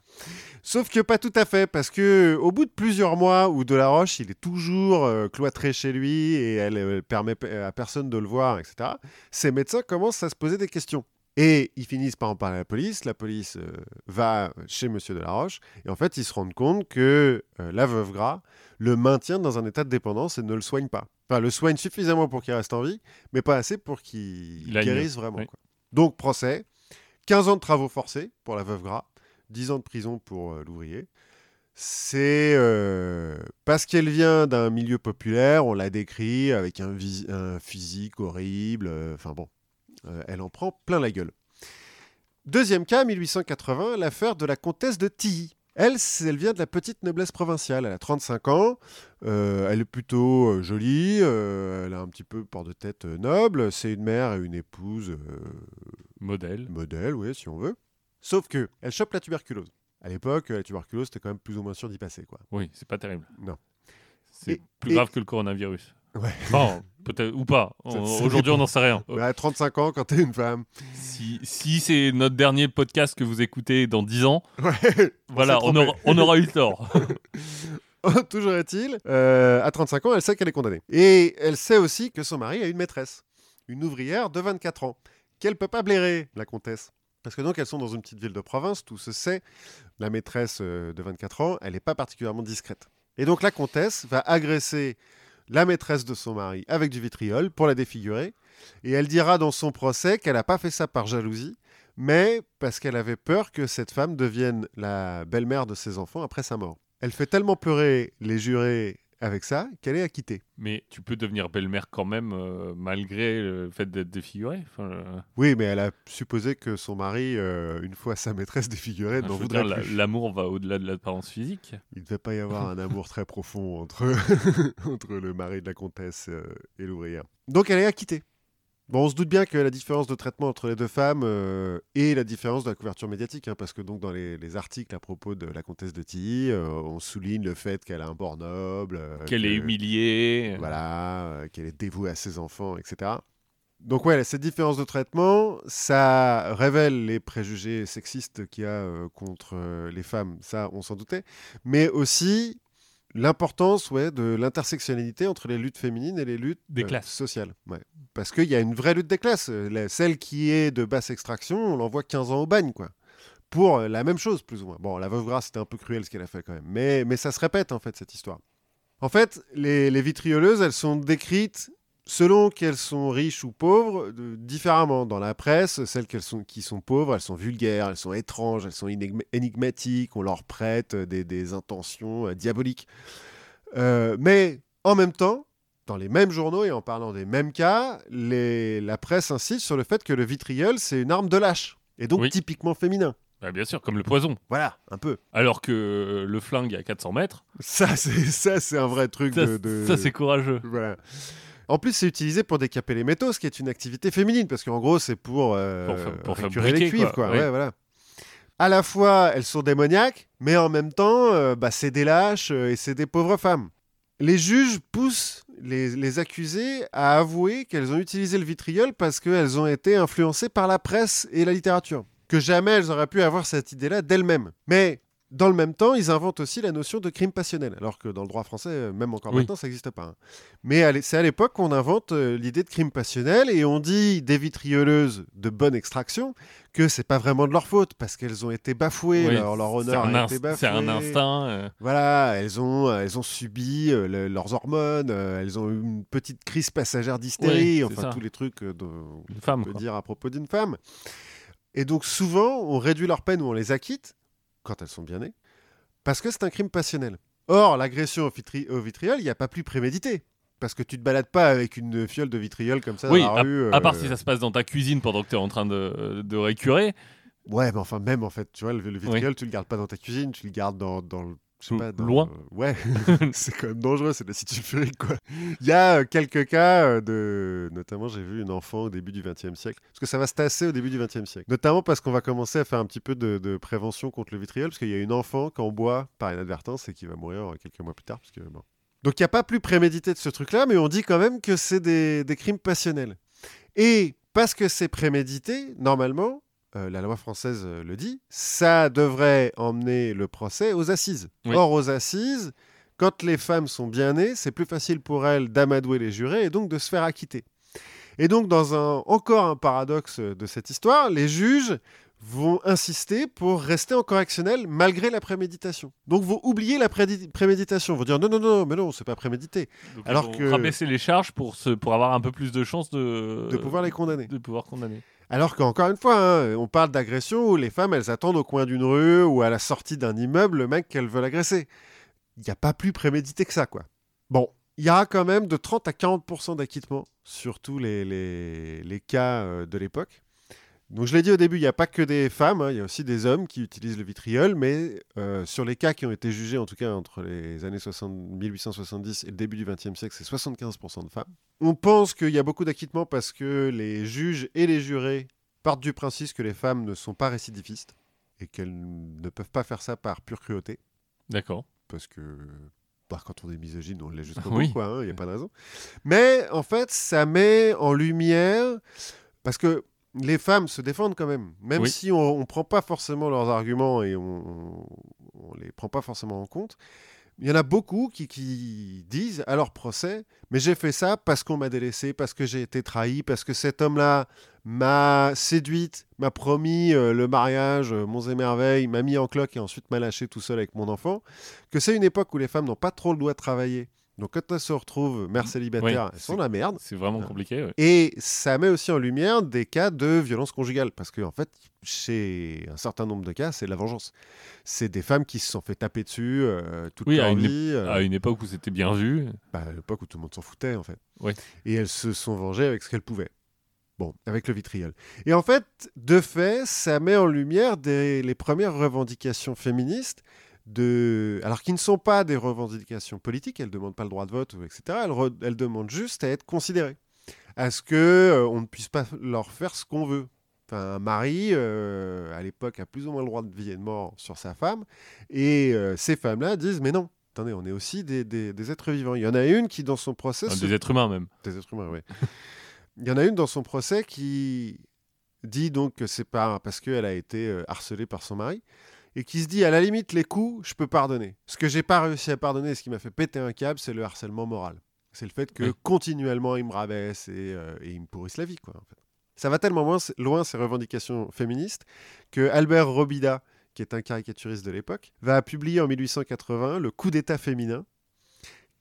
Sauf que pas tout à fait, parce que au bout de plusieurs mois où Delaroche, il est toujours euh, cloîtré chez lui et elle euh, permet à personne de le voir, etc., ses médecins commencent à se poser des questions. Et ils finissent par en parler à la police. La police euh, va chez Monsieur Delaroche et en fait, ils se rendent compte que euh, la veuve Gras le maintient dans un état de dépendance et ne le soigne pas. Enfin, le soigne suffisamment pour qu'il reste en vie, mais pas assez pour qu'il guérisse vraiment. oui. quoi. Donc, procès, 15 ans de travaux forcés pour la veuve Gras, 10 ans de prison pour euh, l'ouvrier. C'est parce qu'elle vient d'un milieu populaire, on l'a décrit avec un, un physique horrible. Enfin bon, elle en prend plein la gueule. Deuxième cas, 1880, l'affaire de la comtesse de Tilly. Elle, elle vient de la petite noblesse provinciale. Elle a 35 ans. euh, elle est plutôt euh, jolie. euh, elle a un petit peu port de tête euh, noble. C'est une mère et une épouse euh, Modèle. modèle, oui, si on veut. Sauf que elle chope la tuberculose. À l'époque, la tuberculose, c'était quand même plus ou moins sûr d'y passer, quoi. Oui, c'est pas terrible. Non. C'est plus et- grave que le coronavirus. Ouais. Enfin, peut-être ou pas. Aujourd'hui, on n'en sait rien. À 35 ans, quand t'es une femme. Si, si c'est notre dernier podcast que vous écoutez dans 10 ans, Ouais. voilà, on aura, on aura eu tort. (laughs) Toujours est-il, euh, à 35 ans, elle sait qu'elle est condamnée. Et elle sait aussi que son mari a une maîtresse, une ouvrière de 24 ans, qu'elle peut pas blairer, la comtesse. Parce que donc, elles sont dans une petite ville de province, tout se sait. La maîtresse euh, de 24 ans, elle n'est pas particulièrement discrète. Et donc, la comtesse va agresser la maîtresse de son mari avec du vitriol pour la défigurer. Et elle dira dans son procès qu'elle n'a pas fait ça par jalousie, mais parce qu'elle avait peur que cette femme devienne la belle-mère de ses enfants après sa mort. Elle fait tellement pleurer les jurés avec ça qu'elle est acquittée. Mais tu peux devenir belle-mère quand même, euh, malgré le fait d'être défiguré. Enfin, euh, Oui, mais elle a supposé que son mari, euh, une fois sa maîtresse défigurée, je n'en veux voudrait dire, la- plus. L'amour va au-delà de l'apparence physique. Il ne devait pas y avoir un (laughs) amour très profond entre, (laughs) entre le mari de la comtesse euh, et l'ouvrière. Donc elle est acquittée. Bon, on se doute bien que la différence de traitement entre les deux femmes euh, et la différence de la couverture médiatique, hein, parce que donc dans les, les articles à propos de la comtesse de Tilly, euh, on souligne le fait qu'elle a un bord noble, euh, Qu'elle que- est humiliée. voilà, euh, qu'elle est dévouée à ses enfants, etc. Donc ouais, cette différence de traitement, ça révèle les préjugés sexistes qu'il y a contre les femmes, ça on s'en doutait, mais aussi l'importance ouais, de l'intersectionnalité entre les luttes féminines et les luttes Des euh, classes. sociales. Ouais. Parce qu'il y a une vraie lutte des classes. Euh, la- celle qui est de basse extraction, on l'envoie 15 ans au bagne, quoi. Pour euh, la même chose, plus ou moins. Bon, la veuve grasse, c'était un peu cruel ce qu'elle a fait quand même. Mais, mais ça se répète, en fait, cette histoire. En fait, les, les vitrioleuses, elles sont décrites selon qu'elles sont riches ou pauvres, de- différemment. Dans la presse, celles sont, qui sont pauvres, elles sont vulgaires, elles sont étranges, elles sont énigm- énigmatiques, on leur prête des, des intentions euh, diaboliques. Euh, mais en même temps, dans les mêmes journaux et en parlant des mêmes cas, les- la presse insiste sur le fait que le vitriol, c'est une arme de lâche, et donc Oui. typiquement féminin. Bah, bien sûr, comme le poison. Voilà, un peu. Alors que euh, le flingue à 400 mètres, Ça, c'est ça, c'est un vrai truc ça, de... de- ça, c'est courageux. Voilà. En plus, c'est utilisé pour décaper les métaux, ce qui est une activité féminine, parce qu'en gros, c'est pour, euh, Pour fa- pour récurer les cuivres, quoi. quoi. Oui. Ouais, voilà. À la fois, elles sont démoniaques, mais en même temps, euh, bah, c'est des lâches euh, et c'est des pauvres femmes. Les juges poussent les, les accusés à avouer qu'elles ont utilisé le vitriol parce qu'elles ont été influencées par la presse et la littérature. Que jamais elles auraient pu avoir cette idée-là d'elles-mêmes. Mais Dans le même temps, ils inventent aussi la notion de crime passionnel, alors que dans le droit français, euh, même encore Oui. maintenant, ça n'existe pas. hein. Mais c'est à l'époque qu'on invente euh, l'idée de crime passionnel et on dit des vitrioleuses de bonne extraction que c'est pas vraiment de leur faute parce qu'elles ont été bafouées, Oui, leur, honneur a été bafoué. C'est un instinct. euh, Voilà, elles ont, elles ont subi euh, le- leurs hormones, euh, elles ont eu une petite crise passagère d'hystérie, Oui, enfin ça. tous les trucs dont une on femme. peut quoi. dire à propos d'une femme. Et donc souvent, on réduit leur peine ou on les acquitte, quand elles sont bien nées, parce que c'est un crime passionnel. Or, l'agression au, vitri- au vitriol, il n'y a pas plus prémédité. Parce que tu te balades pas avec une fiole de vitriol comme ça Oui, dans la rue. À part euh, si ça se passe dans ta cuisine pendant que tu es en train de, de récurer. Ouais, mais enfin, même en fait, tu vois, le, le vitriol, tu le gardes pas dans ta cuisine, tu le gardes dans, dans le. Je sais L- pas, dans- loin. Ouais, (laughs) (laughs) c'est quand même dangereux, c'est de l'acide sulfurique, quoi. Il y a euh, quelques cas euh, de. Notamment, j'ai vu une enfant au début du XXe siècle. Parce que ça va se tasser au début du XXe siècle. Notamment parce qu'on va commencer à faire un petit peu de, de prévention contre le vitriol, parce qu'il y a une enfant qui en boit par inadvertance et qui va mourir euh, quelques mois plus tard. Parce que, bon. Donc, il n'y a pas plus prémédité de ce truc-là, mais on dit quand même que c'est des, des crimes passionnels. Et parce que c'est prémédité, normalement, euh, la loi française euh, le dit, ça devrait emmener le procès aux assises. Oui. Or, aux assises, quand les femmes sont bien nées, c'est plus facile pour elles d'amadouer les jurés et donc de se faire acquitter. Et donc, dans un, encore un paradoxe de cette histoire, les juges vont insister pour rester en correctionnel malgré la préméditation. Donc, vont oublier la préméditation, vont dire non, non, non, mais non, c'est pas prémédité, Donc, Alors ils vont que- rabaisser les charges pour, se, pour avoir un peu plus de chances de, de pouvoir les condamner. de pouvoir condamner. Alors qu'encore une fois, hein, on parle d'agression où les femmes, elles attendent au coin d'une rue ou à la sortie d'un immeuble le mec qu'elles veulent agresser. Il n'y a pas plus prémédité que ça, quoi. Bon, il y aura quand même de 30 à 40% d'acquittement sur tous les cas euh, de l'époque. Donc je l'ai dit au début, il n'y a pas que des femmes, hein, il y a aussi des hommes qui utilisent le vitriol, mais euh, sur les cas qui ont été jugés, en tout cas entre les années 60 1870 et le début du XXe siècle, c'est 75% de femmes. On pense qu'il y a beaucoup d'acquittements parce que les juges et les jurés partent du principe que les femmes ne sont pas récidivistes et qu'elles ne peuvent pas faire ça par pure cruauté, D'accord. parce que bah, quand on est misogyne, on l'est jusqu'au (laughs) bout, hein, il n'y a pas de raison. Mais en fait, ça met en lumière, parce que les femmes se défendent quand même, même Oui. si on ne prend pas forcément leurs arguments et on ne les prend pas forcément en compte. Il y en a beaucoup qui, qui disent à leur procès, mais j'ai fait ça parce qu'on m'a délaissé, parce que j'ai été trahi, parce que cet homme-là m'a séduite, m'a promis euh, le mariage, euh, monts et merveilles, m'a mis en cloque et ensuite m'a lâché tout seul avec mon enfant. Que c'est une époque où les femmes n'ont pas trop le droit de travailler. Donc quand elles se retrouvent mères célibataires, Oui, elles sont la merde. C'est vraiment compliqué. ouais. Et ça met aussi en lumière des cas de violence conjugale, parce qu'en fait, chez un certain nombre de cas, c'est la vengeance. C'est des femmes qui se sont fait taper dessus euh, toute Oui, à leur une vie, euh, À une époque où c'était bien vu. bah, à l'époque où tout le monde s'en foutait, en fait. Ouais. Et elles se sont vengées avec ce qu'elles pouvaient. Bon, avec le vitriol. Et en fait, de fait, ça met en lumière des, les premières revendications féministes, de... alors qui ne sont pas des revendications politiques, elles ne demandent pas le droit de vote, etc. Elles, re- elles demandent juste à être considérées, à ce que euh, on ne puisse pas leur faire ce qu'on veut. Enfin, un mari, euh, à l'époque, a plus ou moins le droit de vie et de mort sur sa femme, et euh, ces femmes-là disent, mais non, attendez, on est aussi des, des- des êtres vivants. Il y en a une qui, dans son procès, se Des êtres humains même. des êtres humains, oui. (laughs) Il y en a une dans son procès qui dit donc que c'est pas parce qu'elle a été harcelée par son mari et qui se dit à la limite les coups, je peux pardonner. Ce que j'ai pas réussi à pardonner, ce qui m'a fait péter un câble, c'est le harcèlement moral. C'est le fait que Oui. continuellement ils me rabaissent et, euh, et ils me pourrissent la vie, quoi. En fait. Ça va tellement loin, loin ces revendications féministes que Albert Robida, qui est un caricaturiste de l'époque, va publier en 1880 le coup d'État féminin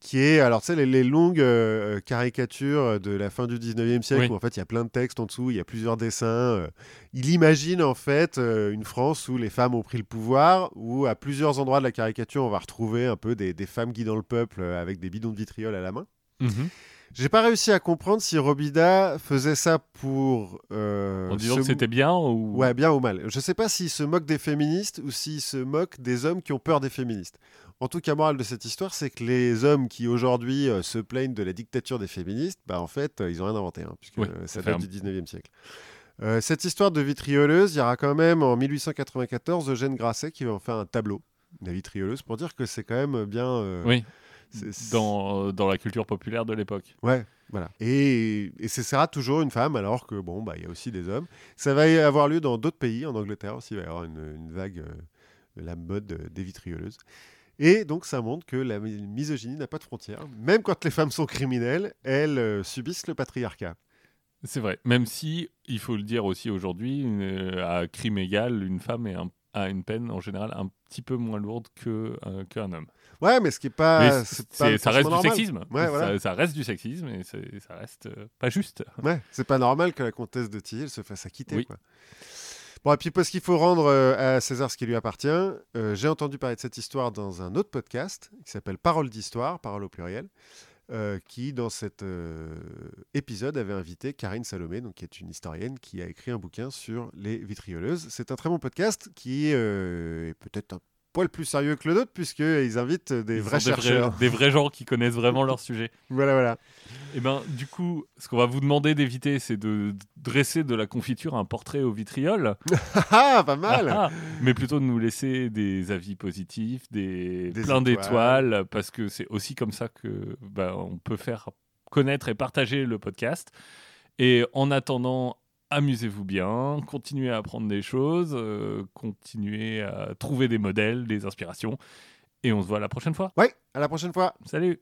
qui est, alors tu sais, les, les longues euh, caricatures de la fin du 19e siècle, Oui. où en fait il y a plein de textes en dessous, il y a plusieurs dessins. euh. il imagine en fait euh, une France où les femmes ont pris le pouvoir, où à plusieurs endroits de la caricature on va retrouver un peu des, des femmes guidant le peuple euh, avec des bidons de vitriol à la main. Mhm. J'ai pas réussi à comprendre si Robida faisait ça pour. euh, En disant se que c'était bien ou. Ouais, bien ou mal. Je sais pas s'il se moque des féministes ou s'il se moque des hommes qui ont peur des féministes. En tout cas, morale de cette histoire, c'est que les hommes qui aujourd'hui euh, se plaignent de la dictature des féministes, bah en fait, euh, ils ont rien inventé, hein, puisque Oui, ça date du 19e siècle. Euh, cette histoire de vitrioleuse, il y aura quand même en 1894 Eugène Grasset qui va en faire un tableau, la vitrioleuse, pour dire que c'est quand même bien. Oui. Dans, dans la culture populaire de l'époque. Ouais, voilà. Et, et ce sera toujours une femme, alors que bon, bah, il y a aussi des hommes. Ça va y avoir lieu dans d'autres pays, en Angleterre aussi, il va y avoir une, une vague la mode des vitrioleuses. Et donc ça montre que la mi- misogynie n'a pas de frontières. Même quand les femmes sont criminelles, elles euh, subissent le patriarcat. C'est vrai. Même si, il faut le dire aussi aujourd'hui, euh, à crime égal, une femme est un- a une peine en général un petit peu moins lourde que, euh, qu'un homme. Ouais, mais ce qui est pas... Ça reste du sexisme. Ouais, voilà. ça, ça reste du sexisme et ça reste euh, pas juste. Ouais, c'est pas normal que la comtesse de Tillil se fasse acquitter. Oui. Quoi. Bon, et puis parce qu'il faut rendre euh, à César ce qui lui appartient, euh, j'ai entendu parler de cette histoire dans un autre podcast qui s'appelle Parole d'histoire, parole au pluriel, euh, qui dans cet épisode avait invité Karine Salomé, donc qui est une historienne qui a écrit un bouquin sur les vitrioleuses. C'est un très bon podcast qui est peut-être un poil plus sérieux que le nôtre puisqu'ils invitent des Ils vrais des chercheurs. (laughs) des vrais gens qui connaissent vraiment leur sujet. (laughs) Voilà, voilà. Et ben, du coup, ce qu'on va vous demander d'éviter, c'est de dresser de la confiture un portrait au vitriol, (laughs) Ah, pas mal Ah, mais plutôt de nous laisser des avis positifs, des, Des plein étoiles. d'étoiles, parce que c'est aussi comme ça que ben, on peut faire connaître et partager le podcast. Et en attendant, amusez-vous bien, continuez à apprendre des choses, euh, continuez à trouver des modèles, des inspirations, et on se voit la prochaine fois. Ouais, à la prochaine fois Salut